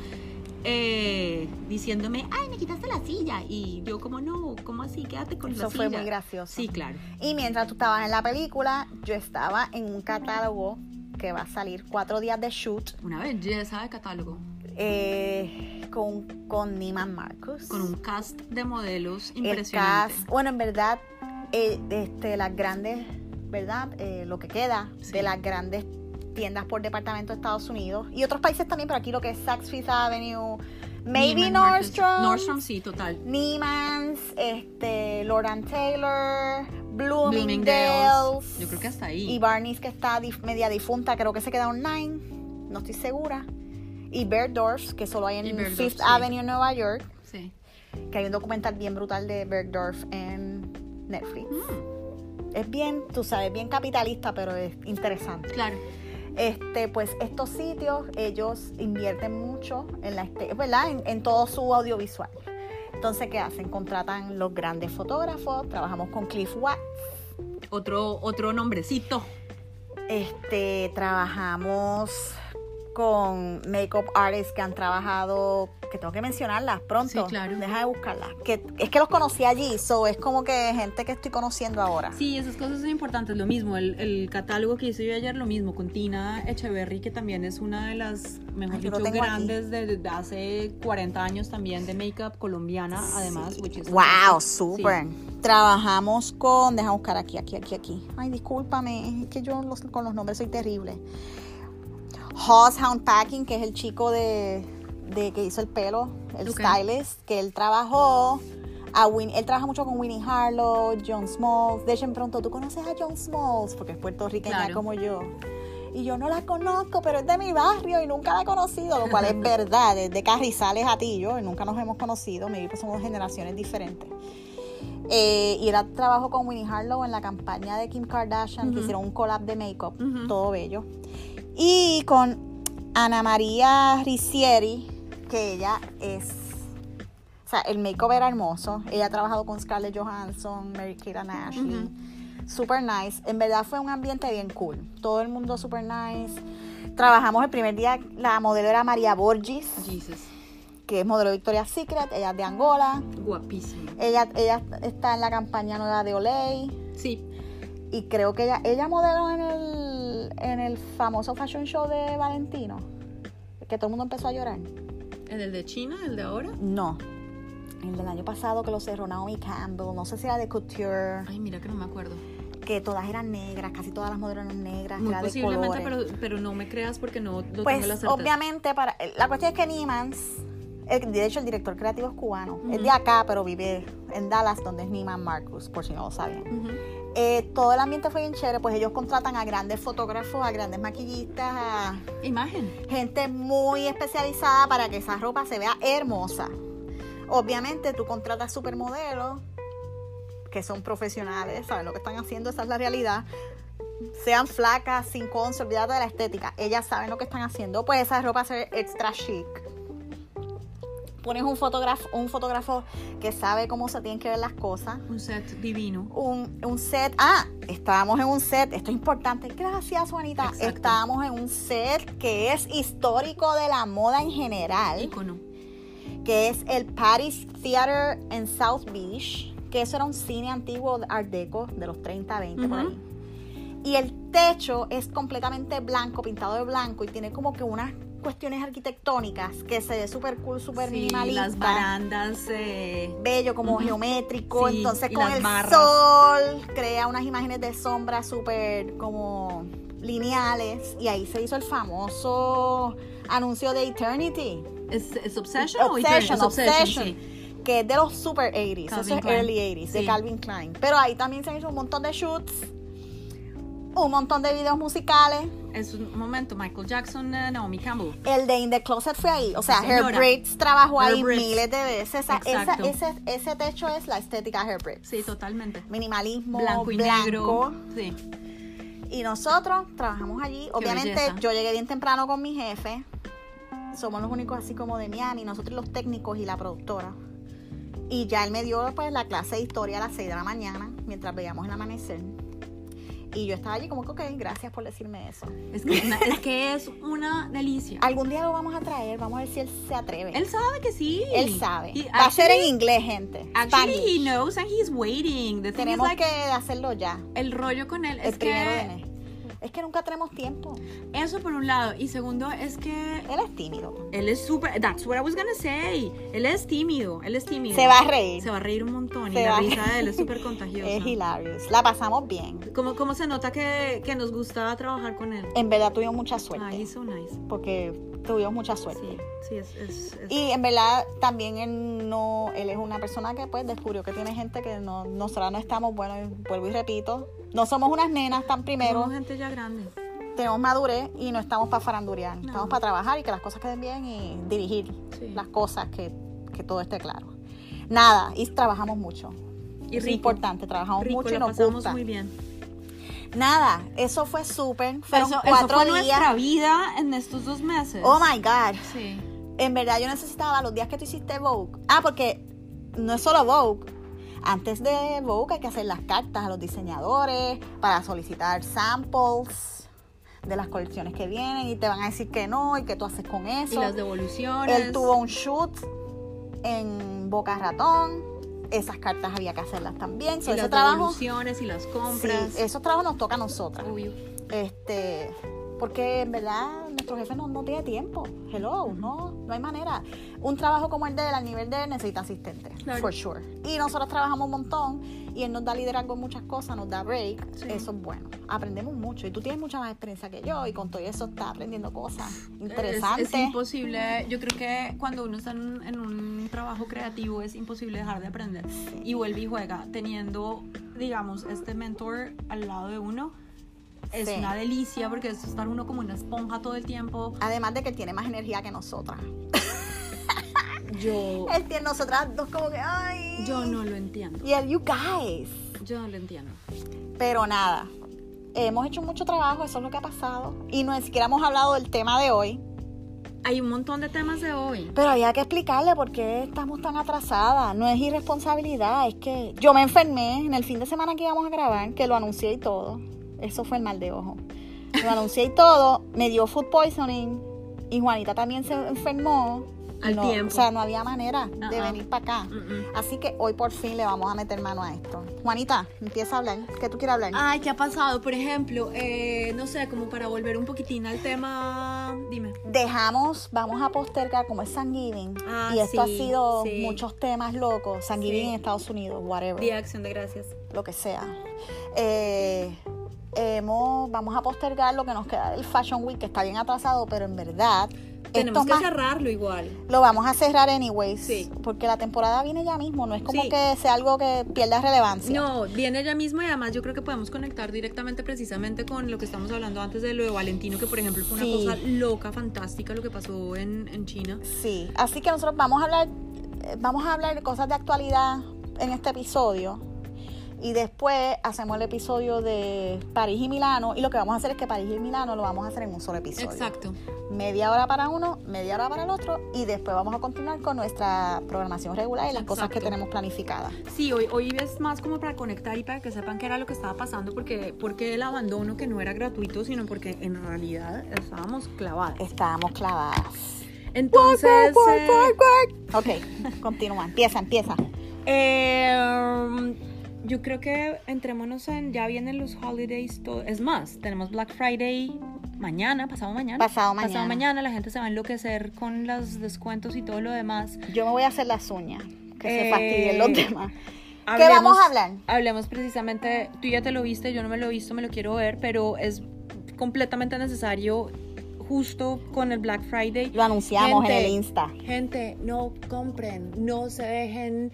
eh, diciéndome, ay, me quitaste la silla. Y yo como, no, ¿cómo así? Quédate con la Eso silla. fue muy gracioso. Sí, claro. Y mientras tú estabas en la película, yo estaba en un catálogo que va a salir cuatro días de shoot Una belleza de catálogo. eh, con, con Neiman Marcus. Con un cast de modelos el impresionante. cast, bueno, en verdad, eh, este, las grandes, ¿verdad? Lo que queda Sí. de las grandes tiendas por departamento de Estados Unidos y otros países también, pero aquí lo que es Saks Fifth Avenue, maybe. Nordstrom, Nordstrom, sí, total. Neiman's, este, Lord and Taylor, Bloomingdale's. Yo creo que hasta ahí. y Barney's que está dif- media difunta, creo que se queda online, no estoy segura. Y Bergdorf, que solo hay en Bergdorf, Fifth sí. Avenue, Nueva York Sí. que hay un documental bien brutal de Bergdorf en Netflix. Mm, Es bien, tú sabes, bien capitalista, pero es interesante. claro. Este, pues estos sitios, ellos invierten mucho en la este- ¿verdad? En, en todo su audiovisual. Entonces, ¿qué hacen? Contratan los grandes fotógrafos, trabajamos con Cliff Watts, Otro, otro nombrecito. este, trabajamos con makeup artists que han trabajado, que tengo que mencionarlas pronto. Sí, claro. Deja de buscarlas. Que, es que los conocí allí, so es como que gente que estoy conociendo ahora. Sí, esas cosas son importantes. Lo mismo, el, el catálogo que hice yo ayer, lo mismo, con Tina Echeverry, que también es una de las, mejor Ay, dicho, grandes de, de hace 40 años también de make-up colombiana, además. which is Wow, fantastic. super. Trabajamos con, deja buscar aquí, aquí, aquí, aquí. Ay, discúlpame, es que yo los- con los nombres soy terrible. Hoss Hound Packing, que es el chico de, de que hizo el pelo, el stylist, que él trabajó. A Win- él trabaja mucho con Winnie Harlow, John Smalls. De hecho, en pronto, ¿tú conoces a John Smalls? Porque es puertorriqueña Claro. como yo. Y yo no la conozco, pero es de mi barrio y nunca la he conocido, lo cual es verdad. Desde Carrizales a ti, yo y nunca nos hemos conocido. Maybe pues somos generaciones diferentes. Eh, y era trabajo con Winnie Harlow en la campaña de Kim Kardashian, que hicieron un collab de makeup, todo bello. Y con Ana María Ricieri, que ella es. O sea, el make-up era hermoso. Ella ha trabajado con Scarlett Johansson, Mary Kate and Ashley. Super nice. En verdad fue un ambiente bien cool. Todo el mundo super nice. Trabajamos el primer día, la modelo era María Borgis, Jesus, que es modelo de Victoria's Secret. Ella es de Angola. guapísimo. Ella, ella está en la campaña nueva de Olay. Sí, Y creo que ella, ella modeló en el, en el famoso fashion show de Valentino. Que todo el mundo empezó a llorar. ¿en el de China, el de ahora? No. El del año pasado que lo cerró Naomi Campbell. No sé si era de Couture. Ay, mira que no me acuerdo. Que todas eran negras. Casi todas las modelos eran negras. que Muy era de posiblemente, colores. pero, pero no me creas porque no lo tengo la Pues certeza. obviamente, para la cuestión es que Niemans, el- de hecho el director creativo es cubano, es de acá, pero vive en Dallas, donde es Neiman Marcus, por si no lo sabían. Ujú. Eh, todo el ambiente fue bien chévere, pues ellos contratan a grandes fotógrafos, a grandes maquillistas, a Imagen. gente muy especializada para que esa ropa se vea hermosa. Obviamente tú contratas supermodelos que son profesionales, saben lo que están haciendo, esa es la realidad. Sean flacas, sin cons, olvídate de la estética. Ellas saben lo que están haciendo, pues esa ropa se ve extra chic. Pones un fotógrafo, un fotógrafo que sabe cómo se tienen que ver las cosas Un set divino. un, un set. Ah, estábamos en un set. Esto es importante. Gracias, Juanita. Exacto. Estábamos en un set que es histórico de la moda en general, Icono. que es el Paris Theater en South Beach, que eso era un cine antiguo Art Deco de los 30, 20 por ahí. Y el techo es completamente blanco, pintado de blanco y tiene como que unas cuestiones arquitectónicas que se ve súper cool, súper Sí, minimalista las barandas. eh, bello, como Ujú. geométrico. Sí, Entonces con el barras. sol crea unas imágenes de sombra súper como lineales. Y ahí se hizo el famoso anuncio de Eternity. ¿Es, es Obsession o Obsession? Es Obsession. sí. que es de los super 80s, eso Calvin es Klein. early 80s, de Sí. Calvin Klein. Pero ahí también se hecho un montón de shoots, un montón de videos musicales. Es un momento, Michael Jackson, eh, Naomi Campbell. El de In the Closet fue ahí. O sea, señora. Hair trabajó ahí miles de veces. Esa- ese, ese techo es la estética Hair Braids. Sí, totalmente. Minimalismo, Blanco y blanco. negro. Sí. Y nosotros trabajamos allí. Obviamente, belleza. yo llegué bien temprano con mi jefe. Somos los únicos así como de Miami, nosotros los técnicos y la productora. Y ya él me dio pues la clase de historia a las 6 de la mañana, mientras veíamos el amanecer. Y yo estaba allí como que, ok, gracias por decirme eso. Es que, es una- es que es una delicia. Algún día lo vamos a traer, vamos a ver si él se atreve. Él sabe que sí. Él sabe. He- Va a ser en inglés, gente. Actually, he Spanglish. knows and he's waiting. The Tenemos like, que hacerlo ya. el rollo con él El es primero que. Es que nunca tenemos tiempo. eso por un lado y segundo es que Él es tímido. él es súper that's what I was gonna say él es tímido él es tímido Se va a reír. se va a reír un montón Se y la risa de él es súper contagiosa Es hilarious. La pasamos bien. ¿Cómo, cómo se nota que, que nos gusta trabajar con él En verdad tuvimos mucha suerte. He's so nice Porque tuvimos mucha suerte. sí sí es, es, es- Y en verdad también él no, él es una persona que pues descubrió que tiene gente que no, nosotras no estamos, bueno, vuelvo y repito, no somos unas nenas tan primero, somos gente ya grande tenemos madurez y no estamos para farandurear, No. estamos para trabajar y que las cosas queden bien y dirigir Sí. las cosas, que, que todo esté claro. Nada, y trabajamos mucho. y es rico importante, trabajamos rico mucho y nos pasamos gusta. muy bien Nada, eso fue súper, fueron eso, eso cuatro fue días. nuestra vida en estos dos meses Oh my God. sí En verdad yo necesitaba los días que tú hiciste Vogue. Ah, porque no es solo Vogue. Antes de Vogue hay que hacer las cartas a los diseñadores para solicitar samples de las colecciones que vienen y te van a decir que no y que tú haces con y eso. las devoluciones Él tuvo un shoot en Boca Ratón. Esas cartas había que hacerlas también. So, y ese las trabajo, devoluciones y las sí, compras esos trabajos nos toca a nosotras. Obvio. Este, porque en verdad nuestro jefe no, no tiene tiempo. Hello, no, no hay manera. Un trabajo como el de él, al nivel de él, necesita asistente, Claro. for sure. Y nosotros trabajamos un montón y él nos da liderazgo en muchas cosas, nos da break. Sí. Eso es bueno. Aprendemos mucho y tú tienes mucha más experiencia que yo y con todo eso estás aprendiendo cosas interesantes. Es, es imposible, yo creo que cuando uno está en, en un trabajo creativo es imposible dejar de aprender. Y vuelve y juega, teniendo, digamos, este mentor al lado de uno. Es Sí. una delicia porque es estar uno como una esponja todo el tiempo. Además de que él tiene más energía que nosotras. Yo, Él tiene nosotras dos como que, ay. yo no lo entiendo. Y él, you guys. Yo no lo entiendo. Pero nada, hemos hecho mucho trabajo, eso es lo que ha pasado. Y no ni siquiera hemos hablado del tema de hoy. Hay un montón de temas de hoy. Pero había que explicarle por qué estamos tan atrasadas. No es irresponsabilidad, es que yo me enfermé en el fin de semana que íbamos a grabar, que lo anuncié y todo. Eso fue el mal de ojo. Lo anuncié y todo, me dio food poisoning y Juanita también se enfermó. Al No, tiempo. O sea, no había manera de venir para acá. Así que hoy por fin le vamos a meter mano a esto. Juanita, empieza a hablar. ¿Qué tú quieres hablar? Ay, ¿qué ha pasado? Por ejemplo, eh, no sé, como para volver un poquitín al tema. Dime. dejamos, vamos a postergar como es San Giving. Ah, y esto sí, ha sido sí. muchos temas locos. San Giving en Estados Unidos, whatever, Día de Acción de Gracias. lo que sea. Eh, hemos, vamos a postergar lo que nos queda del Fashion Week, que está bien atrasado, pero en verdad, Tenemos que más- cerrarlo igual. lo vamos a cerrar anyways. Sí. Porque la temporada viene ya mismo, no es como Sí. que sea algo que pierda relevancia. No, viene ya mismo y además yo creo que podemos conectar directamente precisamente con lo que estamos hablando antes de lo de Valentino, que por ejemplo fue una Sí. cosa loca, fantástica lo que pasó en, en China. Sí, así que nosotros vamos a hablar, eh, vamos a hablar de cosas de actualidad en este episodio. Y después hacemos el episodio de París y Milano. Y lo que vamos a hacer es que París y Milano lo vamos a hacer en un solo episodio. Exacto. Media hora para uno, media hora para el otro. Y después vamos a continuar con nuestra programación regular y las cosas que tenemos planificadas. Sí, hoy, hoy es más como para conectar y para que sepan qué era lo que estaba pasando, porque, porque el abandono que no era gratuito, sino porque en realidad estábamos clavadas. Estábamos clavadas. Entonces, eh, work, work, work. Ok, continúa. Empieza, empieza. eh, yo creo que entrémonos en, ya vienen los holidays, todo. es más, tenemos Black Friday mañana, pasado mañana. Pasado Pasado mañana. mañana, la gente se va a enloquecer con los descuentos y todo lo demás. Yo me voy a hacer las uñas. Que se Eh, fastidien los demás. ¿Qué vamos a hablar? Hablemos precisamente, tú ya te lo viste, yo no me lo he visto, me lo quiero ver, pero es completamente necesario justo con el Black Friday. Lo anunciamos en el Insta. Gente, no compren, no se dejen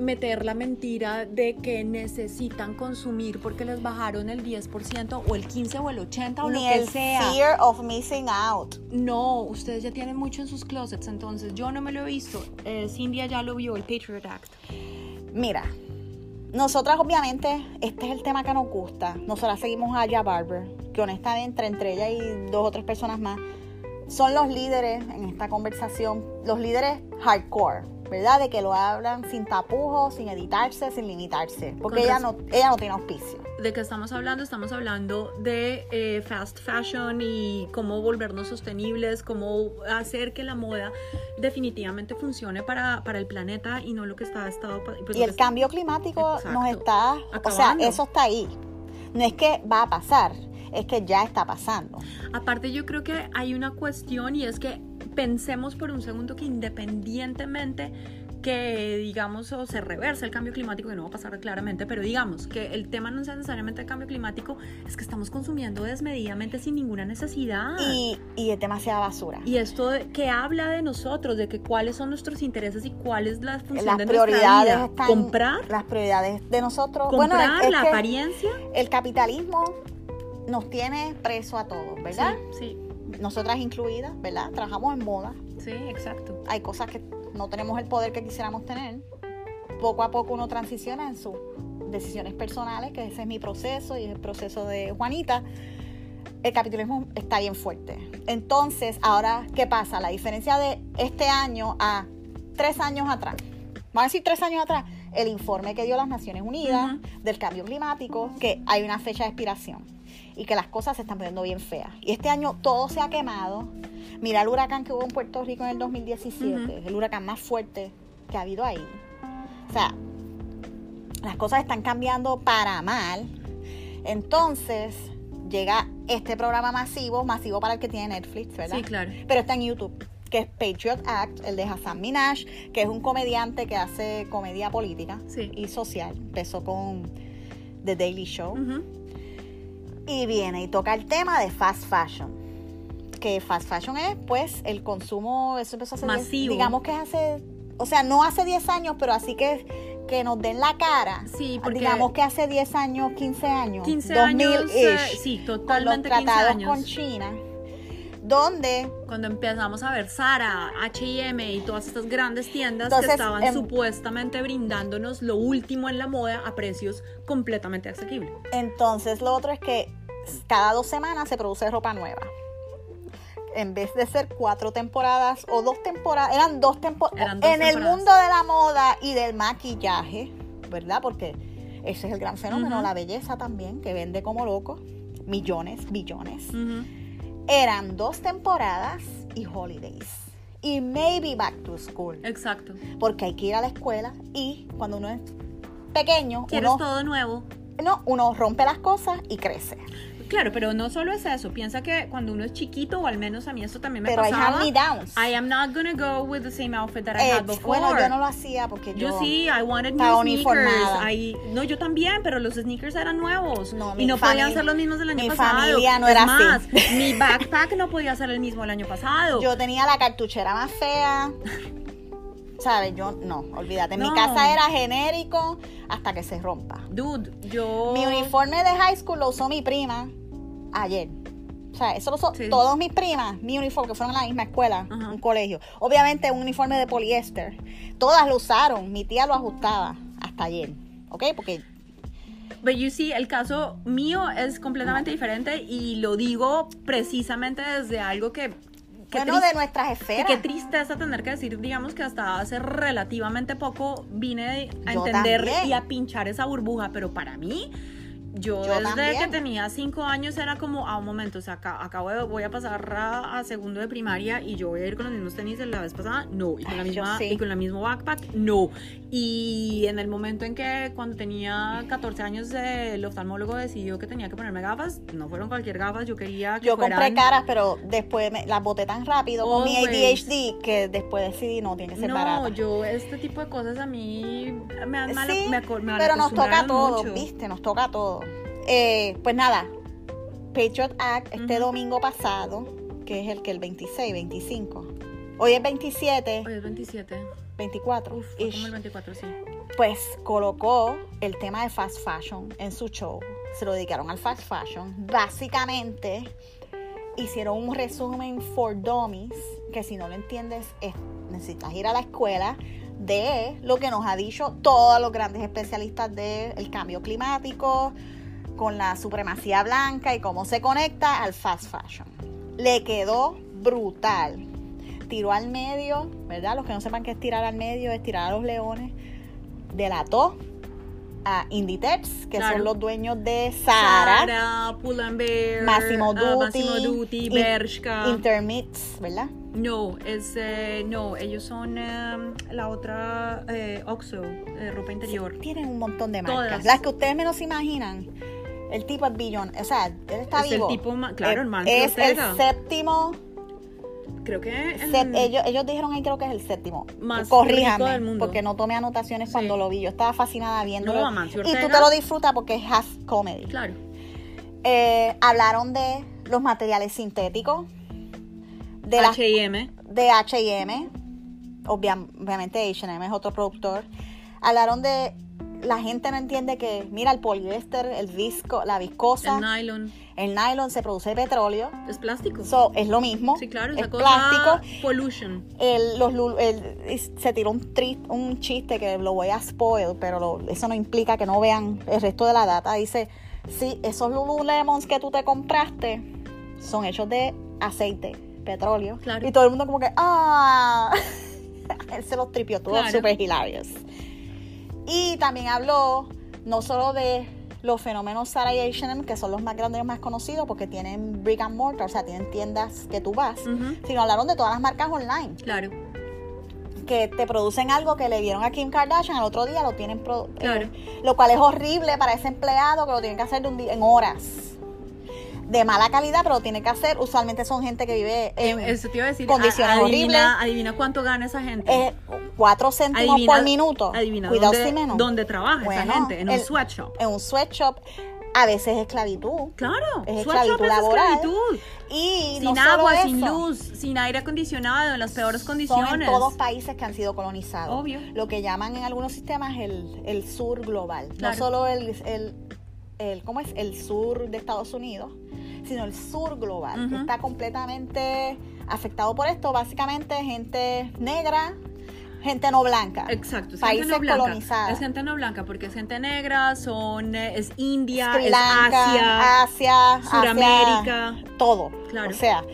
meter la mentira de que necesitan consumir porque les bajaron el 10% o el 15 o el 80 o Ni lo que el sea. fear of missing out. No, ustedes ya tienen mucho en sus closets, entonces yo no me lo he visto. Eh, Cindy ya lo vio, el Patriot Act. Mira, nosotras obviamente, este es el tema que nos gusta. Nosotras seguimos a Aya Barber, que honestamente entre ella y dos o tres personas más, son los líderes en esta conversación, los líderes hardcore, ¿verdad? De que lo hablan sin tapujos, sin editarse, sin limitarse. Porque ella no, ella no tiene auspicio. ¿De qué estamos hablando? Estamos hablando de eh, fast fashion y cómo volvernos sostenibles, cómo hacer que la moda definitivamente funcione para, para el planeta y no lo que está estado pues, Y el cambio climático Exacto. nos está, o sea, Acabando. eso está ahí. No es que va a pasar, es que ya está pasando. Aparte yo creo que hay una cuestión y es que pensemos por un segundo que independientemente que digamos o se reverse el cambio climático, que no va a pasar claramente, pero digamos que el tema no sea necesariamente el cambio climático, es que estamos consumiendo desmedidamente sin ninguna necesidad. Y, y es demasiada basura. Y esto de- que habla de nosotros, de que cuáles son nuestros intereses y cuál es la función las de nuestra prioridades vida. están Comprar, las prioridades de nosotros comprar bueno es- la apariencia. el capitalismo nos tiene preso a todos verdad Sí, nosotras incluidas verdad trabajamos en moda sí, sí, exacto. hay cosas que no tenemos el poder que quisiéramos tener poco a poco uno transiciona en sus decisiones personales que ese es mi proceso y es el proceso de Juanita el capitalismo está bien fuerte. Entonces ahora qué pasa la diferencia de este año a tres años atrás vamos a decir tres años atrás el informe que dio las Naciones Unidas del cambio climático que hay una fecha de expiración y que las cosas se están poniendo bien feas y este año todo se ha quemado mira el huracán que hubo en Puerto Rico en el 2017 Ujú. el huracán más fuerte que ha habido ahí o sea las cosas están cambiando para mal entonces llega este programa masivo, masivo para el que tiene Netflix, ¿verdad? Sí, claro. Pero está en YouTube, que es Patriot Act, el de Hassan Minaj, que es un comediante que hace comedia política Sí. y social. Empezó con The Daily Show. Ujú. Y viene y toca el tema de fast fashion. Que fast fashion es, pues, el consumo, eso empezó hace 10 Masivo. digamos que es hace, o sea, no hace 10 años, pero así que, que nos den la cara. Sí, porque- Digamos que hace 10 años, 15 años. 15 años, 2000-ish, eh, sí, Con los totalmente 15 tratados años. con China, donde Cuando empezamos a ver Zara, H&M y todas estas grandes tiendas Entonces, que estaban em- supuestamente brindándonos lo último en la moda a precios completamente asequibles. Entonces, lo otro es que cada dos semanas se produce ropa nueva. En vez de ser cuatro temporadas o dos temporadas, eran dos, tempo- Eran dos En el temporadas. mundo de la moda y del maquillaje, ¿verdad? Porque ese es el gran fenómeno, Ujú. la belleza también, que vende como loco, millones, billones. Ujú. Eran dos temporadas y holidays. Y maybe back to school. Exacto. Porque hay que ir a la escuela y cuando uno es pequeño, ¿Quieres uno, todo nuevo? no, uno rompe las cosas y crece. Claro, pero no solo es eso. Piensa que cuando uno es chiquito, o al menos a mí esto también me Pero pasaba. hand-me-downs. I am not gonna go with the same outfit that I Eh, had before. bueno, yo no lo hacía porque yo, Yo sí, I wanted new uniformada. sneakers. I- no, yo también, pero los sneakers eran nuevos. No, y mi no familia- podían ser los mismos del año mi pasado. familia no Es era así. mi backpack no podía ser el mismo del año pasado. yo tenía la cartuchera más fea. ¿Sabes? Yo no, olvídate. Mi casa era genérico hasta que se rompa. Dude, yo. Mi uniforme de high school lo usó mi prima ayer. O sea, eso lo usó Sí. todos mis primas, mi uniforme, que fueron a la misma escuela, Ajá. un colegio. Obviamente un uniforme de poliéster. Todas lo usaron, mi tía lo ajustaba hasta ayer. ¿Ok? Porque But you see, el caso mío es completamente diferente y lo digo precisamente desde algo que. Bueno, triste- de nuestras Y esferas. qué tristeza tener que decir, digamos que hasta hace relativamente poco vine a Yo entender también. y a pinchar esa burbuja, pero para mí, yo, Yo desde también. que tenía cinco años era como, a un momento, o sea, acá- acabo de, voy a pasar a, a segundo de primaria y yo voy a ir con los mismos tenis de la vez pasada, no, y con la misma, sí. y con la mismo backpack, no. Y en el momento en que cuando tenía 14 años el oftalmólogo decidió que tenía que ponerme gafas, no fueron cualquier gafas, yo quería que Yo compré caras, pero después me- las boté tan rápido con mi. ADHD que después decidí no, tiene que ser no, barata. yo este tipo de cosas a mí me han mal, Sí, me, me pero nos toca mucho. ¿viste? Nos toca a todos. Eh, pues nada, Patriot Act este domingo pasado que es el que el 26, 25. Hoy es 27, Hoy es 27. 24. Uf, fue ish. como el 24, sí. pues colocó el tema de fast fashion en su show. Se lo dedicaron al fast fashion. Básicamente hicieron un resumen for dummies, que si no lo entiendes, es- necesitas ir a la escuela de lo que nos ha dicho todos los grandes especialistas del cambio climático, con la supremacía blanca y cómo se conecta al fast fashion. Le quedó brutal. Tiró al medio, ¿verdad? Los que no sepan qué es tirar al medio, es tirar a los leones delató a Inditex, que Claro. son los dueños de Zara, Zara, Pull&Bear, Massimo ah, Dutti, Massimo Dutti, Bershka. Intermits, ¿verdad? no, es, eh, no, ellos son eh, la otra eh, Oxxo, eh, ropa interior. Tienen un montón de marcas, Todas. las que ustedes menos imaginan. El tipo es billón, o sea, él está Es el vivo. tipo ma- claro, el Manfred Es el Ortega. séptimo, Creo que el- ellos, ellos dijeron ahí creo que es el séptimo. Más Corríjame, del mundo. porque no tomé anotaciones Sí. cuando lo vi. Yo estaba fascinada viéndolo. No, Amancio y tú Ortega. te lo disfrutas porque es half comedy. Claro. Eh, hablaron de los materiales sintéticos, de H&M. de H&M, obvia- obviamente H&M es otro productor, hablaron de la gente no entiende que mira el poliéster, el visco, la viscosa, El nylon. el nylon se produce de petróleo, Es plástico. so, es lo mismo, sí, claro, es cosa. plástico. Pollution. El, los, el- es- se tiró un, tri- un chiste que lo voy a spoil, pero lo- eso no implica que no vean el resto de la data. Dice, sí, esos Lululemons que tú te compraste son hechos de aceite, petróleo. Claro. Y todo el mundo como que, ah, él se los tripió, todo Claro. super hilarious. Y también habló no solo de los fenómenos Zara y H&M, que son los más grandes y los más conocidos porque tienen brick and mortar, o sea, tienen tiendas que tú vas, sino hablaron de todas las marcas online Claro. que te producen algo que le dieron a Kim Kardashian, al otro día lo tienen, pro- Claro. eh, lo cual es horrible para ese empleado que lo tienen que hacer de un día, en horas. De mala calidad, pero tiene que hacer. Usualmente son gente que vive en Eh, Eso te iba a decir. condiciones adivina, horribles. Adivina cuánto gana esa gente. eh, cuatro céntimos Adivina- por minuto. Adivina Cuidado dónde, si menos. dónde trabaja Bueno, esa gente. En un sweatshop. En un sweatshop. A veces esclavitud. Claro. es esclavitud es laboral. esclavitud. Y Sin no agua, sin luz, sin aire acondicionado, en las peores Son condiciones. en todos países que han sido colonizados. Obvio. Lo que llaman en algunos sistemas el, el sur global. Claro. No solo el, el, el- ¿cómo es? El sur de Estados Unidos, sino el sur global, que está completamente afectado por esto. Básicamente gente negra, gente no blanca. Exacto, es Países gente no blanca. colonizados. Es gente no blanca porque es gente negra, son eh, es India, Sri es Lanka, Asia, Asia, Asia, Suramérica. todo. Claro. O sea,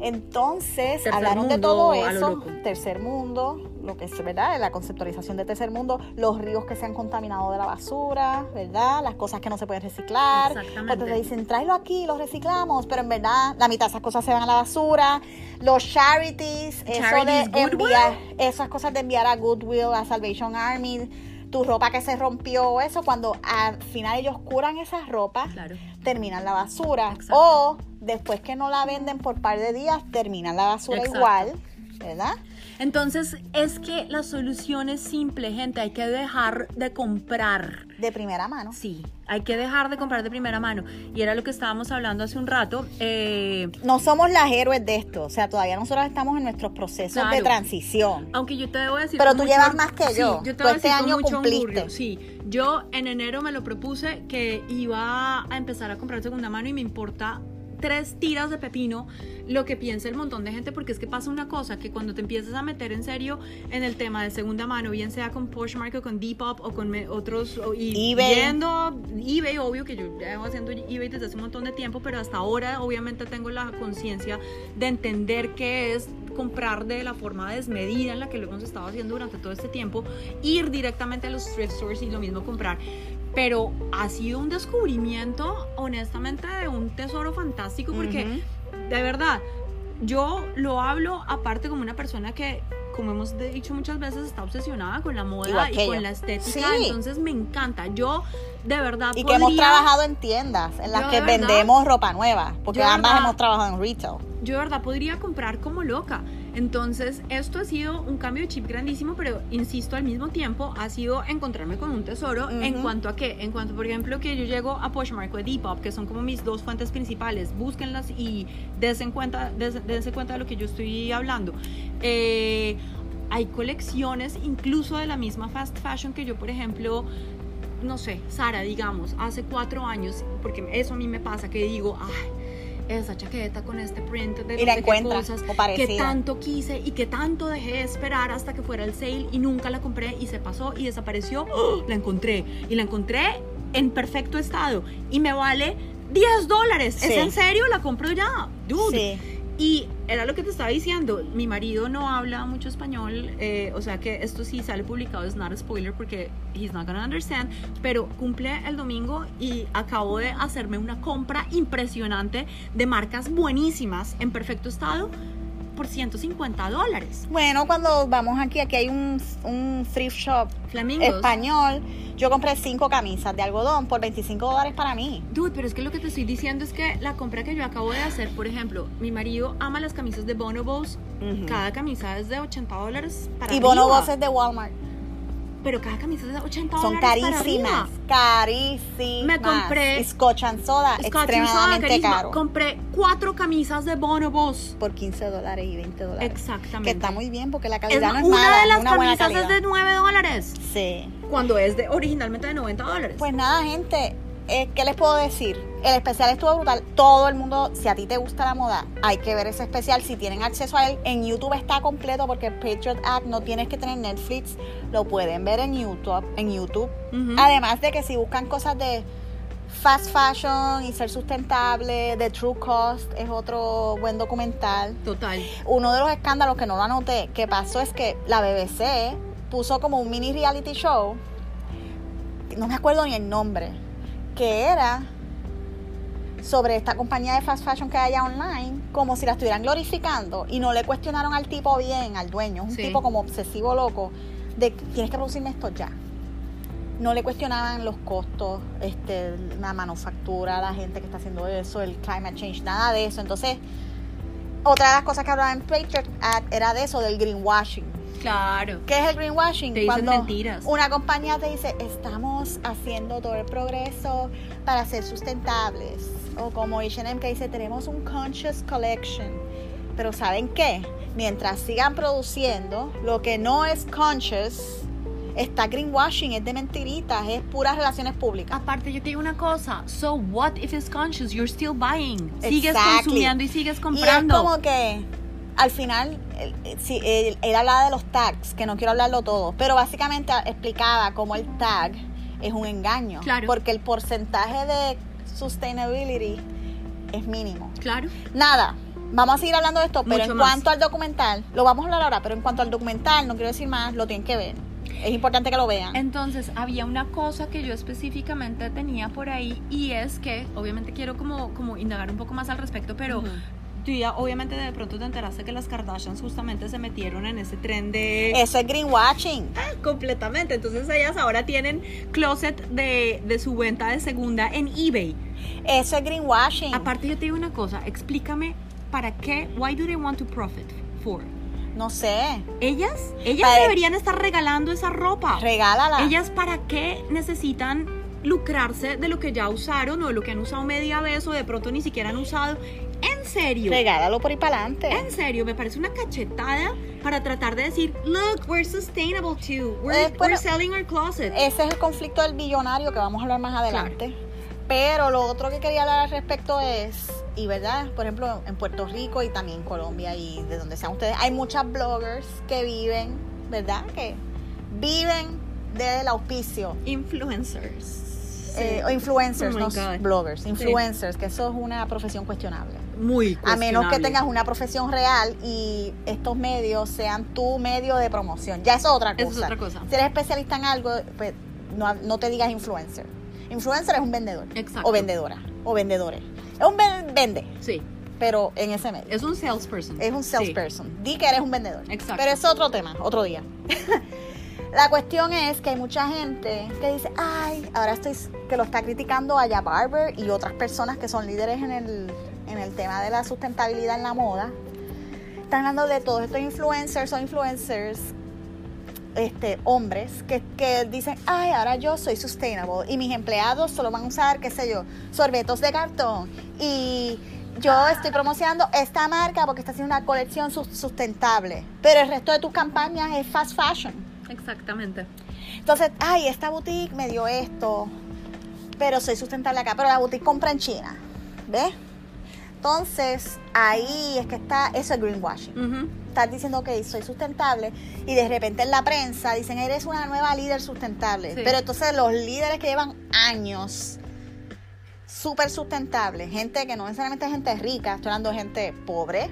entonces Tercer hablaron de todo eso, tercer mundo, lo que es verdad, la conceptualización de tercer mundo, los ríos que se han contaminado de la basura, ¿verdad? Las cosas que no se pueden reciclar. Exactamente. Entonces te dicen, tráelo aquí, lo reciclamos, pero en verdad la mitad de esas cosas se van a la basura. Los charities, eso de enviar, esas cosas de enviar a Goodwill, a Salvation Army, tu ropa que se rompió, eso, cuando al final ellos curan esas ropas, Claro. terminan la basura. Exacto. O después que no la venden por par de días, terminan la basura Exacto. igual, ¿verdad? Entonces, es que la solución es simple, gente. Hay que dejar de comprar. De primera mano. Sí, hay que dejar de comprar de primera mano. Y era lo que estábamos hablando hace un rato. eh, No somos las héroes de esto, o sea, todavía nosotros estamos en nuestros procesos de transición. aunque yo te debo decir. Pero tú mucho llevas más que Sí, yo. yo te Tú este año mucho cumpliste. Sí, yo en enero me lo propuse que iba a empezar a comprar segunda mano y me importa tres tiras de pepino lo que piensa el montón de gente porque es que pasa una cosa que cuando te empiezas a meter en serio en el tema de segunda mano bien sea con Poshmark o con Depop o con otros o- y eBay. viendo eBay obvio que yo llevo haciendo eBay desde hace un montón de tiempo pero hasta ahora obviamente tengo la conciencia de entender qué es comprar de la forma desmedida en la que lo hemos estado haciendo durante todo este tiempo ir directamente a los thrift stores y lo mismo comprar pero ha sido un descubrimiento honestamente de un tesoro fantástico porque Ujú. de verdad, yo lo hablo aparte como una persona que, como hemos dicho muchas veces, está obsesionada con la moda que y con la estética. Sí. Entonces me encanta. Yo, de verdad, Y que hemos podría- trabajado en tiendas en las que verdad- vendemos ropa nueva, porque ambas verdad- hemos trabajado en retail. yo de verdad podría comprar como loca. Entonces, esto ha sido un cambio de chip grandísimo, pero insisto, al mismo tiempo ha sido encontrarme con un tesoro en Ujú. cuanto a qué, en cuanto, por ejemplo, que yo llego a Poshmark o a Depop, que son como mis dos fuentes principales, búsquenlas y dense cuenta, dense cuenta de lo que yo estoy hablando. Eh, hay colecciones incluso de la misma fast fashion que yo, por ejemplo, no sé, Sara, digamos, hace cuatro años, porque eso a mí me pasa, que digo, ay, esa chaqueta con este print de Y la cosas o que tanto quise y que tanto dejé de esperar hasta que fuera el sale y nunca la compré y se pasó y desapareció, ¡Oh! la encontré y la encontré en perfecto estado y me vale 10 dólares. Sí. ¿Es en serio? La compro ya, dude. Sí. Y era lo que te estaba diciendo, mi marido no habla mucho español, eh, o sea que esto sí sale publicado, es not a spoiler porque he's not gonna understand, pero cumple el domingo y acabo de hacerme una compra impresionante de marcas buenísimas en perfecto estado por 150 dólares. Bueno, cuando vamos aquí, aquí hay un, un thrift shop Flamingos. español. Yo compré cinco camisas de algodón por 25 dólares para mí. Dude, pero es que lo que te estoy diciendo es que la compra que yo acabo de hacer, por ejemplo, mi marido ama las camisas de Bonobos. Cada camisa es de 80 dólares para Y arriba. bonobos es de Walmart. Pero cada camisa es de 80 Son dólares carísimas. Carísimas. Me compré- Scotch and Soda, Scotch and Soda, extremadamente caro. Compré cuatro camisas de Bonobos. Por 15 dólares y 20 dólares. Exactamente. Que está muy bien porque la Es calidad no es una mala, de es las una camisas es de 9 dólares. Sí. Cuando es de originalmente de 90 dólares. Pues nada, gente, eh, ¿qué les puedo decir? El especial estuvo brutal. Todo el mundo, si a ti te gusta la moda, hay que ver ese especial. Si tienen acceso a él, en YouTube está completo porque Patriot Act no tienes que tener Netflix. Lo pueden ver en YouTube. En YouTube. Además de que si buscan cosas de fast fashion y ser sustentable, de True Cost es otro buen documental. Total. Uno de los escándalos que no lo anoté que pasó es que la BBC puso como un mini reality show, no me acuerdo ni el nombre, que era sobre esta compañía de fast fashion que hay allá online, como si la estuvieran glorificando y no le cuestionaron al tipo bien, al dueño, un Sí. tipo como obsesivo loco, de tienes que producirme esto ya. No le cuestionaban los costos, este, la manufactura, la gente que está haciendo eso, el climate change, nada de eso. Entonces, otra de las cosas que hablaba en Patriot Act era de eso, del greenwashing. Claro. ¿Qué es el greenwashing? Te dicen Cuando mentiras. una compañía te dice, estamos haciendo todo el progreso para ser sustentables. O como H&M que dice, tenemos un conscious collection. Pero ¿saben qué? Mientras sigan produciendo, lo que no es conscious está greenwashing, es de mentiritas, es puras relaciones públicas. Aparte, yo te digo una cosa. So what if it's conscious? You're still buying. Sigues Exactly. consumiendo y sigues Y comprando. es como que al final, él, sí, él- él hablaba de los tags, que no quiero hablarlo todo, pero básicamente explicaba cómo el tag es un engaño. Claro. Porque el porcentaje de sustainability es mínimo. Claro. Nada, vamos a seguir hablando de esto, pero Mucho en más. cuanto al documental, lo vamos a hablar ahora, pero en cuanto al documental, no quiero decir más, lo tienen que ver. Es importante que lo vean. Entonces, había una cosa que yo específicamente tenía por ahí y es que, obviamente quiero como, como indagar un poco más al respecto, pero. Tú ya obviamente de pronto te enteraste que las Kardashians justamente se metieron en ese tren de... Eso es greenwashing. Completamente, entonces ellas ahora tienen closet de, de su venta de segunda en eBay. Eso es greenwashing. Aparte yo te digo una cosa, explícame para qué, why do they want to profit for? No sé. Ellas, ellas Para- deberían estar regalando esa ropa. Regálala. Ellas para qué necesitan lucrarse de lo que ya usaron o de lo que han usado media vez o de pronto ni siquiera han usado. En serio. Regálalo por ahí para adelante. En serio, me parece una cachetada para tratar de decir, look, we're sustainable too. We're, Eh, bueno, we're selling our closet. Ese es el conflicto del billonario que vamos a hablar más adelante. Pero lo otro que quería hablar al respecto es, y verdad, por ejemplo, en Puerto Rico y también en Colombia y de donde sean ustedes, hay muchas bloggers que viven, ¿verdad? Que viven del auspicio. Influencers. Eh, o influencers, Oh no bloggers, influencers, que eso es una profesión cuestionable. Muy A menos que cuestionable. tengas una profesión real y estos medios sean tu medio de promoción. Ya eso es otra cosa. Eso es otra cosa. Si eres especialista en algo, pues no, no te digas influencer. Influencer es un vendedor. Exacto. O vendedora. O vendedores. Es un ven- vende, Sí, pero en ese medio. es un salesperson. Es un Sí. salesperson. Di que eres un vendedor. Exacto. Pero es otro tema, otro día. La cuestión es que hay mucha gente que dice, ay, ahora estoy, que lo está criticando a Ya Barber y otras personas que son líderes en el, en el tema de la sustentabilidad en la moda, están hablando de todos estos influencers o influencers este, hombres que, que, dicen, ay, ahora yo soy sustainable y mis empleados solo van a usar, qué sé yo, sorbetos de cartón y yo estoy promocionando esta marca porque está haciendo una colección sustentable, pero el resto de tus campañas es fast fashion. Exactamente. Entonces, ay, esta boutique me dio esto, pero soy sustentable acá, pero la boutique compra en China, ¿ves? Entonces, ahí es que está, eso es greenwashing. Estás diciendo que soy sustentable y de repente en la prensa dicen, eres una nueva líder sustentable. Pero entonces los líderes que llevan años súper sustentables, gente que no necesariamente es gente rica, estoy hablando de gente pobre,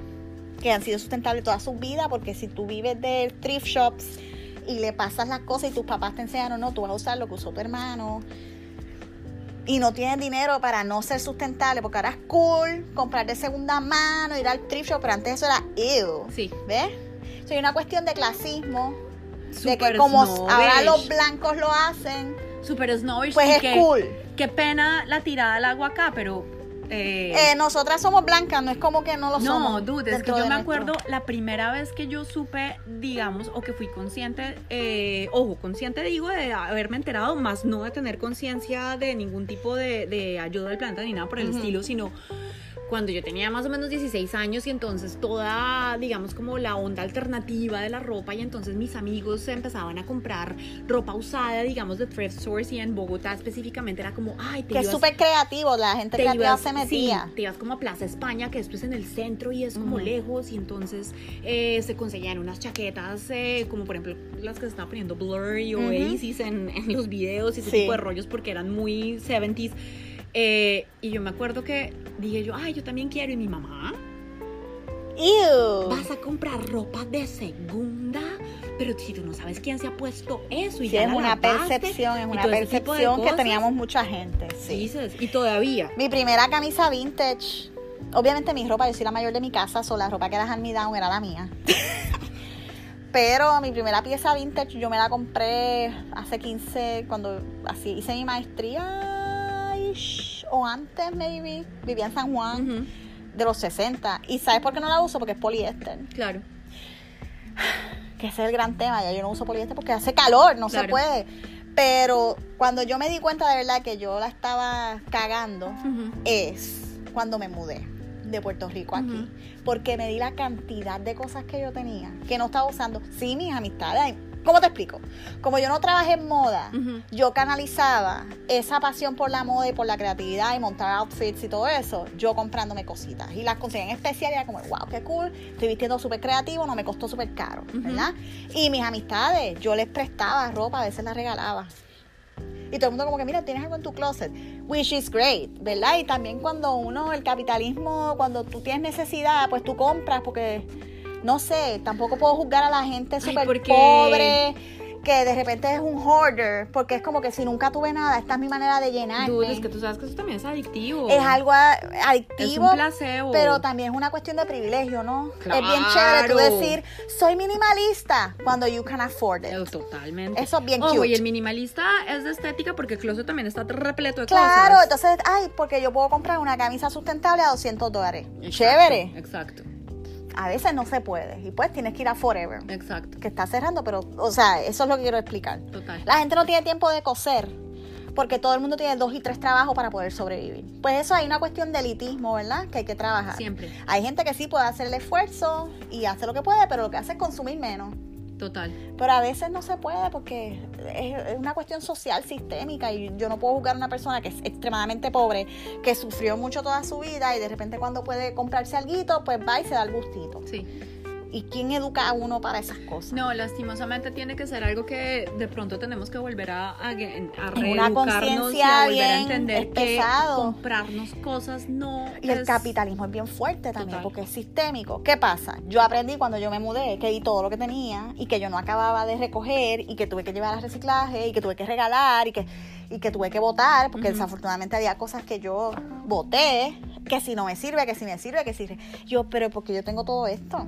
que han sido sustentables toda su vida, porque si tú vives de thrift shops y le pasas las cosas y tus papás te enseñan o no, tú vas a usar lo que usó tu hermano y no tienes dinero para no ser sustentable, porque ahora es cool comprar de segunda mano, ir al thrift shop, pero antes eso era ew. Sí. ¿Ves? Soy una cuestión de clasismo, de que como ahora los blancos lo hacen, super snobbish, pues es cool. Qué pena la tirada al agua acá, pero eh, eh, nosotras somos blancas, no es como que no lo somos. No, dude, es que yo me acuerdo la primera vez que yo supe, digamos, o que fui consciente, eh, ojo, consciente digo de haberme enterado, más no de tener conciencia de ningún tipo de, ayuda del planeta ni nada por el estilo, sino cuando yo tenía más o menos 16 años y entonces toda, digamos, como la onda alternativa de la ropa y entonces mis amigos empezaban a comprar ropa usada, digamos, de thrift stores y en Bogotá específicamente era como, ay, te Que es súper creativo, la gente creativa se metía. te ibas como a Plaza España, que esto es en el centro y es como lejos y entonces eh, se conseguían unas chaquetas eh, como por ejemplo las que se estaban poniendo Blurry o Oasis en, en, los videos y ese tipo de rollos porque eran muy 70s. Eh, y yo me acuerdo que dije yo, ay, yo también quiero. Y mi mamá, Ew. vas a comprar ropa de segunda. Pero si tú no sabes quién se ha puesto eso y sí, es una percepción, es una percepción que teníamos mucha gente. Sí. y todavía. Mi primera camisa vintage, obviamente mi ropa, yo soy la mayor de mi casa, so la ropa que era hand me down era la mía. Pero mi primera pieza vintage yo me la compré hace 15, cuando así hice mi maestría o antes, maybe, vivía en San Juan, de los 60. ¿Y sabes por qué no la uso? Porque es poliéster. Claro. Que ese es el gran tema. Ya yo no uso poliéster porque hace calor, no se puede. Pero cuando yo me di cuenta de verdad que yo la estaba cagando, es cuando me mudé de Puerto Rico aquí. Porque me di la cantidad de cosas que yo tenía, que no estaba usando. Sí, mis amistades, ¿Cómo te explico? Como yo no trabajé en moda, yo canalizaba esa pasión por la moda y por la creatividad y montar outfits y todo eso, yo comprándome cositas. Y las conseguía en especial y era como, wow, qué cool, estoy vistiendo súper creativo, no me costó súper caro, ¿verdad? Y mis amistades, yo les prestaba ropa, a veces la regalaba. Y todo el mundo como que, mira, tienes algo en tu closet, which is great, ¿verdad? Y también cuando uno, el capitalismo, cuando tú tienes necesidad, pues tú compras porque no sé, tampoco puedo juzgar a la gente súper pobre que de repente es un hoarder, porque es como que si nunca tuve nada, esta es mi manera de llenar. es que tú sabes que eso también es adictivo. Es algo adictivo. Es un placebo. Pero también es una cuestión de privilegio, ¿no? Es bien chévere tú decir, soy minimalista cuando you can afford it. Oh, totalmente. Eso es bien cute. y el minimalista es de estética porque el closet también está repleto de cosas. Claro, entonces, ay, porque yo puedo comprar una camisa sustentable a 200 dólares. chévere. Exacto a veces no se puede y pues tienes que ir a Forever. Exacto. Que está cerrando, pero, o sea, eso es lo que quiero explicar. Total. La gente no tiene tiempo de coser porque todo el mundo tiene dos y tres trabajos para poder sobrevivir. Pues eso hay una cuestión de elitismo, ¿verdad? Que hay que trabajar. Siempre. Hay gente que sí puede hacer el esfuerzo y hace lo que puede, pero lo que hace es consumir menos. Total. Pero a veces no se puede porque es, una cuestión social, sistémica, y yo no puedo juzgar a una persona que es extremadamente pobre, que sufrió mucho toda su vida y de repente cuando puede comprarse algo, pues va y se da el gustito. Sí. ¿Y quién educa a uno para esas cosas? No, lastimosamente tiene que ser algo que de pronto tenemos que volver a, a, a una conciencia bien a entender pesado. comprarnos cosas no Y el capitalismo es bien fuerte también porque es sistémico. ¿Qué pasa? Yo aprendí cuando yo me mudé que di todo lo que tenía y que yo no acababa de recoger y que tuve que llevar al reciclaje y que tuve que regalar y que, y que tuve que votar porque desafortunadamente había cosas que yo voté que si no me sirve, que si me sirve, que si... Yo, pero porque yo tengo todo esto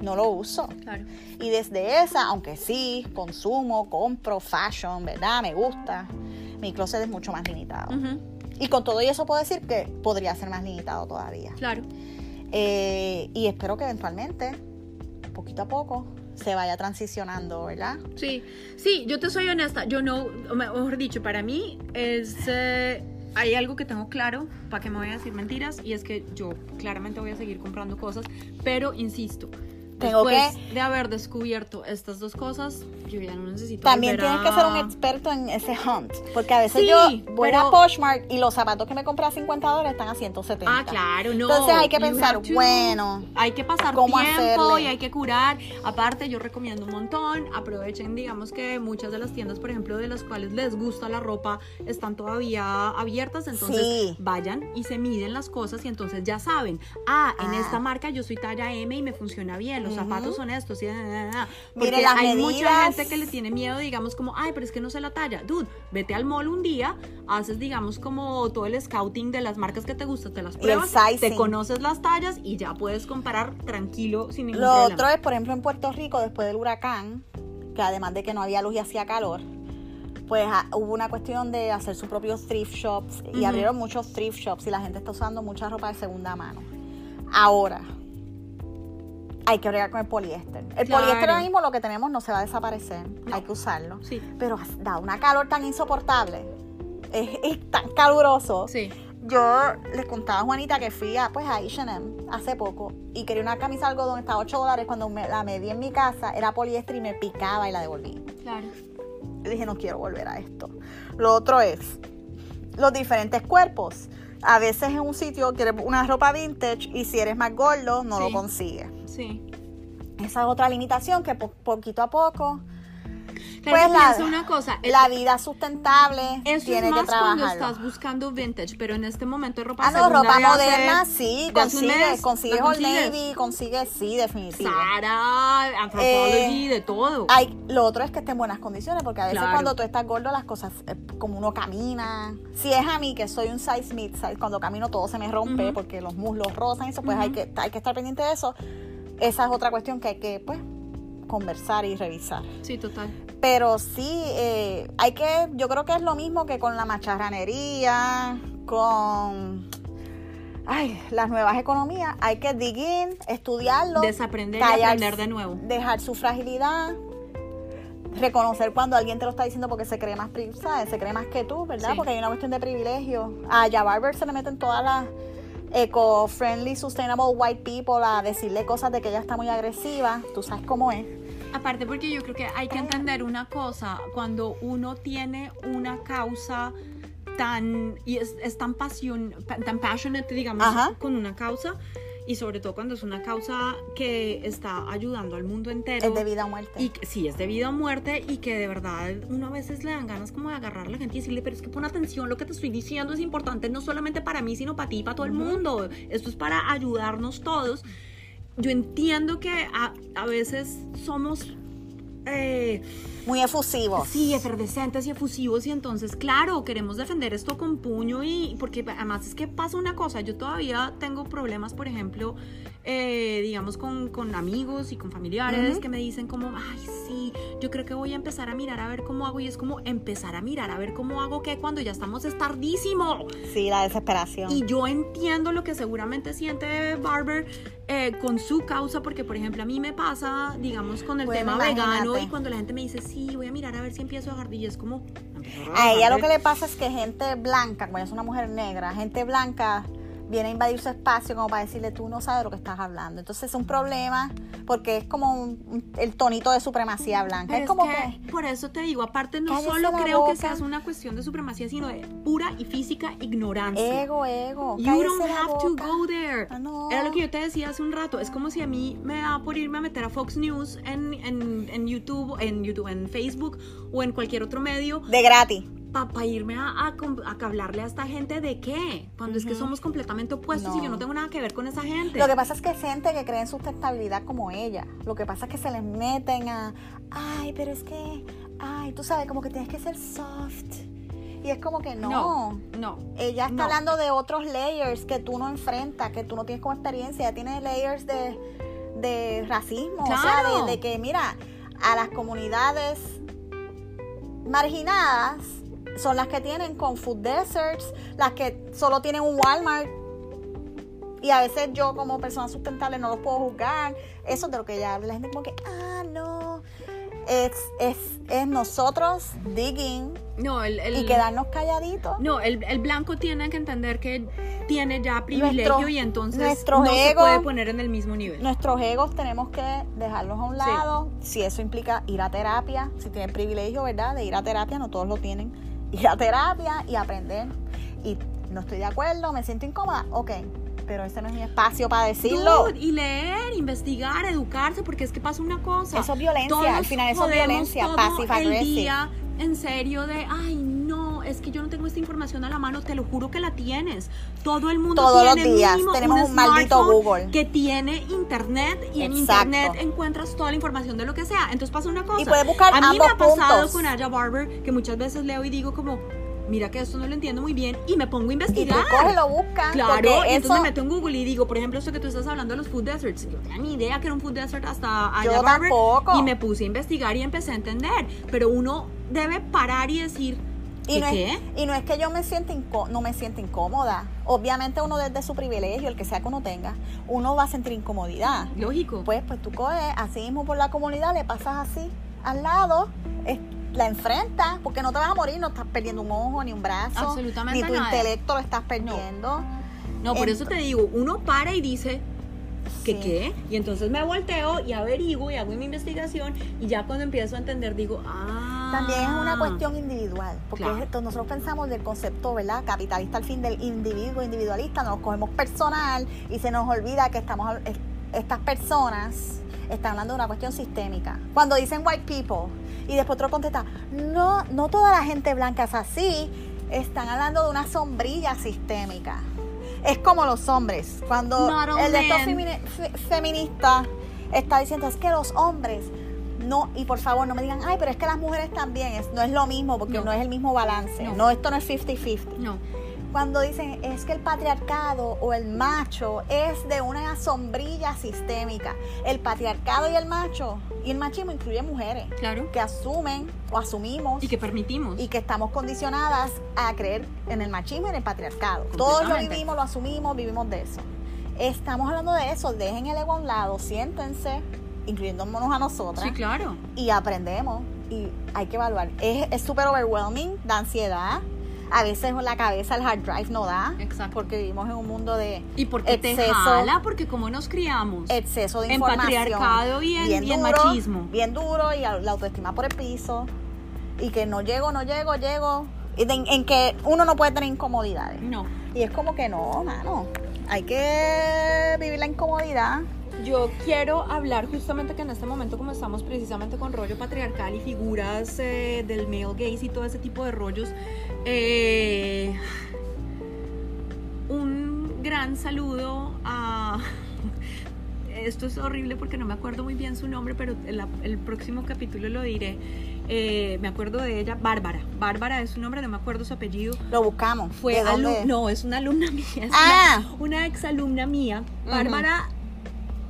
no lo uso. Y desde esa, aunque sí, consumo, compro, fashion, ¿verdad? Me gusta, mi closet es mucho más limitado. Y con todo eso puedo decir que podría ser más limitado todavía. Claro. Eh, y espero que eventualmente poquito a poco se vaya transicionando, ¿verdad? Sí, sí, yo te soy honesta, yo no, mejor dicho, para mí es... eh, hay algo que tengo claro, para que me voy a decir mentiras, y es que yo claramente voy a seguir comprando cosas, pero insisto, Tengo después de haber descubierto estas dos cosas, yo ya no necesito También tienes que ser un experto en ese hunt, porque a veces Sí, yo voy pero- a Poshmark y los zapatos que me compré a 50 dólares están a 170. Ah, claro, no. Entonces hay que pensar, to- bueno, hay que pasar ¿cómo tiempo hacerle? y hay que curar. Aparte, yo recomiendo un montón. Aprovechen, digamos que muchas de las tiendas, por ejemplo, de las cuales les gusta la ropa, están todavía abiertas. Entonces, Sí. vayan y se miden las cosas y entonces ya saben, ah, en Ah. esta marca yo soy talla M y me funciona bien. Los Ujú. zapatos son estos. y, ah, ah. Mire, Porque las hay mucha medidas. Gente que le tiene miedo, digamos, como, ay, pero es que no sé la talla. Dude, vete al mall un día, haces, digamos, como todo el scouting de las marcas que te gustan, te las pruebas, te conoces las tallas y ya puedes comparar tranquilo sin ningún Lo problema. otro es, por ejemplo, en Puerto Rico, después del huracán, que además de que no había luz y hacía calor, pues ah, hubo una cuestión de hacer sus propios thrift shops y abrieron muchos thrift shops y la gente está usando mucha ropa de segunda mano. Ahora, hay que bregar con el poliéster. El Claro. poliéster ahora mismo lo que tenemos no se va a desaparecer, hay que usarlo. Sí, Pero da una calor tan insoportable, es, es tan caluroso. sí. Yo les contaba a Juanita que fui a, pues, a H&M hace poco y quería una camisa de algodón, estaba a 8 dólares. Cuando me, la medí en mi casa, era poliéster y me picaba y la devolví. Claro. Y dije, no quiero volver a esto. Lo otro es los diferentes cuerpos. A veces en un sitio quieres una ropa vintage y si eres más gordo, no lo consigues. Sí. Esa es otra limitación que po- poquito a poco, Claro, pues la, una cosa. la vida sustentable Eso tiene es que más cuando estás buscando vintage, pero en este momento ropa Ah, no, ropa hace- moderna, sí, consigues, consigues ¿la Old? Navy, consigues, sí, definitivo. Zara, Anthropology, Eh, de todo. Hay, lo otro es que esté en buenas condiciones, porque a veces Claro. cuando tú estás gordo, las cosas, eh, como uno camina. Si es a mí, que soy un size mid, size, cuando camino todo se me rompe, porque los muslos rozan, eso, pues hay, que, hay que estar pendiente de eso. Esa es otra cuestión que hay que, pues, conversar y revisar. Sí, total. Pero sí, eh, hay que, yo creo que es lo mismo que con la macharranería, con ay, las nuevas economías. Hay que dig in, estudiarlo, Desaprender y aprender de nuevo. dejar su fragilidad, reconocer cuando alguien te lo está diciendo porque se cree más, ¿sabes? se cree más que tú, ¿verdad? Sí. Porque hay una cuestión de privilegio. A Ya Barber se le meten todas las eco-friendly, sustainable white people a decirle cosas de que ella está muy agresiva. Tú sabes cómo es. Aparte porque yo creo que hay que entender una cosa, cuando uno tiene una causa tan y es, es tan pasión tan passionate digamos Ajá. con una causa y sobre todo cuando es una causa que está ayudando al mundo entero. Es de vida o muerte. y sí es de vida o muerte y que de verdad uno a veces le dan ganas como de agarrar a la gente y decirle pero es que pon atención lo que te estoy diciendo es importante no solamente para mí sino para ti y para todo el mundo. Esto es para ayudarnos todos yo entiendo que a, a veces somos eh, muy efusivos. Sí, efervescentes y efusivos y entonces, claro, queremos defender esto con puño y porque además es que pasa una cosa, yo todavía tengo problemas, por ejemplo, eh, digamos con, con amigos y con familiares Ujú. que me dicen como, ay, sí, yo creo que voy a empezar a mirar a ver cómo hago y es como empezar a mirar a ver cómo hago que cuando ya estamos es tardísimo. Sí, la desesperación. Y yo entiendo lo que seguramente siente Barber eh, con su causa, porque por ejemplo a mí me pasa, digamos, con el Bueno, tema vegano imagínate. y cuando la gente me dice, sí, voy a mirar a ver si empiezo a agarrar, y es como... A ella lo que le pasa es que gente blanca, como ella es una mujer negra, gente blanca viene a invadir su espacio como para decirle tú no sabes de lo que estás hablando. Entonces es un problema porque es como un- un- el tonito de supremacía blanca. Pero es como que, que, por eso te digo, aparte no solo creo que sea una cuestión de supremacía, sino de pura y física ignorancia. ego, ego. You don't have to go there. Ah, no. Era lo que yo te decía hace un rato. Es como si a mí me da por irme a meter a Fox News en, en, en YouTube, en YouTube, en Facebook o en cualquier otro medio De gratis. Para irme a, a, a hablarle a esta gente de qué. Cuando es que somos completamente opuestos y yo no tengo nada que ver con esa gente. Lo que pasa es que es gente que cree en sustentabilidad como ella. Lo que pasa es que se les meten a, ay, pero es que, ay, tú sabes, como que tienes que ser soft. Y es como que no. no, no. Ella está No. hablando de otros layers que tú no enfrentas, que tú no tienes como experiencia. Ella tiene layers de, de racismo. O sea, Claro. de, de que, mira, a las comunidades marginadas son las que tienen con food deserts, las que solo tienen un Walmart Y a veces yo como persona sustentable no los puedo juzgar. Eso es de lo que habla. La gente como que, ah, no. Es, es, es nosotros digging No, el, el- y quedarnos calladitos. No, el, el blanco tiene que entender que tiene ya privilegio Nuestro- y entonces nuestros no se puede poner en el mismo nivel. Nuestros egos tenemos que dejarlos a un Sí. lado. Si eso implica ir a terapia, si tienen privilegio, ¿verdad? De ir a terapia, no todos lo tienen. Ir a terapia y aprender. Y no estoy de acuerdo, me siento incómoda. Ok, pero ese no es mi espacio para decirlo. Dude, y leer, investigar, educarse, porque es que pasa una cosa. Eso es violencia, Todos al final eso es violencia, passive el día en serio de, ay, no, es que yo no tengo esta información a la mano, te lo juro que la tienes. Todo el mundo Todos los tiene días mínimo tenemos un maldito smartphone Google. que tiene internet y en internet encuentras toda la información de lo que sea. Entonces pasa una cosa. Y puedes buscar a mí me ha pasado puntos. con Aya Barber que muchas veces leo y digo como, mira que esto no lo entiendo muy bien y me pongo a investigar. y lo buscas. Claro, y entonces eso, me meto en Google y digo, por ejemplo, esto que tú estás hablando de los food deserts. Yo no tenía ni idea que era un food desert hasta Yo allá Barber, tampoco. Y me puse a investigar y empecé a entender. Pero uno debe parar y decir, y ¿qué? no, es, y no es que yo me sienta no me sienta incómoda. Obviamente uno desde su privilegio, el que sea que uno tenga, uno va a sentir incomodidad. Lógico. Pues, pues tú coges así mismo por la comunidad, le pasas así al lado, la enfrentas, porque no te vas a morir, no estás perdiendo un ojo ni un brazo, Absolutamente ni tu nada. intelecto lo estás perdiendo. no, por ent- eso te digo, uno para y dice, ¿qué Sí. qué? Y entonces me volteo y averiguo y hago mi investigación y ya cuando empiezo a entender digo, ah. También es una cuestión individual, porque Claro. es esto, nosotros pensamos del concepto, ¿verdad? Capitalista al fin del individuo individualista, nos cogemos personal y se nos olvida que estamos estas personas están hablando de una cuestión sistémica. Cuando dicen white people y después otro contesta, no, no toda la gente blanca es así, están hablando de una sombrilla sistémica. Es como los hombres, cuando el de estos feministas está diciendo es que los hombres no, y por favor no me digan, ay, pero es que las mujeres también, es, no es lo mismo porque No. no, es el mismo balance, No. no, esto no es 50-50. No, Cuando dicen es que el patriarcado o el macho es de una sombrilla sistémica, el patriarcado y el macho, y el machismo incluye mujeres claro. que asumen o asumimos Y que permitimos. y que estamos condicionadas a creer en el machismo y en el patriarcado. Todos lo vivimos, lo asumimos, vivimos de eso. Estamos hablando de eso, dejen el ego a un lado, siéntense, incluyéndonos a nosotras, Sí, claro. y aprendemos. Y hay que evaluar. Es es súper overwhelming, da ansiedad. A veces la cabeza, el hard drive no da. Exacto. Porque vivimos en un mundo de ¿Y por qué te exceso- jala? Porque como nos criamos. exceso de En información. patriarcado y en- bien y en duro, machismo. Bien duro y la autoestima por el piso. Y que no llego, no llego, llego. Y de- en, que uno no puede tener incomodidades. No. Y es como que no, mano. Hay que vivir la incomodidad. Yo quiero hablar justamente que en este momento, como estamos precisamente con rollo patriarcal y figuras eh, del male gaze y todo ese tipo de rollos, eh, un gran saludo a. Esto es horrible porque no me acuerdo muy bien su nombre, pero el, el próximo capítulo lo diré. Eh, me acuerdo de ella, Bárbara. Bárbara es su nombre, no me acuerdo su apellido. Lo buscamos. Fue ¿De dónde alu- es? no, es una alumna mía, es Ah. una, una ex alumna mía. Bárbara,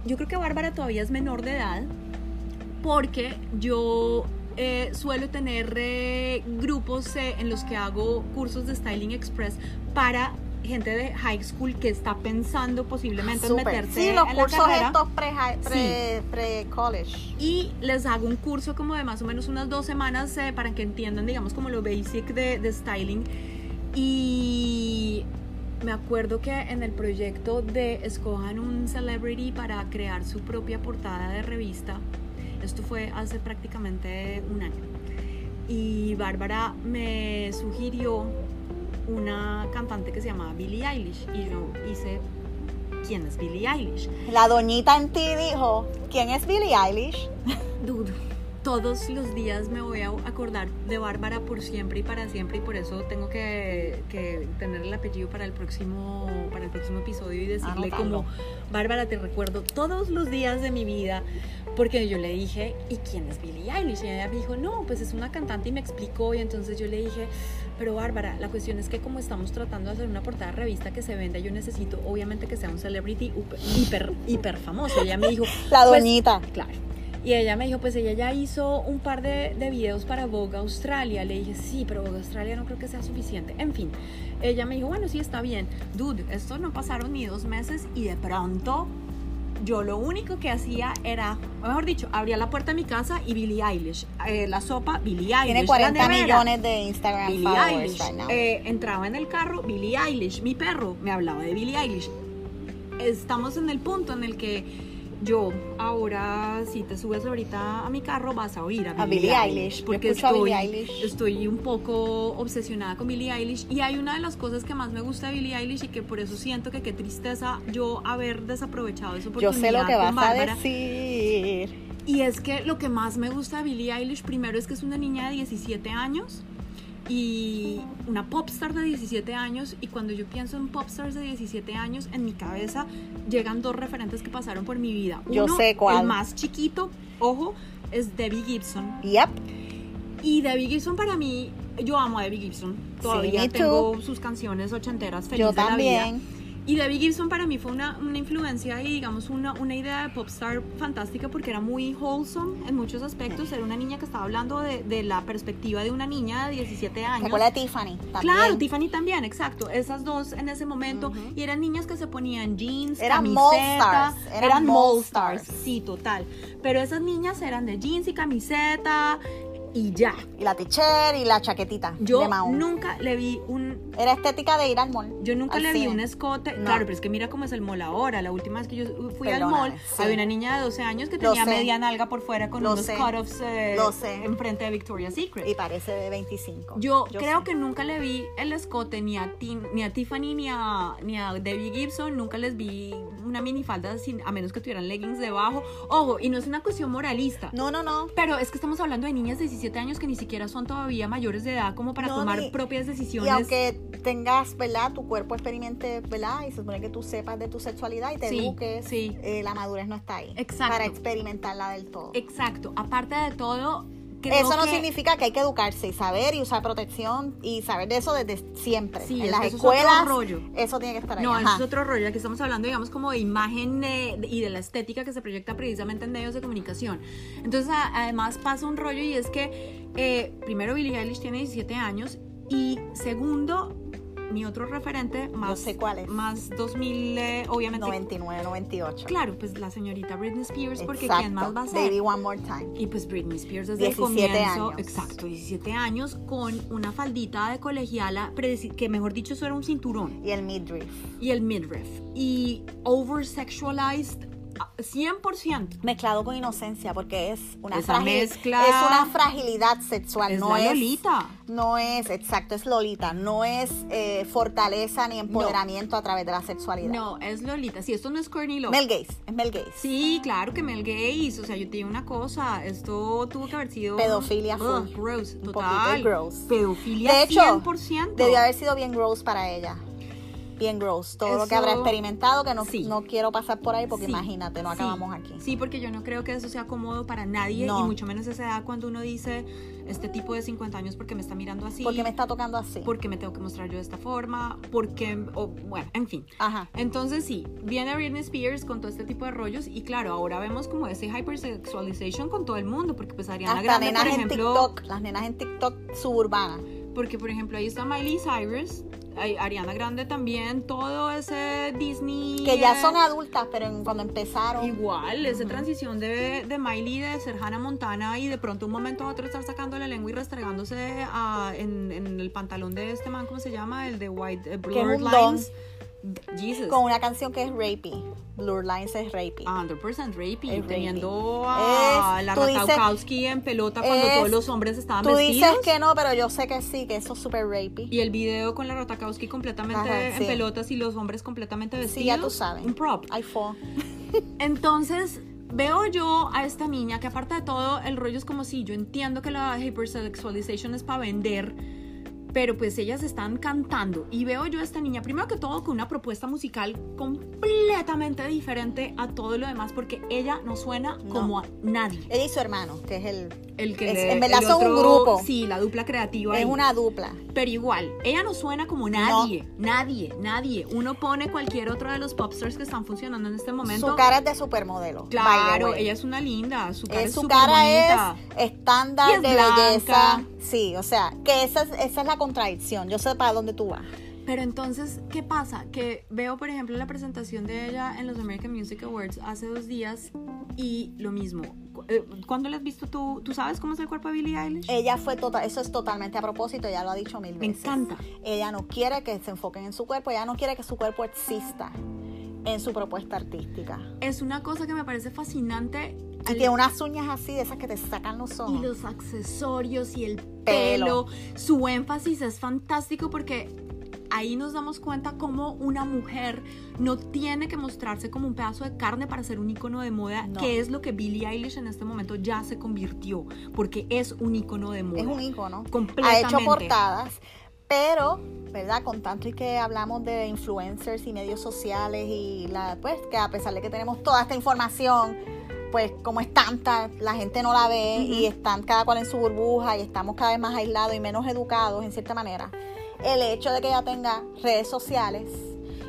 yo creo que Bárbara todavía es menor de edad porque yo eh, suelo tener eh, grupos eh, en los que hago cursos de Styling Express para gente de high school que está pensando posiblemente en Súper. meterse Sí, los en la cursos carrera. estos pre-college. Pre, pre-college. Y les hago un curso como de más o menos unas dos semanas eh, para que entiendan, digamos, como lo basic de, de styling. Y me acuerdo que en el proyecto de escojan un celebrity para crear su propia portada de revista, esto fue hace prácticamente un año. Y Bárbara me sugirió una cantante que se llamaba Billie Eilish. Y yo hice, ¿quién es Billie Eilish? La doñita en ti dijo, ¿quién es Billie Eilish? Dude, todos los días me voy a acordar de Bárbara por siempre y para siempre y por eso tengo que, que tener el apellido para el próximo para el próximo episodio y decirle como Bárbara te recuerdo todos los días de mi vida porque yo le dije ¿y quién es Billie Eilish? y ella me dijo no pues es una cantante y me explicó y entonces yo le dije pero Bárbara la cuestión es que como estamos tratando de hacer una portada de revista que se venda yo necesito obviamente que sea un celebrity hiper hiper famoso ella me dijo La pues, doñita. Claro. Y ella me dijo, pues ella ya hizo un par de, de videos para Vogue Australia. Le dije, sí, pero Vogue Australia no creo que sea suficiente. En fin, ella me dijo, bueno, sí, está bien. Dude, esto no pasaron ni dos meses y de pronto yo lo único que hacía era, mejor dicho, abría la puerta de mi casa y Billie Eilish. Eh, la sopa, Billie Eilish. Tiene La 40 nevera, millones de Instagram Billie followers Eilish. right now. Eh, entraba en el carro, Billie Eilish. Mi perro me hablaba de Billie Eilish. Estamos en el punto en el que yo ahora, si te subes ahorita a mi carro, vas a oír a Billie, A Billie Eilish. Porque a estoy, Billie Eilish. estoy un poco obsesionada con Billie Eilish. Y hay una de las cosas que más me gusta de Billie Eilish y que por eso siento que qué tristeza yo haber desaprovechado esa Yo oportunidad. sé lo que vas a decir. Y es que lo que más me gusta de Billie Eilish primero es que es una niña de 17 años y una popstar de 17 años y cuando yo pienso en popstars de 17 años en mi cabeza llegan dos referentes que pasaron por mi vida. Yo Uno, sé cuál. El más chiquito, ojo, es Debbie Gibson. Yep. Y Debbie Gibson para mí, yo amo a Debbie Gibson. Todavía tengo sus canciones ochenteras Yo felices de la vida. Y Debbie Gibson para mí fue una, una influencia y digamos una, una idea de popstar fantástica porque era muy wholesome en muchos aspectos. Era una niña que estaba hablando de, de la perspectiva de una niña de 17 ¿Te años. acuerdas de Tiffany? También. Claro, Tiffany también, exacto. Esas dos en ese momento. Y eran niñas que se ponían jeans, Eran camiseta. mall stars, eran Eran mall stars. sí, total. Pero esas niñas eran de jeans y camiseta y ya. Y la t-shirt y la chaquetita Yo de nunca le vi un Era estética de ir al mall. Yo nunca al le vi un escote. No. Claro, pero es que mira cómo es el mall ahora. La última vez que yo fui al mall, sí. había una niña de 12 años que tenía media nalga por fuera con Lo unos cut-offs eh, enfrente de Victoria's Secret. Y parece de 25. Yo, creo sé. que nunca le vi el escote ni a, Tin- ni a Tiffany ni a, ni a Debbie Gibson. Nunca les vi una minifalda sin, a menos que tuvieran leggings debajo. Ojo, y no es una cuestión moralista. No, no, no. Pero es que estamos hablando de niñas de 17 años que ni siquiera son todavía mayores de edad como para No, tomar ni- propias decisiones. Y aunque tengas, ¿verdad? Tu cuerpo experimente, ¿verdad? Y se supone que tú sepas de tu sexualidad y te Sí, eduques, sí. eh, la madurez no está ahí. Exacto. Para experimentarla del todo. Exacto. Aparte de todo, creo Eso no que- significa que hay que educarse y saber y usar protección y saber de eso desde siempre. Sí, en las eso es otro escuelas, rollo. eso tiene que estar ahí. No, eso es otro rollo. Aquí estamos hablando, digamos, como de imagen eh, y de la estética que se proyecta precisamente en medios de comunicación. Entonces, a- además pasa un rollo y es que, eh, primero, Billie Eilish tiene 17 años y segundo, mi otro referente, más, sé cuál es. más 2000, eh, obviamente. 99, 98. Claro, pues la señorita Britney Spears, porque Exacto. ¿quién más va a ser? Baby One More Time. Y pues Britney Spears desde 17 el comienzo, años. exacto, 17 años, con una faldita de colegiala, que mejor dicho, eso era un cinturón Y el midriff. y el midriff y over-sexualized ah, 100%. Mezclado con inocencia, porque es una, Esa fragil- mezcla- es una fragilidad sexual. Es no la es Lolita. No es, exacto, es Lolita. No es eh, fortaleza ni empoderamiento a través de la sexualidad. No, es Lolita. Sí, esto no es Courtney Love. Mel Gates, es Mel Gates. Sí, claro que Mel Gates. O sea, yo te digo una cosa. Esto tuvo que haber sido. Pedofilia full. gross, Un total. poquito gross. Pedofilia De hecho, 100%. Debió haber sido bien gross para ella. Bien gross. Todo lo que habrá Eso- experimentado, que no, sí. no quiero pasar por ahí porque Sí, imagínate, no sí, acabamos aquí. Sí, porque yo no creo que eso sea cómodo para nadie No. y mucho menos esa edad cuando uno dice este tipo de 50 años porque me está mirando así, Porque me está tocando así. porque me tengo que mostrar yo de esta forma, porque, o, bueno, en fin. Ajá. Entonces sí, viene Britney Spears con todo este tipo de rollos y claro, ahora vemos como ese hypersexualization con todo el mundo, porque pues Ariana Hasta Grande, por ejemplo, TikTok, las nenas en TikTok suburbanas. Porque por ejemplo ahí está Miley Cyrus, Ariana Grande también, todo ese Disney... Que ya eh, son adultas, pero en- cuando empezaron. Igual, esa transición de, de Miley de ser Hannah Montana y de pronto un momento a otro estar sacando la lengua y restregándose a- en, en el pantalón de este man, ¿cómo se llama? El de White eh, Que es Blurred un don. Jesus. Con una canción que es rapey. Blur Lines es rapey. 100% rapey, Es rapey. teniendo a Es- la tú Ratakowski en pelota cuando es- todos los hombres estaban Tú vestidos. dices que no, pero yo sé que sí, que eso es súper rapey. Y el video con la Ratakowski completamente Ajá, en sí. pelotas y los hombres completamente vestidos. Sí, ya tú sabes. Un prop. Hay fo. Entonces, veo yo a esta niña que aparte de todo, el rollo es como si yo entiendo que la hypersexualization es para vender, pero pues ellas están cantando y veo yo a esta niña, primero que todo, con una propuesta musical completamente diferente a todo lo demás, porque ella no suena No. como a nadie. Ella y su hermano, que es el... El que Es- le- en verdad el son un otro- grupo. Sí, la dupla creativa. Es ahí. una dupla. Pero igual, ella no suena como nadie, nadie, nadie. Uno pone cualquier otro de los popstars que están funcionando en este momento. Su cara es de supermodelo. claro, ella es una linda, su cara es su cara bonita. es estándar es de blanca. belleza. Sí, o sea, que esa es, esa es la contradicción. Yo sé para dónde tú vas. Pero entonces, ¿qué pasa? Que veo, por ejemplo, la presentación de ella en los American Music Awards hace dos días y lo mismo. Eh, ¿Cuándo la has visto tú? ¿Tú sabes cómo es el cuerpo de Billie Eilish? Ella fue total, eso es totalmente a propósito, ella lo ha dicho mil Me veces. encanta. Ella no quiere que se enfoquen en su cuerpo, ella no quiere que su cuerpo exista en su propuesta artística. Es una cosa que me parece fascinante. Y tiene unas uñas así, de esas que te sacan los y ojos. los accesorios y el Pelo. pelo. Su énfasis es fantástico porque ahí nos damos cuenta cómo una mujer no tiene que mostrarse como un pedazo de carne para ser un icono de moda, No. que es lo que Billie Eilish en este momento ya se convirtió, porque es un icono de moda. Es un ícono. Ha Completamente. hecho portadas, pero, ¿verdad? Con tanto y que hablamos de influencers y medios sociales y la, pues que a pesar de que tenemos toda esta información, pues como es tanta, la gente no la ve y están cada cual en su burbuja y estamos cada vez más aislados y menos educados en cierta manera. El hecho de que ella tenga redes sociales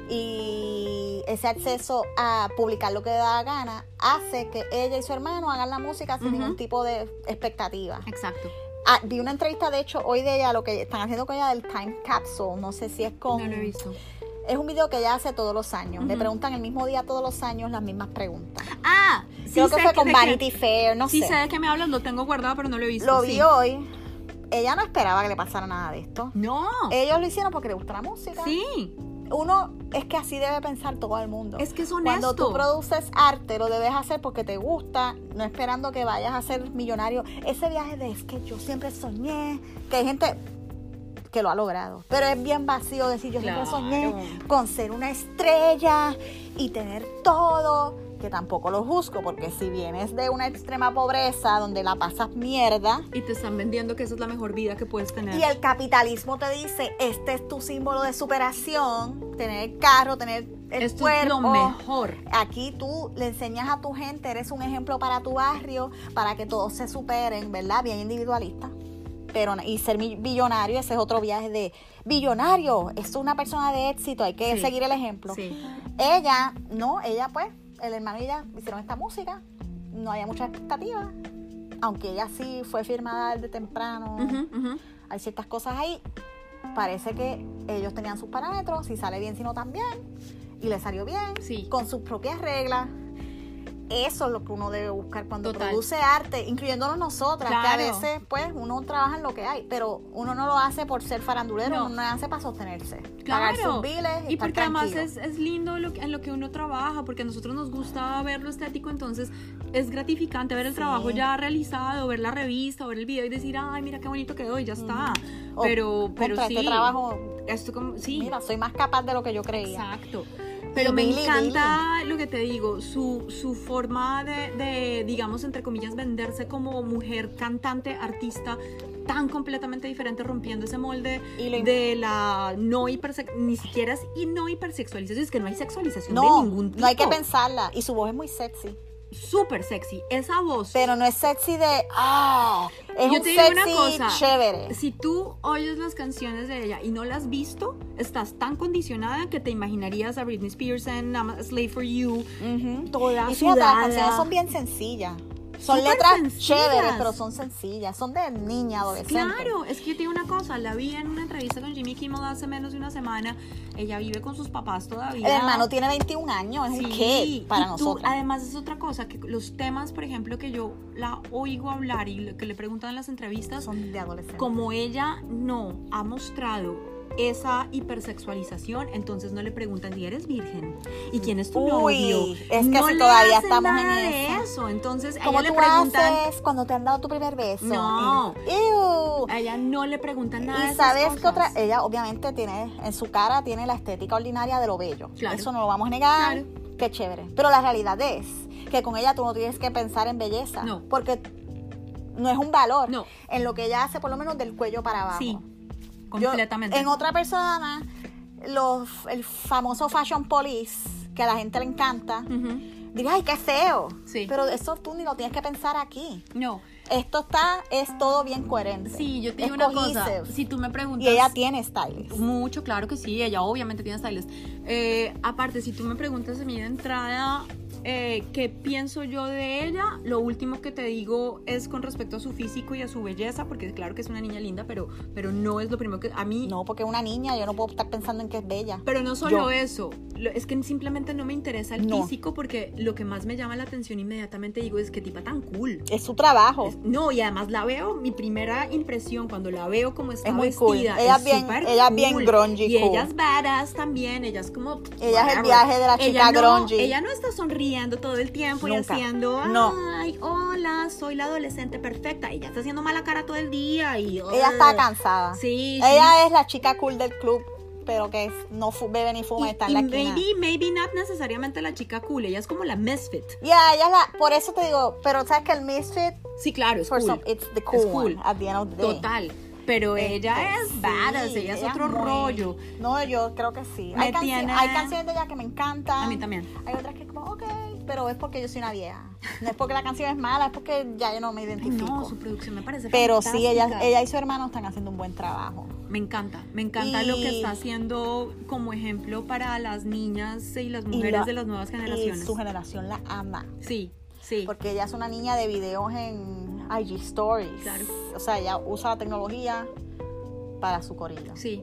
y ese acceso a publicar lo que da la gana hace que ella y su hermano hagan la música sin ningún tipo de expectativa. Exacto. Ah, vi una entrevista, de hecho, hoy de ella, lo que están haciendo con ella del Time Capsule. No sé si es con. No lo he visto. Es un video que ella hace todos los años. Le Ujú. preguntan el mismo día, todos los años, las mismas preguntas. Ah, sí Creo que sé fue con Vanity Fair, no sí sé. sé de qué me hablas, lo tengo guardado, pero no lo he visto. Lo sí. vi hoy. Ella no esperaba que le pasara nada de esto. No. Ellos lo hicieron porque le gusta la música. sí. Uno es que así debe pensar todo el mundo. Es que es honesto. Cuando tú produces arte, lo debes hacer porque te gusta, no esperando que vayas a ser millonario. Ese viaje de es que yo siempre soñé, que hay gente que lo ha logrado, pero es bien vacío decir yo Claro. siempre soñé con ser una estrella y tener todo, que tampoco lo juzgo, porque si vienes de una extrema pobreza donde la pasas mierda, Y te están vendiendo que esa es la mejor vida que puedes tener. y el capitalismo te dice, este es tu símbolo de superación, tener el carro, tener el Esto cuerpo. es lo mejor. Aquí tú le enseñas a tu gente, eres un ejemplo para tu barrio, para que todos se superen, ¿verdad? Bien individualista. Pero, y ser billonario, ese es otro viaje de billonario, es una persona de éxito, hay que Sí. seguir el ejemplo. Sí. Ella, no, ella pues, el hermano y ella hicieron esta música, no había mucha expectativa, aunque ella sí fue firmada desde temprano hay ciertas cosas ahí. Parece que ellos tenían sus parámetros, si sale bien, si no también. Y le salió bien, Sí. con sus propias reglas. Eso es lo que uno debe buscar cuando Total. produce arte, incluyéndonos nosotras, que a veces, pues, uno trabaja en lo que hay, pero uno no lo hace por ser farandulero, No. uno lo hace para sostenerse, pagar Claro. sus biles y, porque además es, es lindo lo que- en lo que uno trabaja, porque a nosotros nos gusta ver lo estético, entonces es gratificante ver el Sí. trabajo ya realizado, ver la revista, ver el video y decir, ay, mira qué bonito quedó y ya está. Pero, pero contra sí. este trabajo, Esto como, sí. mira, soy más capaz de lo que yo creía. Exacto. Pero me encanta lo que te digo, su, su forma de, de, digamos, entre comillas, venderse como mujer, cantante, artista, tan completamente diferente, rompiendo ese molde lo- de la no hipersexualización, ni siquiera es y no hipersexualización, es que no hay sexualización No, de ningún tipo. no hay que pensarla. Y su voz es muy sexy. Súper sexy. Esa voz. Pero no es sexy de. ¡Ah! Es Yo un te digo una sexy cosa. chévere. Si tú oyes las canciones de ella y no las has visto, estás tan condicionada que te imaginarías a Britney Spears en I'm a Slave for You, Ujú. toda Y fíjate, las canciones son bien sencillas. Son letras sencillas. chéveres, pero son sencillas. Son de niña, adolescente. Claro, es que yo te digo una cosa, la vi en una entrevista con Jimmy Kimmel hace menos de una semana. Ella vive con sus papás todavía. El hermano tiene 21 años, es un Sí, kid para y tú, nosotros. además es otra cosa, que los temas, por ejemplo, que yo la oigo hablar y que le preguntan en las entrevistas, Son de adolescente. como ella no ha mostrado esa hipersexualización, entonces no le preguntan si eres virgen y quién es tu Uy, novio. es que no si le todavía hacen estamos en nada de eso. eso. Entonces a ¿Cómo ella tú le preguntan, haces cuando te han dado tu primer beso? No. Ew. a ella no le preguntan nada Y sabes que otra, ella obviamente tiene, en su cara tiene la estética ordinaria de lo bello. Claro. Eso no lo vamos a negar. Claro. Qué chévere. Pero la realidad es que con ella tú no tienes que pensar en belleza. No. Porque no es un valor. No. En lo que ella hace, por lo menos del cuello para abajo. Sí. Yo- completamente. en otra persona, los, el famoso Fashion Police, que a la gente le encanta, diría, ay, qué feo. Sí. Pero eso tú ni lo tienes que pensar aquí. No, Esto está, es todo bien coherente. sí, yo te Es digo una cosa. Si tú me preguntas. Y ella tiene stylist. Mucho, claro que sí, ella obviamente tiene stylist. Eh, aparte, si tú me preguntas a mí de entrada eh, qué pienso yo de ella, lo último que te digo es con respecto a su físico y a su belleza, porque claro que es una niña linda, pero, pero no es lo primero que a mí... No, porque es una niña, yo no puedo estar pensando en que es bella. Pero no solo Yo. eso, es que simplemente no me interesa el No. físico porque lo que más me llama la atención inmediatamente digo es que tipa tan cool. Es su trabajo. Es- No, y además la veo, mi primera impresión cuando la veo como está Es muy vestida, cool. Ella es bien- ella es bien cool. grungy Y cool. ella es badass también, ella es como... Ella es el whatever. viaje de la chica ella no, grungy. Ella no está sonriendo todo el tiempo y Nunca. haciendo, No. ay, hola, soy la adolescente perfecta. Ella está haciendo mala cara todo el día y... Ella está cansada. Sí, Ella es la chica cool del club, pero que no bebe ni fuma, y, está en y la esquina. maybe, maybe not necesariamente la chica cool, ella es como la misfit. Ya, ella es la, por eso te digo, pero sabes que el misfit, Sí, claro, es cool. some, it's the cool, Es cool. one at the end of the day. Total. Pero Este, ella es sí, badass, ella es otro muy- rollo. No, yo creo que sí. Hay, tiene- hay canciones de ella que me encantan. A mí también. Hay otras que como, ok, pero es porque yo soy una vieja. No es porque la canción es mala, es porque ya yo no me Ay, identifico. no, su producción me parece pero sí, ella, ella y su hermano están haciendo un buen trabajo. Me encanta, me encanta lo que está haciendo como ejemplo para las niñas y las Y mujeres la- de las nuevas generaciones. Y su generación la ama. Sí, sí. Porque ella es una niña de videos en IG Stories. Claro. O sea, ella usa la tecnología para su corillo. Sí.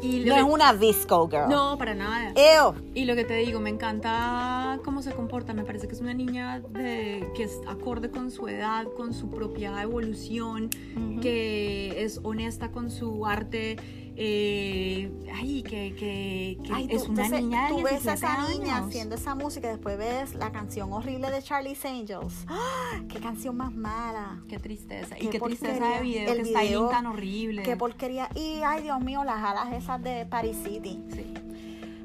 Y No es que- una disco girl. No, para nada. Ew. Y lo que te digo, me encanta cómo se comporta. Me parece que es una niña de, que es acorde con su edad, con su propia evolución, Ujú. que es honesta con su arte. Eh, ay, que, que, que Ay, es una entonces, niña tú ves a 17 esa niña haciendo esa música y después ves la canción horrible de Charlie's Angels. ¡Ah! ¡Qué canción más mala! Qué tristeza. y Qué tristeza de video, El que video, tan horrible. ¡Qué porquería! Y, ay, Dios mío, las alas esas de Paris City. Sí.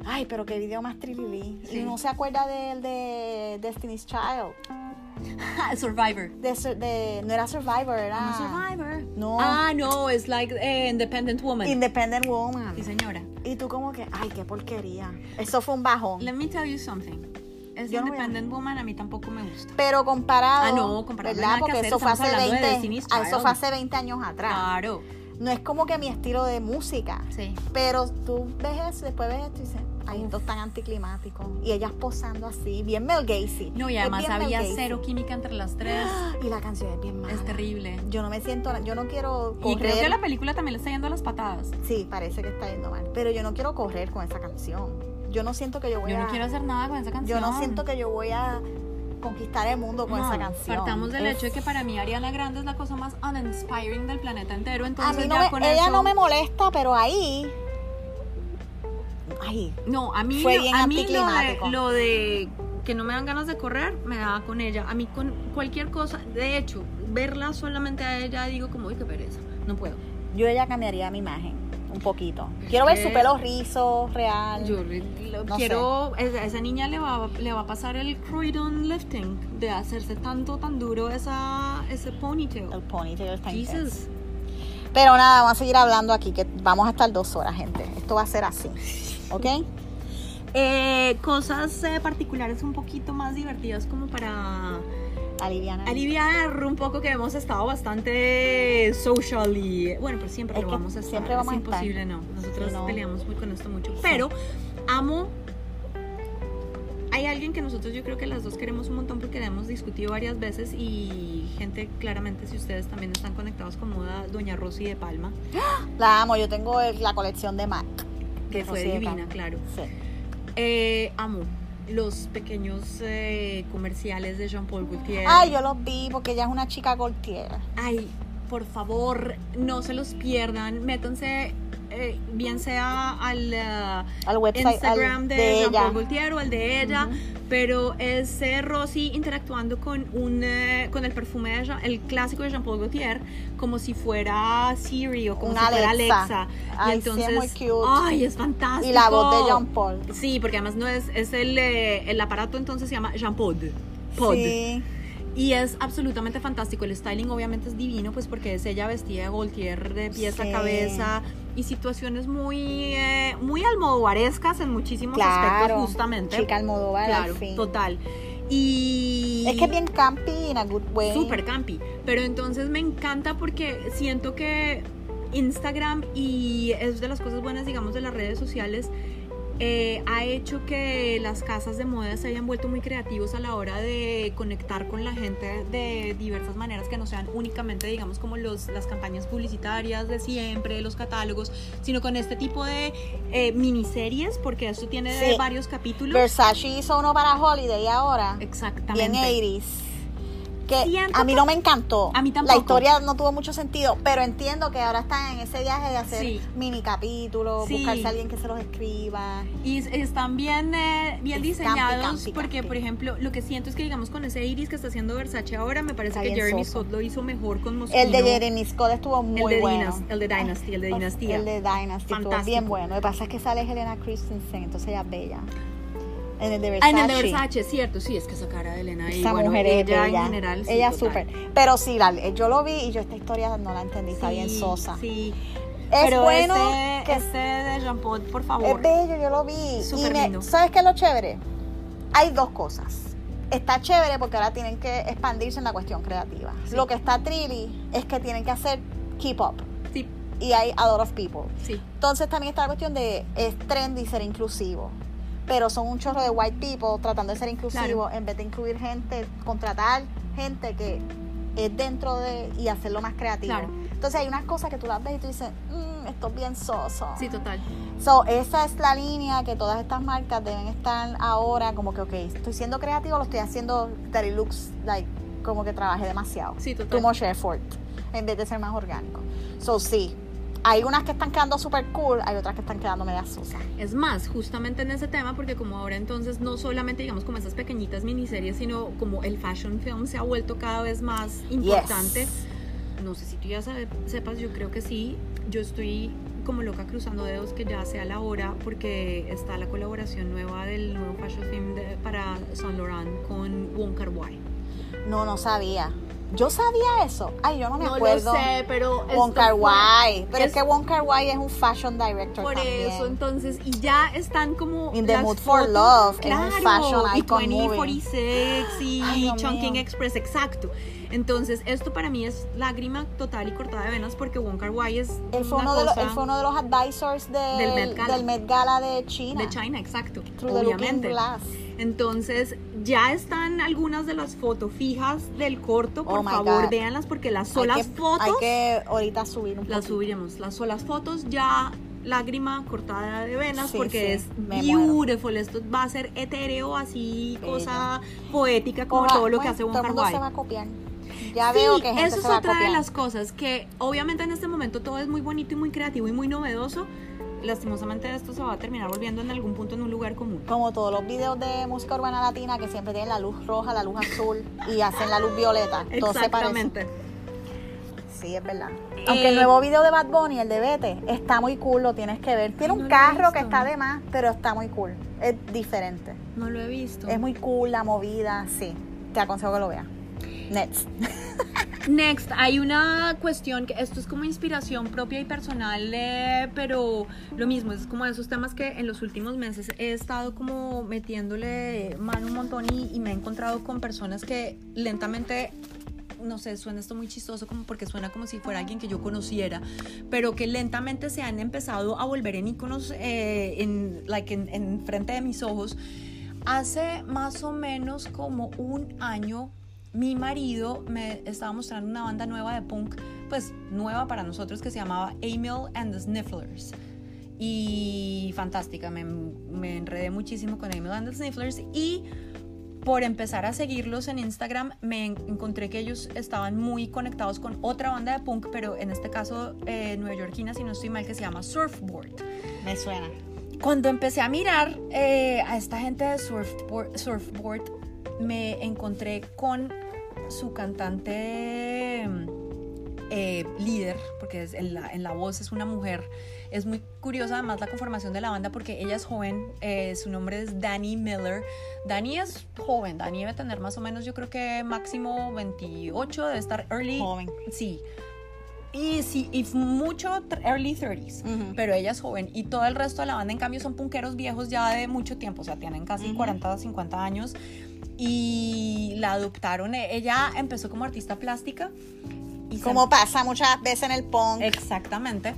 Ay, pero qué video más trilili. Sí. Y no se acuerda del de Destiny's Child. Survivor. De, Sur- de- no era Survivor, era No, Survivor. No. Ah, no, es like eh, Independent Woman. Independent Woman. sí, señora. Y tú como que, ay, qué porquería. Eso fue un bajón. Let me tell you something. Es Yo no voy a- Independent Woman a mí tampoco me gusta. Pero comparado. Ah, no, comparado, ¿verdad? Porque hacer, eso fue hace hablando de 20, Destiny's ah, eso fue hace 20 años atrás. Claro. No es como que mi estilo de música. Sí. Pero tú ves eso, después ves esto y dices, ay, esto es tan anticlimático. Y ellas posando así, bien Mel Gacy. No, y además había cero química entre las tres. Y la canción es bien mala. Es terrible. Yo no me siento, yo no quiero correr. Y creo que la película también le está yendo a las patadas. Sí, parece que está yendo mal. Pero yo no quiero correr con esa canción. Yo no siento que yo voy Yo a... no quiero hacer nada con esa canción. yo no siento que yo voy a conquistar el mundo con No, esa canción. Partamos del Es- hecho de que para mí Ariana Grande es la cosa más uninspiring del planeta entero. A Entonces mí no ya me- con ella eso- no me molesta, pero ahí... Ay, No, a mí, Fue bien a mí lo, de, lo de que no me dan ganas de correr, me da con ella. A mí con cualquier cosa, de hecho, verla solamente a ella digo como, uy, qué pereza, no puedo. yo ella cambiaría mi imagen un poquito. Quiero ver su pelo rizo, real. Yo re- lo No quiero, a esa niña le va, le va a pasar el Croydon lifting de hacerse tanto, tan duro esa, ese ponytail. El ponytail está intenso. Jesus. Pero nada, vamos a seguir hablando aquí, que vamos a estar dos horas, gente. Esto va a ser así. ¿Ok? Eh, cosas eh, particulares un poquito más divertidas como para Aliviana. aliviar un poco que hemos estado bastante socially bueno pero siempre Es lo vamos a estar siempre vamos a es estar. imposible no nosotros Sí, no. peleamos muy con esto mucho pero amo hay alguien que nosotros yo creo que las dos queremos un montón porque la hemos discutido varias veces y gente claramente si ustedes también están conectados con moda doña Rosy de Palma La amo, yo tengo la colección de MAC. Que fue divina claro Sí. Eh, amo los pequeños eh, comerciales de Jean Paul Gaultier Ay, yo los vi porque ella es una chica goltiera. Ay, por favor, no se los pierdan. Métanse, eh, bien sea al uh, Al website Instagram al- de, de Jean ella. Paul Gaultier o el de ella, Ujú. pero es eh, Rosy interactuando con un eh, con el perfume de Jean- el clásico de Jean Paul Gaultier, como si fuera Siri o como Un si fuera Alexa. Alexa. Ay, y sí, es entonces, muy cute. ay, es fantástico. Y la voz de Jean Paul. Sí, porque además no es, es el, eh, el aparato entonces se llama Jean Paul. Pod. Sí. Y es absolutamente fantástico. El styling obviamente es divino, pues porque es ella vestida de Gaultier de pies Sí. a cabeza. Y situaciones muy, eh, muy almodovarescas en muchísimos Claro. aspectos, justamente. Chica Almodóvar claro, al fin. total. Y Es que es bien campy in a good way. Súper campi. Pero entonces me encanta porque siento que Instagram y es de las cosas buenas, digamos, de las redes sociales. Eh, ha hecho que las casas de moda se hayan vuelto muy creativos a la hora de conectar con la gente de diversas maneras que no sean únicamente, digamos, como los, las campañas publicitarias de siempre, los catálogos, sino con este tipo de eh, miniseries, porque esto tiene Sí. varios capítulos. Versace hizo uno para Holiday ahora. Exactamente. Bien 80s. Que a mí no me encantó. A mí tampoco. La historia no tuvo mucho sentido, pero entiendo que ahora están en ese viaje de hacer Sí. mini capítulos, Sí. buscarse a alguien que se los escriba. Y es- están bien, eh, bien Es diseñados campi, campi, porque, campi. por ejemplo, lo que siento es que, digamos, con ese iris que está haciendo Versace ahora, me parece Está que Jeremy soso. Scott lo hizo mejor con Moschino. El de Jeremy Scott estuvo muy el bueno. Dinas- el de Dynasty, el de Dinastía. El de Dynasty estuvo bien bueno. Lo que pasa es que sale Helena Christensen, entonces ella es bella. En el de Ah, Versace. en el de Versace, cierto, sí, es que esa cara de Elena y Esa bueno, mujer es ella bella. en general, sí, ella súper. Pero sí, la- yo lo vi y yo esta historia no la entendí. Está bien Sí, sosa. Sí, Es pero bueno este, que este de Jean Paul, por Es favor. bello, yo lo vi. Súper y me- lindo. ¿Sabes qué es lo chévere? Hay dos cosas. Está chévere porque ahora tienen que expandirse en la cuestión creativa. Sí. Lo que está trilly es que tienen que hacer keep up. Sí, Y hay a lot of people. sí, Entonces también está la cuestión de es trendy ser inclusivo. Pero son un chorro de white people tratando de ser inclusivos en vez de incluir gente, contratar gente que es dentro de y hacerlo más creativo. Claro. Entonces hay unas cosas que tú las ves y tú dices, "Mm, esto es bien soso. sí, total. So, esa es la línea que todas estas marcas deben estar ahora, como que, ok, estoy siendo creativo, lo estoy haciendo that it looks like, como que trabajé demasiado. Sí, total. Too much effort, en vez de ser más orgánico. So, sí, hay unas que están quedando super cool, hay otras que están quedando media sosas. Es más, justamente en ese tema, porque como ahora entonces no solamente digamos como esas pequeñitas miniseries, sino como el fashion film se ha vuelto cada vez más importante. Yes. No sé si tú ya sabe- sepas, yo creo que sí. Yo estoy como loca cruzando dedos que ya sea la hora porque está la colaboración nueva del nuevo fashion film de- para Saint Laurent con Wong Kar Wai. No, no sabía. Yo sabía eso. Ay, yo no me No acuerdo. lo sé, pero Wong Kar Wai. Pero es, es- que Wong Kar Wai es un fashion director Por también. eso, entonces, y ya están como. In the mood for fotos- love, es un claro, fashion y icon movie. 2046 y Chunking. Express, exacto. Entonces, esto para mí es lágrima total y cortada de venas porque Wong Kar Wai es. Él fue, una uno de los, cosa él fue uno de los advisors del, Del Met Gala. del Met Gala de China. de China, exacto. Through the obviamente. Glass. Entonces, ya están algunas de las fotos fijas del corto. Por Oh my favor, véanlas porque las Hay solas que- fotos. Hay que ahorita subir un Las poquito. subiremos. Las solas fotos ya lágrima cortada de venas Sí, porque sí, es beautiful. Esto va a ser etéreo, así, Bella. cosa poética como todo lo que hace Wong Kar Wai. se va a copiar. Ya Sí, veo que gente eso es se a otra de las cosas que obviamente en este momento todo es muy bonito y muy creativo y muy novedoso. Lastimosamente esto se va a terminar volviendo en algún punto en un lugar común. Como todos los videos de música urbana latina que siempre tienen la luz roja, la luz azul y hacen la luz violeta. Exactamente. Sí, es verdad. Aunque el Eh, nuevo video de Bad Bunny, el de Vete, está muy cool, lo tienes que ver. Tiene No un carro que está de más, pero está muy cool. Es diferente. No lo he visto. Es muy cool la movida, sí. Te aconsejo que lo veas. Next. Next, hay una cuestión que esto es como inspiración propia y personal, eh, pero lo mismo, es como de esos temas que en los últimos meses he estado como metiéndole mano un montón y, y me he encontrado con personas que lentamente no sé, suena esto muy chistoso como porque suena como si fuera alguien que yo conociera, pero que lentamente se han empezado a volver en iconos eh, en, like, en, en frente de mis ojos. Hace más o menos como un año mi marido me estaba mostrando una banda nueva de punk, pues nueva para nosotros que se llamaba Emil and the Snifflers. Y fantástica, me, me enredé muchísimo con Emil and the Snifflers y por empezar a seguirlos en Instagram me en- encontré que ellos estaban muy conectados con otra banda de punk, pero en este caso eh, neoyorquina, si no estoy mal, que se llama Surfboard. Me suena. Cuando empecé a mirar eh, a esta gente de surfboard, surfboard, me encontré con su cantante eh, líder, porque es en, la, en la voz es una mujer. Es muy curiosa además la conformación de la banda porque ella es joven, eh, su nombre es Dani Miller. Dani es joven, Dani debe tener más o menos yo creo que máximo 28, debe estar early. Joven. Sí. Y sí, y mucho early 30s, Ujú. pero ella es joven y todo el resto de la banda en cambio son punqueros viejos ya de mucho tiempo, o sea, tienen casi 40 o 50 años y la adoptaron. E- Ella empezó como artista plástica. Y se- Como pasa muchas veces en el punk. Exactamente.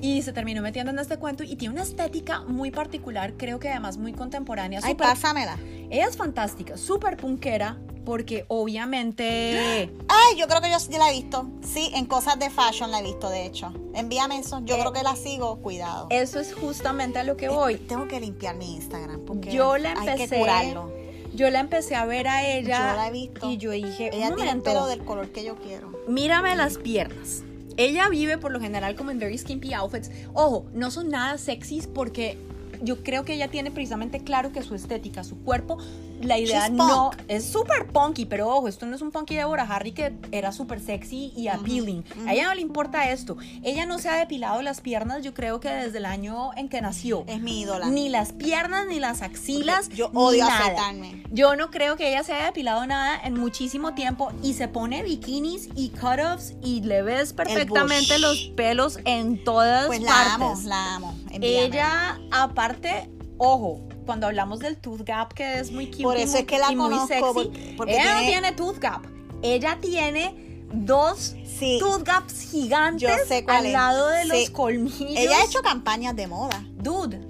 Y se terminó metiendo en este cuento y tiene una estética muy particular, creo que además muy contemporánea. Ay, pásamela. ella es fantástica, súper punkera, porque obviamente... Ay, yo creo que yo sí la he visto. Sí, en cosas de fashion la he visto, de hecho. Envíame eso. Yo Eh, creo que la sigo. Cuidado. Eso es justamente a lo que voy. Tengo que limpiar mi Instagram porque Yo la hay que empecé, curarlo. Yo la empecé a ver a ella Yo la he visto. y yo dije, Ella tiene el pelo del color que yo quiero. mírame las piernas. Ella vive por lo general como en very skimpy outfits. Ojo, no son nada sexys porque yo creo que ella tiene precisamente claro que su estética, su cuerpo, la idea She's no punk. es súper punky, pero ojo, esto no es un punky de Bora Harry que era súper sexy y appealing. A ella no le importa esto. Ella no se ha depilado las piernas, yo creo que desde el año en que nació. Es mi ídola. Ni las piernas, ni las axilas. Yo ni odio nada. afeitarme. Yo no creo que ella se haya depilado nada en muchísimo tiempo y se pone bikinis y cutoffs y le ves perfectamente los pelos en todas Pues la partes. amo, la amo. Ella, aparte, ojo, cuando hablamos del tooth gap, que es muy cute Por y eso muy, es que la y conozco, sexy, porque- porque ella no tiene- tooth gap. Ella tiene dos Sí. tooth gaps gigantes al lado de Sí. los colmillos. Ella ha hecho campañas de moda. Dude,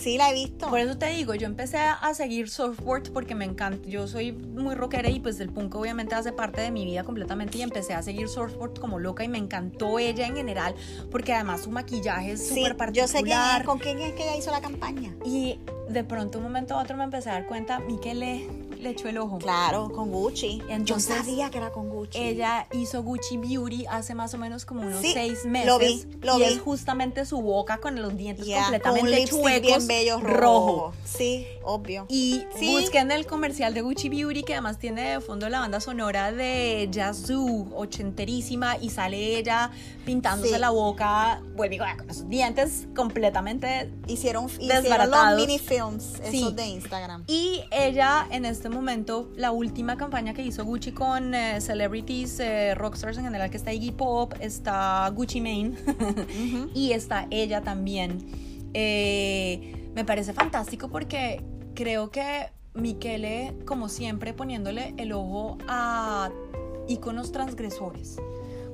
Sí, la he visto. por eso te digo, yo empecé a seguir surfboard porque me encanta. Yo soy muy rockera y pues el punk obviamente hace parte de mi vida completamente y empecé a seguir surfboard como loca y me encantó ella en general porque además su maquillaje es sí, súper particular. yo sé quién es, con quién es que ella hizo la campaña. Y de pronto un momento a otro me empecé a dar cuenta, Miquel le, le echó el ojo. Claro, con Gucci. Entonces, yo sabía que era con Gucci. Ella hizo Gucci Beauty hace más o menos como unos Sí, seis meses. lo vi, lo y vi. es justamente su boca con los dientes completamente chuecos, bien bello rojo. rojo. Sí, obvio. Y Sí. busquen el comercial de Gucci Beauty, que además tiene de fondo la banda sonora de Yazoo, ochenterísima, y sale ella pintándose Sí. la boca, bueno, digo, con esos dientes completamente. Hicieron, hicieron los mini films, esos Sí. de Instagram. Y ella, en este momento, la última campaña que hizo Gucci con eh, celebrities, eh, rockstars en general, que está Iggy Pop, está Gucci Mane, y está ella también. Eh, me parece fantástico porque creo que Michele, como siempre, poniéndole el ojo a íconos transgresores,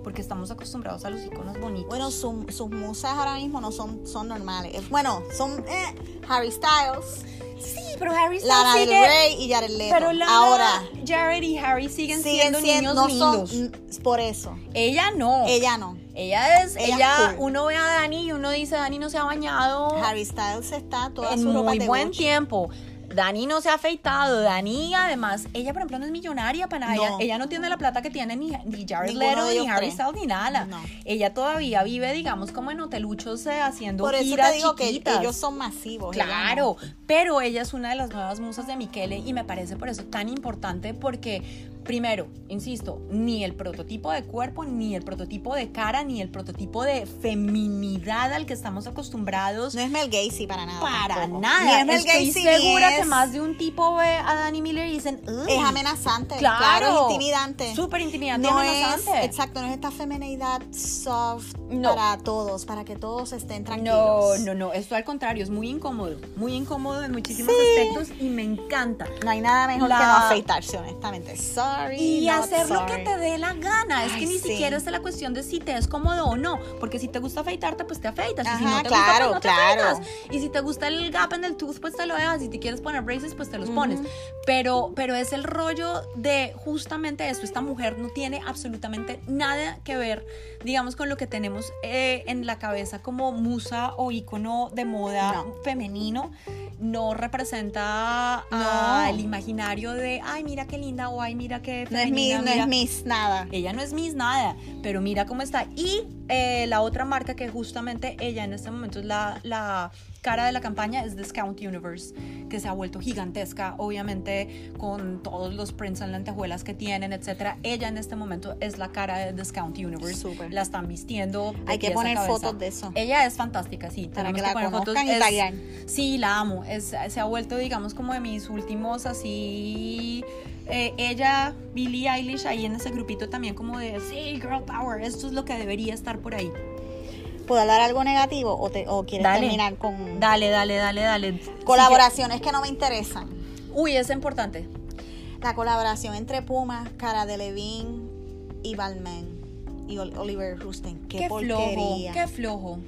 porque estamos acostumbrados a los íconos bonitos. Bueno, su- sus musas ahora mismo no son, son normales. Bueno, son eh, Harry Styles, sí, pero Harry Styles Lana del sigue- Rey y Jared Leto. Pero Lana, ahora Jared y Harry siguen, siguen siendo, siendo, niños no lindos. son por eso. Ella no. Ella no. Ella es, Ella ella, es cool. uno ve a Dani y uno dice, Dani no se ha bañado Harry Styles está toda en su ropa muy de buen Gucci. tiempo. Dani no se ha afeitado, Dani además, ella por ejemplo no es millonaria para nada, No. ella, ella no tiene la plata que tiene ni, ni Jared Leto, ni Harry. Styles, ni nada. No. Ella todavía vive, digamos, como en hoteluchos eh, haciendo Por eso giras te digo chiquitas. que ellos son masivos. ella no. Claro, pero ella es una de las nuevas musas de Michele y me parece por eso tan importante porque, primero, insisto, ni el prototipo de cuerpo, ni el prototipo de cara, ni el prototipo de feminidad al que estamos acostumbrados. No es Mel Gacy para nada. para tampoco. nada. Ni es Mel Estoy Gacy, segura ni que es- más de un tipo ve a Danny Miller y dicen. Es amenazante. Claro. Claro, es intimidante. Súper intimidante No amenazante. es, exacto, no es esta feminidad soft No. para todos, para que todos estén No, tranquilos. no, no, esto al contrario, es muy incómodo, muy incómodo en muchísimos aspectos y me encanta. No hay nada mejor La- que no afeitarse, honestamente. Sorry. Y hacer lo que sorry. te dé la gana. Es Ay, que ni sí. siquiera es la cuestión de si te es cómodo o no. Porque si te gusta afeitarte, pues te afeitas. y si Ajá, no te claro, gusta, pues no te claro. afeitas. Y si te gusta el gap en el tooth, pues te lo dejas. Si te quieres poner braces, pues te los pones. Pero, pero es el rollo de justamente esto. Esta mujer no tiene absolutamente nada que ver, digamos, con lo que tenemos eh, en la cabeza como musa o icono de moda No. femenino. No representa No. al imaginario de, ay, mira qué linda o ay, mira No es Miss, femenina, no mira". es Miss nada. Ella no es Miss nada, pero mira cómo está. Y eh, la otra marca que justamente ella en este momento es la, la cara de la campaña es Discount Universe, que se ha vuelto gigantesca, obviamente con todos los prints en lentejuelas que tienen, etcétera. Ella en este momento es la cara de Discount Universe. Súper. La están vistiendo. Hay que poner fotos de eso. Ella es fantástica, sí. Para que la poner fotos. Es-. Sí, la amo. Es, se ha vuelto, digamos, como de mis últimos así eh, ella, Billie Eilish, ahí en ese grupito también como de, sí, girl power, esto es lo que debería estar por ahí. ¿Puedo hablar algo negativo o, te, o quieres Dale. terminar con Dale, dale, dale, dale. colaboraciones que no me interesan? Uy, es importante. La colaboración entre Puma, Cara de Levine y Balmain y Ol- Oliver Rustin. Qué, Qué, flojo, qué flojo,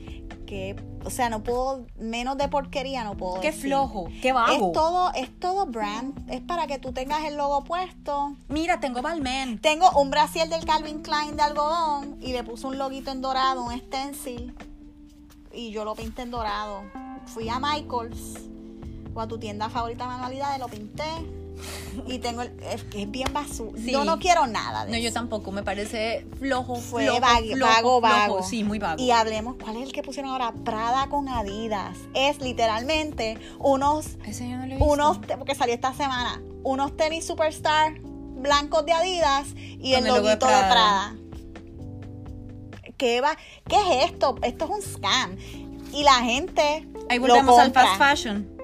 Qué- o sea, no puedo, menos de porquería no puedo qué decir. flojo, qué vago. Es todo, es todo brand. Es para que tú tengas el logo puesto. Mira, tengo Balmain. Tengo un brasier del Calvin Klein de algodón y le puse un loguito en dorado, un stencil. Y yo lo pinté en dorado. Fui a Michaels o a tu tienda favorita de manualidades, lo pinté. Y tengo el, es que es bien basura. Sí. Yo no quiero nada de No, yo tampoco, me parece flojo, Fue flojo, vago, flojo, vago. Sí, muy vago. Y hablemos, ¿cuál es el que pusieron ahora? Prada con Adidas. Es literalmente unos Ese yo no lo he visto. unos, porque salió esta semana, unos tenis Superstar blancos de Adidas y Con el el de de Prada. Prada. ¿Qué, va? ¿Qué es esto? Esto es un scam. Y la gente. Ahí lo volvemos al fast fashion.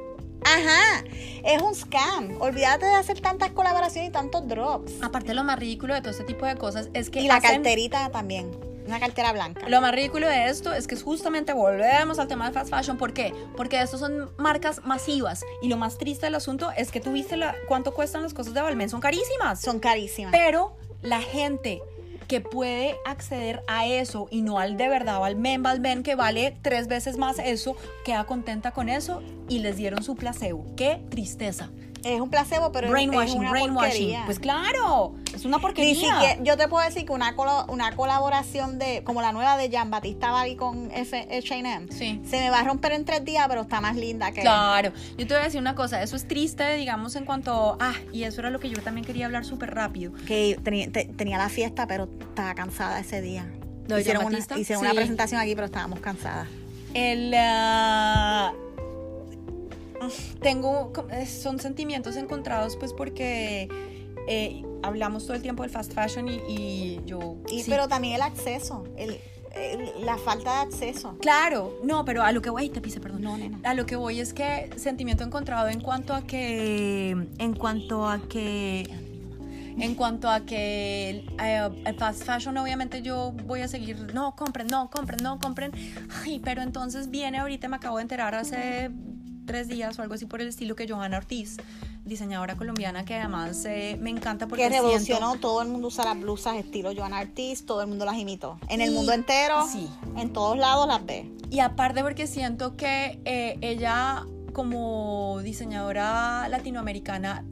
Ajá. Es un scam. Olvídate de hacer tantas colaboraciones y tantos drops. Aparte, lo más ridículo de todo este tipo de cosas es que y la hacen- carterita también. Una cartera blanca. Lo más ridículo de esto es que justamente volvemos al tema de fast fashion. ¿Por qué? Porque estos son marcas masivas. Y lo más triste del asunto es que tú viste la- cuánto cuestan las cosas de Balmain. Son carísimas. Son carísimas. Pero la gente que puede acceder a eso y no al de verdad o al men Balmain que vale tres veces más eso, queda contenta con eso y les dieron su placebo. ¡Qué tristeza! Es un placebo, pero es- una brainwashing. porquería. Pues claro, es una Ni porquería. siquiera, yo te puedo decir que una, colo- una colaboración de, como la nueva de Jean Batista Bali con H&M, Sí. se me va a romper en tres días, pero está más linda que... Claro, yo te voy a decir una cosa, eso es triste, digamos, en cuanto, ah, y eso era lo que yo también quería hablar súper rápido. Que tenía, te- tenía la fiesta, pero estaba cansada ese día. ¿Lo de hicieron una, hicieron Sí. una presentación aquí, pero estábamos cansadas. El, ah, tengo, son sentimientos encontrados, pues porque eh, hablamos todo el tiempo del fast fashion y, y yo... Y, sí. Pero también el acceso, el, el- la falta de acceso. Claro, no, pero a lo que voy, te pise, perdón. No, nena. A lo que voy es que sentimiento encontrado en cuanto a que, en cuanto a que, en cuanto a que eh, el fast fashion, obviamente yo voy a seguir, no compren, no compren, no compren. Ay, pero entonces viene ahorita, me acabo de enterar hace tres días o algo así por el estilo que Johanna Ortiz, diseñadora colombiana que además eh, me encanta porque Que siento- revolucionó, todo el mundo usa las blusas estilo Joan Artis, todo el mundo las imitó. En el mundo entero, sí. en todos lados las ve. Y aparte porque siento que eh, ella como diseñadora latinoamericana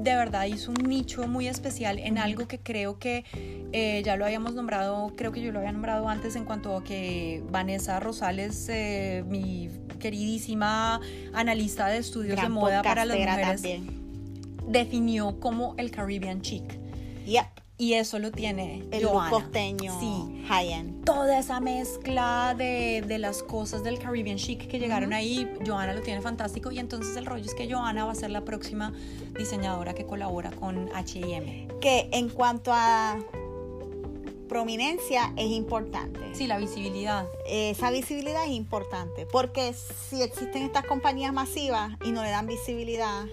de verdad hizo un nicho muy especial en algo que creo que eh, ya lo habíamos nombrado, creo que yo lo había nombrado antes en cuanto a que Vanessa Rosales, eh, mi queridísima analista de estudios de moda para las mujeres, también. definió como el Caribbean chic. Yep. Y eso lo tiene El Johanna. costeño Sí, high-end. toda esa mezcla de, de las cosas del Caribbean chic que llegaron ahí, Johanna lo tiene fantástico y entonces el rollo es que Johanna va a ser la próxima diseñadora que colabora con H&M. Que en cuanto a prominencia es importante. Sí, la visibilidad. Esa visibilidad es importante. Porque si existen estas compañías masivas y no le dan visibilidad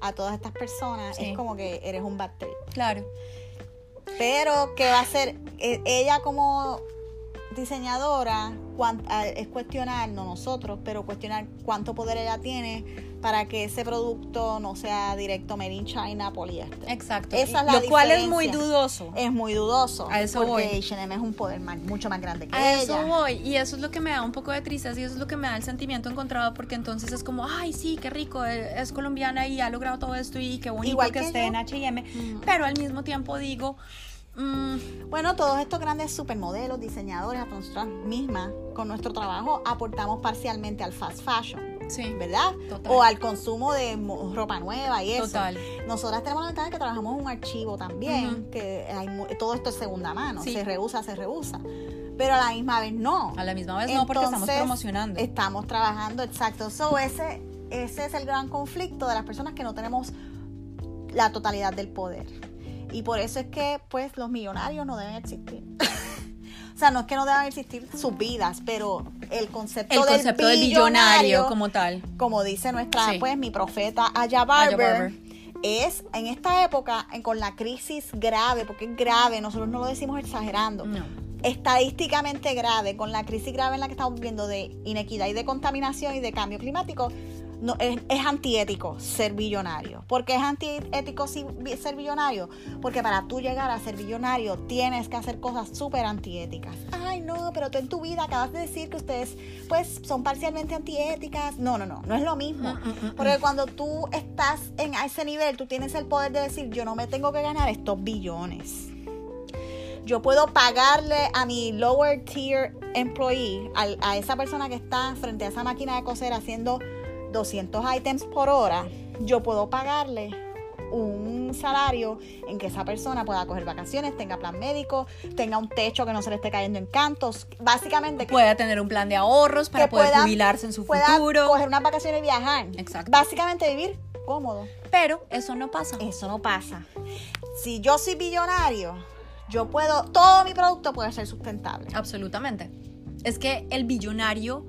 a todas estas personas, Sí. es como que eres un bad trip. Claro. Pero, ¿qué va a hacer? Eh, Ella como diseñadora es cuestionar, no nosotros, pero cuestionar cuánto poder ella tiene para que ese producto no sea directo made in China poliéster. Exacto. Esa es la lo cual es muy dudoso. Es muy dudoso. A eso porque voy. H&M es un poder más- mucho más grande que A ella. eso voy, y eso es lo que me da un poco de tristeza y eso es lo que me da el sentimiento encontrado porque entonces es como, ay, sí, qué rico, eh, es colombiana y ha logrado todo esto y qué bonito Igual que, que esté yo. en H&M, Ujú. pero al mismo tiempo digo, mm, Bueno, todos estos grandes supermodelos, diseñadores, hasta nosotras mismas, con nuestro trabajo, aportamos parcialmente al fast fashion, sí, ¿verdad? Total. O al consumo de ropa nueva y eso. total. Nosotras tenemos la ventaja de que trabajamos en un archivo también, que hay todo esto es segunda mano, Sí. se rehúsa, se rehúsa. Pero a la misma vez no. A la misma vez no, porque estamos promocionando. Estamos trabajando, exacto. So, ese, ese es el gran conflicto de las personas que no tenemos la totalidad del poder. Y por eso es que, pues, los millonarios no deben existir. o sea, no es que no deban existir sus vidas, pero el concepto, El concepto del billonario como tal. como dice nuestra, Sí. pues, mi profeta Aya Aya Barber, Barber. es en esta época, en- con la crisis grave, porque es grave, nosotros no lo decimos exagerando, No. estadísticamente grave, con la crisis grave en la que estamos viviendo de inequidad y de contaminación y de cambio climático, no, es, es antiético ser billonario. ¿Por qué es antiético ser billonario? Porque para tú llegar a ser billonario tienes que hacer cosas súper antiéticas. Ay, no, pero tú en tu vida acabas de decir que ustedes pues son parcialmente antiéticas. No, no, no, no es lo mismo. Mm, mm, mm, Porque cuando tú estás en a ese nivel, tú tienes el poder de decir, yo no me tengo que ganar estos billones. Yo puedo pagarle a mi lower tier employee, al- a, esa persona que está frente a esa máquina de coser haciendo 200 items por hora, yo puedo pagarle un salario en que esa persona pueda coger vacaciones, tenga plan médico, tenga un techo que no se le esté cayendo en cantos. Básicamente, que Pueda tener un plan de ahorros para poder pueda- jubilarse en su pueda futuro. coger unas vacaciones y viajar. Exacto. Básicamente vivir cómodo. Pero eso no pasa. Eso no pasa. Si yo soy billonario, yo puedo, todo mi producto puede ser sustentable. Absolutamente. Es que el billonario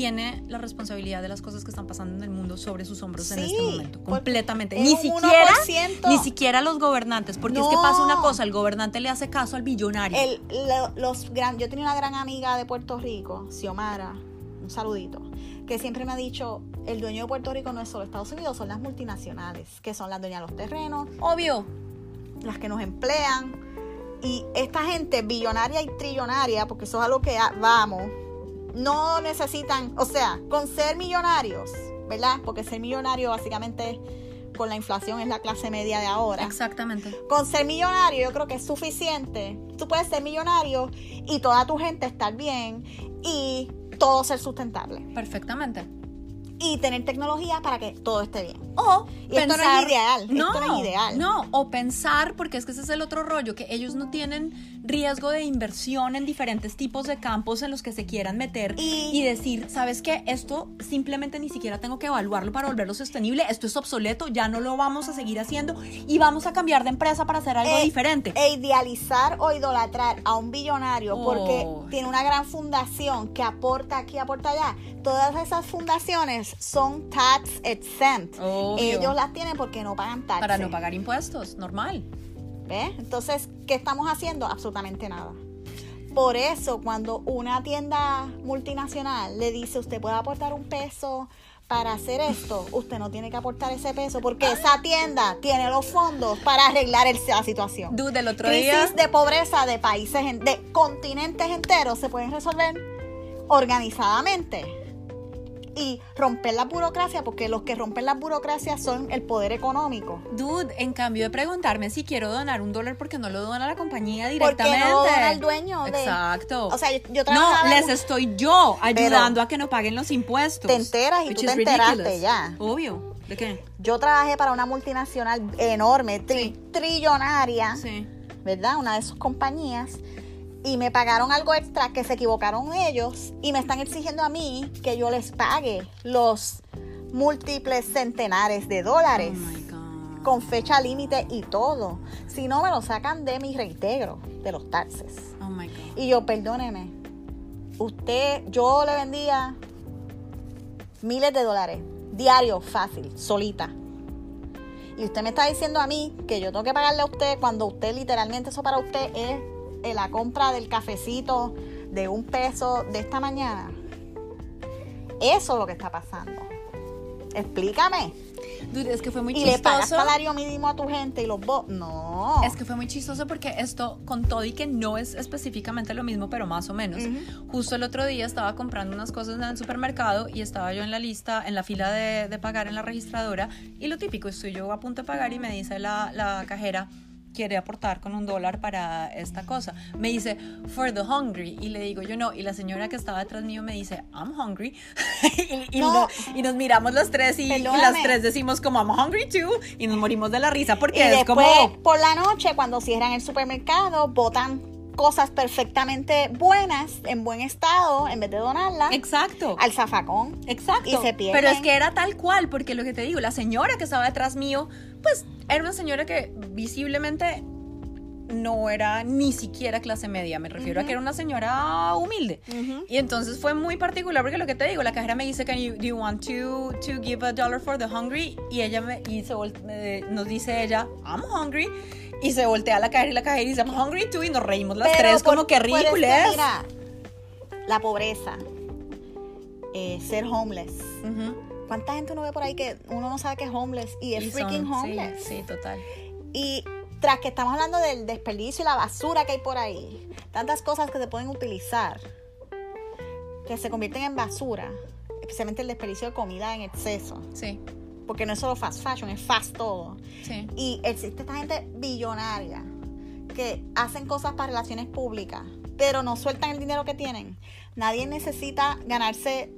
tiene la responsabilidad de las cosas que están pasando en el mundo sobre sus hombros en Sí, este momento. Completamente. Ni siquiera, 1%. ni siquiera los gobernantes. Porque es que No. pasa una cosa, el gobernante le hace caso al billonario. El- lo- los gran, yo tenía una gran amiga de Puerto Rico, Xiomara, un saludito, que siempre me ha dicho, el dueño de Puerto Rico no es solo Estados Unidos, son las multinacionales, que son las dueñas de los terrenos, Obvio. las que nos emplean. Y esta gente billonaria y trillonaria, porque eso es a lo que vamos, no necesitan, o sea, con ser millonarios, ¿verdad? Porque ser millonario básicamente con la inflación es la clase media de ahora. Exactamente. Con ser millonario yo creo que es suficiente. Tú puedes ser millonario y toda tu gente estar bien y todo ser sustentable. Perfectamente. Y tener tecnología para que todo esté bien. O Y esto no pensar, es ideal, esto No, no es ideal. No, o pensar, porque es que ese es el otro rollo, que ellos no tienen riesgo de inversión en diferentes tipos de campos en los que se quieran meter Y- y, decir, ¿sabes qué? Esto simplemente ni siquiera tengo que evaluarlo para volverlo sostenible, esto es obsoleto, ya no lo vamos a seguir haciendo y vamos a cambiar de empresa para hacer algo E- diferente. E idealizar o idolatrar a un billonario porque Oh. tiene una gran fundación que aporta aquí, aporta allá. Todas esas fundaciones son tax exempt. Obvio. Ellos las tienen porque no pagan taxes. para no pagar impuestos, normal. ¿Ves? Entonces, ¿qué estamos haciendo? Absolutamente nada. Por eso, cuando una tienda multinacional le dice, usted puede aportar un peso para hacer esto, usted no tiene que aportar ese peso porque esa tienda tiene los fondos para arreglar el- la situación. Dude, el otro Crisis día... de pobreza de países, de continentes enteros se pueden resolver organizadamente y romper la burocracia porque los que rompen la burocracia son el poder económico. Dude, en cambio de preguntarme si quiero donar un dólar porque no lo dona la compañía Porque directamente. no dona el dueño de- Exacto. O sea, yo, yo no, les estoy yo ayudando a que no paguen los impuestos. Te enteras y tú te enteraste ridiculous. ya. Obvio. ¿De qué? Yo trabajé para una multinacional enorme, tri- trillonaria, Sí. ¿verdad? Una de sus compañías. Y me pagaron algo extra que se equivocaron ellos y me están exigiendo a mí que yo les pague los múltiples centenares de Oh dólares God. con fecha límite y todo. Si no, me lo sacan de mi reintegro, de los taxes. Oh my God. Y yo, perdóneme, usted, yo le vendía miles de dólares, diario, fácil, solita. Y usted me está diciendo a mí que yo tengo que pagarle a usted cuando usted literalmente eso para usted es la compra del cafecito de un peso de esta mañana. Eso es lo que está pasando. Explícame. Dude, es que fue muy Y le pagas chistoso. salario mínimo a tu gente y los vos. No. Es que fue muy chistoso porque esto con todo y que no es específicamente lo mismo, pero más o menos. Justo el otro día estaba comprando unas cosas en el supermercado y estaba yo en la lista, en la fila de, de pagar en la registradora y lo típico, estoy yo a punto de pagar y me dice la, la cajera quiere aportar con un dólar para esta cosa. Me dice, for the hungry. Y le digo yo no. Y la señora que estaba detrás mío me dice, I'm hungry. y, y No. no- y nos miramos los tres y, y las tres decimos como, I'm hungry too. Y nos morimos de la risa porque es después, como... por la noche, cuando cierran el supermercado, botan cosas perfectamente buenas, en buen estado, en vez de donarlas Exacto. al zafacón. Exacto. Y se pierden. Pero es que era tal cual, porque lo que te digo, la señora que estaba detrás mío, pues era una señora que visiblemente no era ni siquiera clase media, me refiero a que era una señora humilde. Y entonces fue muy particular porque lo que te digo, la cajera me dice, Can you, do you want to, to give a dollar for the hungry? Y ella me, y se nos dice ella, I'm hungry. Y se voltea a la cajera y la cajera dice, I'm hungry too. Y nos reímos las tres, como que ridículas. Mira, la pobreza, eh, ser homeless. ¿Cuánta gente uno ve por ahí que uno no sabe que es homeless y es freaking homeless? Sí, total. Y tras que estamos hablando del desperdicio y la basura que hay por ahí, tantas cosas que se pueden utilizar que se convierten en basura, especialmente el desperdicio de comida en exceso. Sí. Porque no es solo fast fashion, es fast todo. Sí. Y existe esta gente billonaria que hacen cosas para relaciones públicas, pero no sueltan el dinero que tienen. Nadie necesita ganarse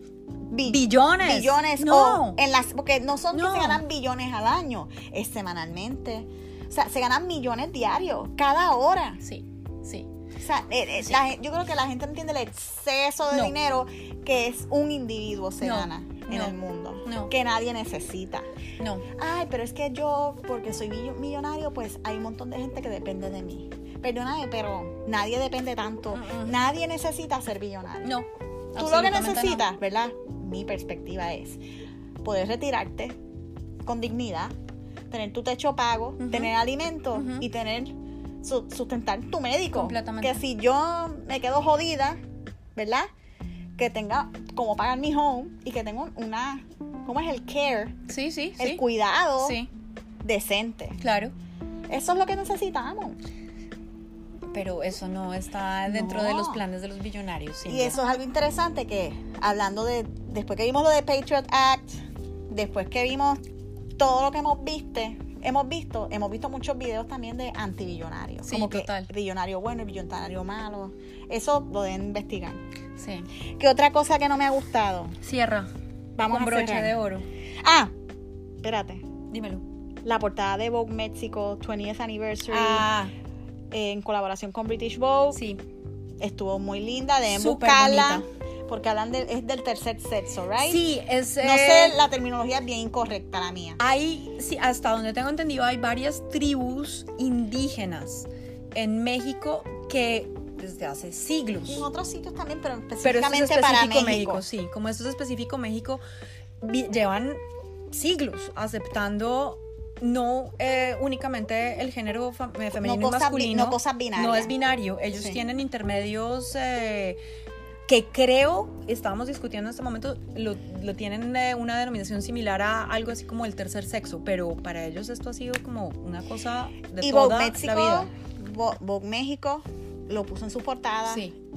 billones. Billones. No. en las, porque no son que se ganan billones al año, es semanalmente. O sea, se ganan millones diarios, cada hora. Sí, sí. O sea, eh, eh, yo creo que la gente no entiende el exceso de dinero que es un individuo se gana en el mundo. Que nadie necesita. No. Ay, pero es que yo, porque soy millonario, pues hay un montón de gente que depende de mí. Perdóname, pero nadie depende tanto. Nadie necesita ser millonario. No. Tú lo que necesitas, ¿verdad? Mi perspectiva es poder retirarte con dignidad, tener tu techo pago, tener alimento y tener sustentar tu médico. Completamente. Que si yo me quedo jodida, ¿verdad? Que tenga como pagar mi home y que tenga una, ¿cómo es el care? Sí, sí, el cuidado decente. Claro. Eso es lo que necesitamos pero eso no está dentro de los planes de los billonarios. Y eso es algo interesante que, hablando de, después que vimos lo de Patriot Act, después que vimos todo lo que hemos visto, hemos visto, hemos visto muchos videos también de antibillonarios. Sí, como total. que billonario bueno y billonario malo. Eso lo deben investigar. Sí. ¿Qué otra cosa que no me ha gustado? Cierra. Vamos Con a broche de oro. Ah, espérate. Dímelo. La portada de Vogue Mexico 20th Anniversary. Ah en colaboración con British Vogue. Sí. Estuvo muy linda, deben buscarla. Porque hablan de, es del tercer sexo, ¿right? Sí, es. No sé, la terminología es bien incorrecta, la mía. Hay, sí, hasta donde tengo entendido, hay varias tribus indígenas en México que desde hace siglos. Y en otros sitios también, pero específicamente para México. Sí, como esto es específico México, llevan siglos aceptando no eh, únicamente el género eh, femenino y masculino. no cosas binarias. No es binario. Ellos tienen intermedios eh, que creo, estábamos discutiendo en este momento, lo, tienen una denominación similar a algo así como el tercer sexo, pero para ellos esto ha sido como una cosa de toda la vida. Vogue México lo puso en su portada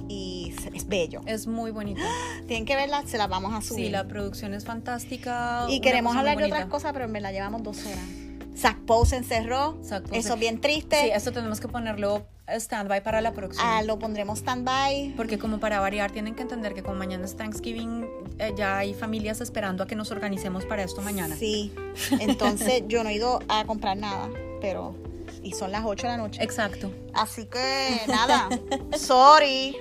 y es bello. Es muy bonito. Tienen que verla, se la vamos a subir. Sí, la producción es fantástica. Y queremos hablar de otras cosas, pero me la llevamos dos horas. Zach Poe se encerró. eso es bien triste. Sí, eso tenemos que ponerlo stand-by para la próxima. Ah, lo pondremos stand-by. Porque como para variar, tienen que entender que como mañana es Thanksgiving, eh, ya hay familias esperando a que nos organicemos para esto mañana. Sí, entonces yo no he ido a comprar nada, pero... Y son las 8 de la noche. Exacto. Así que nada, sorry.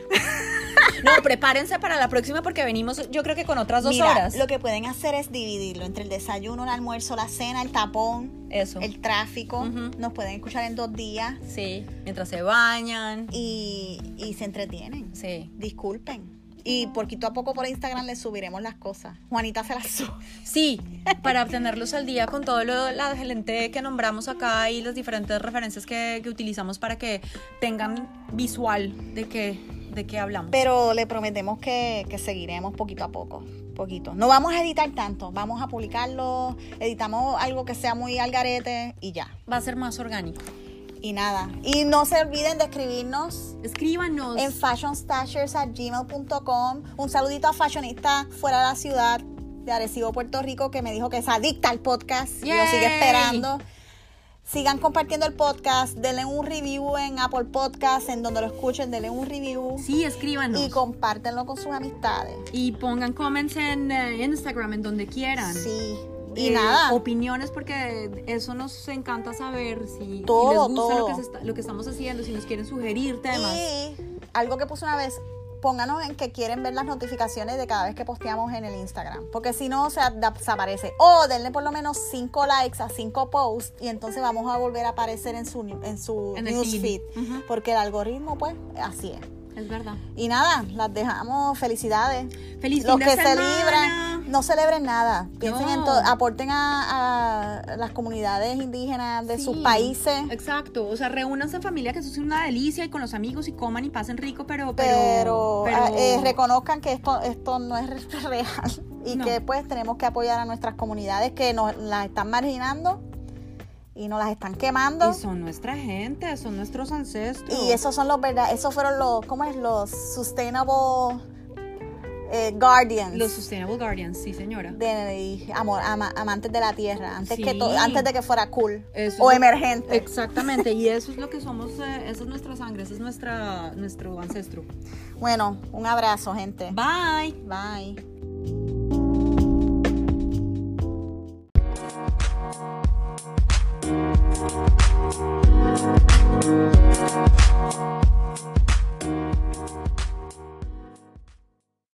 No, prepárense para la próxima porque venimos, yo creo que con otras dos horas. Lo que pueden hacer es dividirlo entre el desayuno, el almuerzo, la cena, el tapón, Eso. el tráfico. Nos pueden escuchar en dos días. Sí, mientras se bañan. Y, y se entretienen. Sí. Disculpen. Y poquito a poco por Instagram les subiremos las cosas. Juanita se las sube. Sí, para obtenerlos al día con todo lo, la gente que nombramos acá y las diferentes referencias que, que utilizamos para que tengan visual de que de qué hablamos. Pero le prometemos que, seguiremos poquito a poco, poquito. No vamos a editar tanto, vamos a publicarlo, editamos algo que sea muy al garete y ya. Va a ser más orgánico. Y nada. Y no se olviden de escribirnos. Escríbanos. En fashionstashers.gmail.com. Un saludito a fashionista fuera de la ciudad de Arecibo, Puerto Rico, que me dijo que es adicta al podcast. Y lo sigue esperando. Sigan compartiendo el podcast, denle un review en Apple Podcast, en donde lo escuchen, denle un review. Sí, escríbanos. Y compártenlo con sus amistades. Y pongan comments en eh, Instagram, en donde quieran. Sí. Y nada. Opiniones, porque eso nos encanta saber si, todo, les gusta Lo, que lo que estamos haciendo, si nos quieren sugerir temas. Y algo que puse una vez, pónganos en que quieren ver las notificaciones de cada vez que posteamos en el Instagram. Porque si no, o sea, desaparece. O denle por lo menos cinco likes a cinco posts y entonces vamos a volver a aparecer en su, en su newsfeed. Porque el algoritmo, pues, así es. Es verdad. Y nada, las dejamos. Felicidades. Feliz Los que celebran, no celebren nada. Piensen en todo. Aporten a, a las comunidades indígenas de sus países. Exacto, o sea, reúnanse en familia, que eso es una delicia, y con los amigos y coman y pasen rico, pero... Pero, Pero, pero- ah, eh, reconozcan que esto, esto no es real y No. que pues tenemos que apoyar a nuestras comunidades que nos las están marginando y nos las están quemando. Y son nuestra gente, son nuestros ancestros. Y esos son los verdad, esos fueron los, ¿cómo es? Los sustainable eh, guardians. Los Sustainable Guardians, sí, señora. de amor, ama- amantes de la tierra, antes que to- antes de que fuera cool Eso o emergente. Exactamente, y eso es lo que somos, eh, esa es nuestra sangre, ese es nuestra, nuestro ancestro. Bueno, un abrazo, gente. Bye. Bye.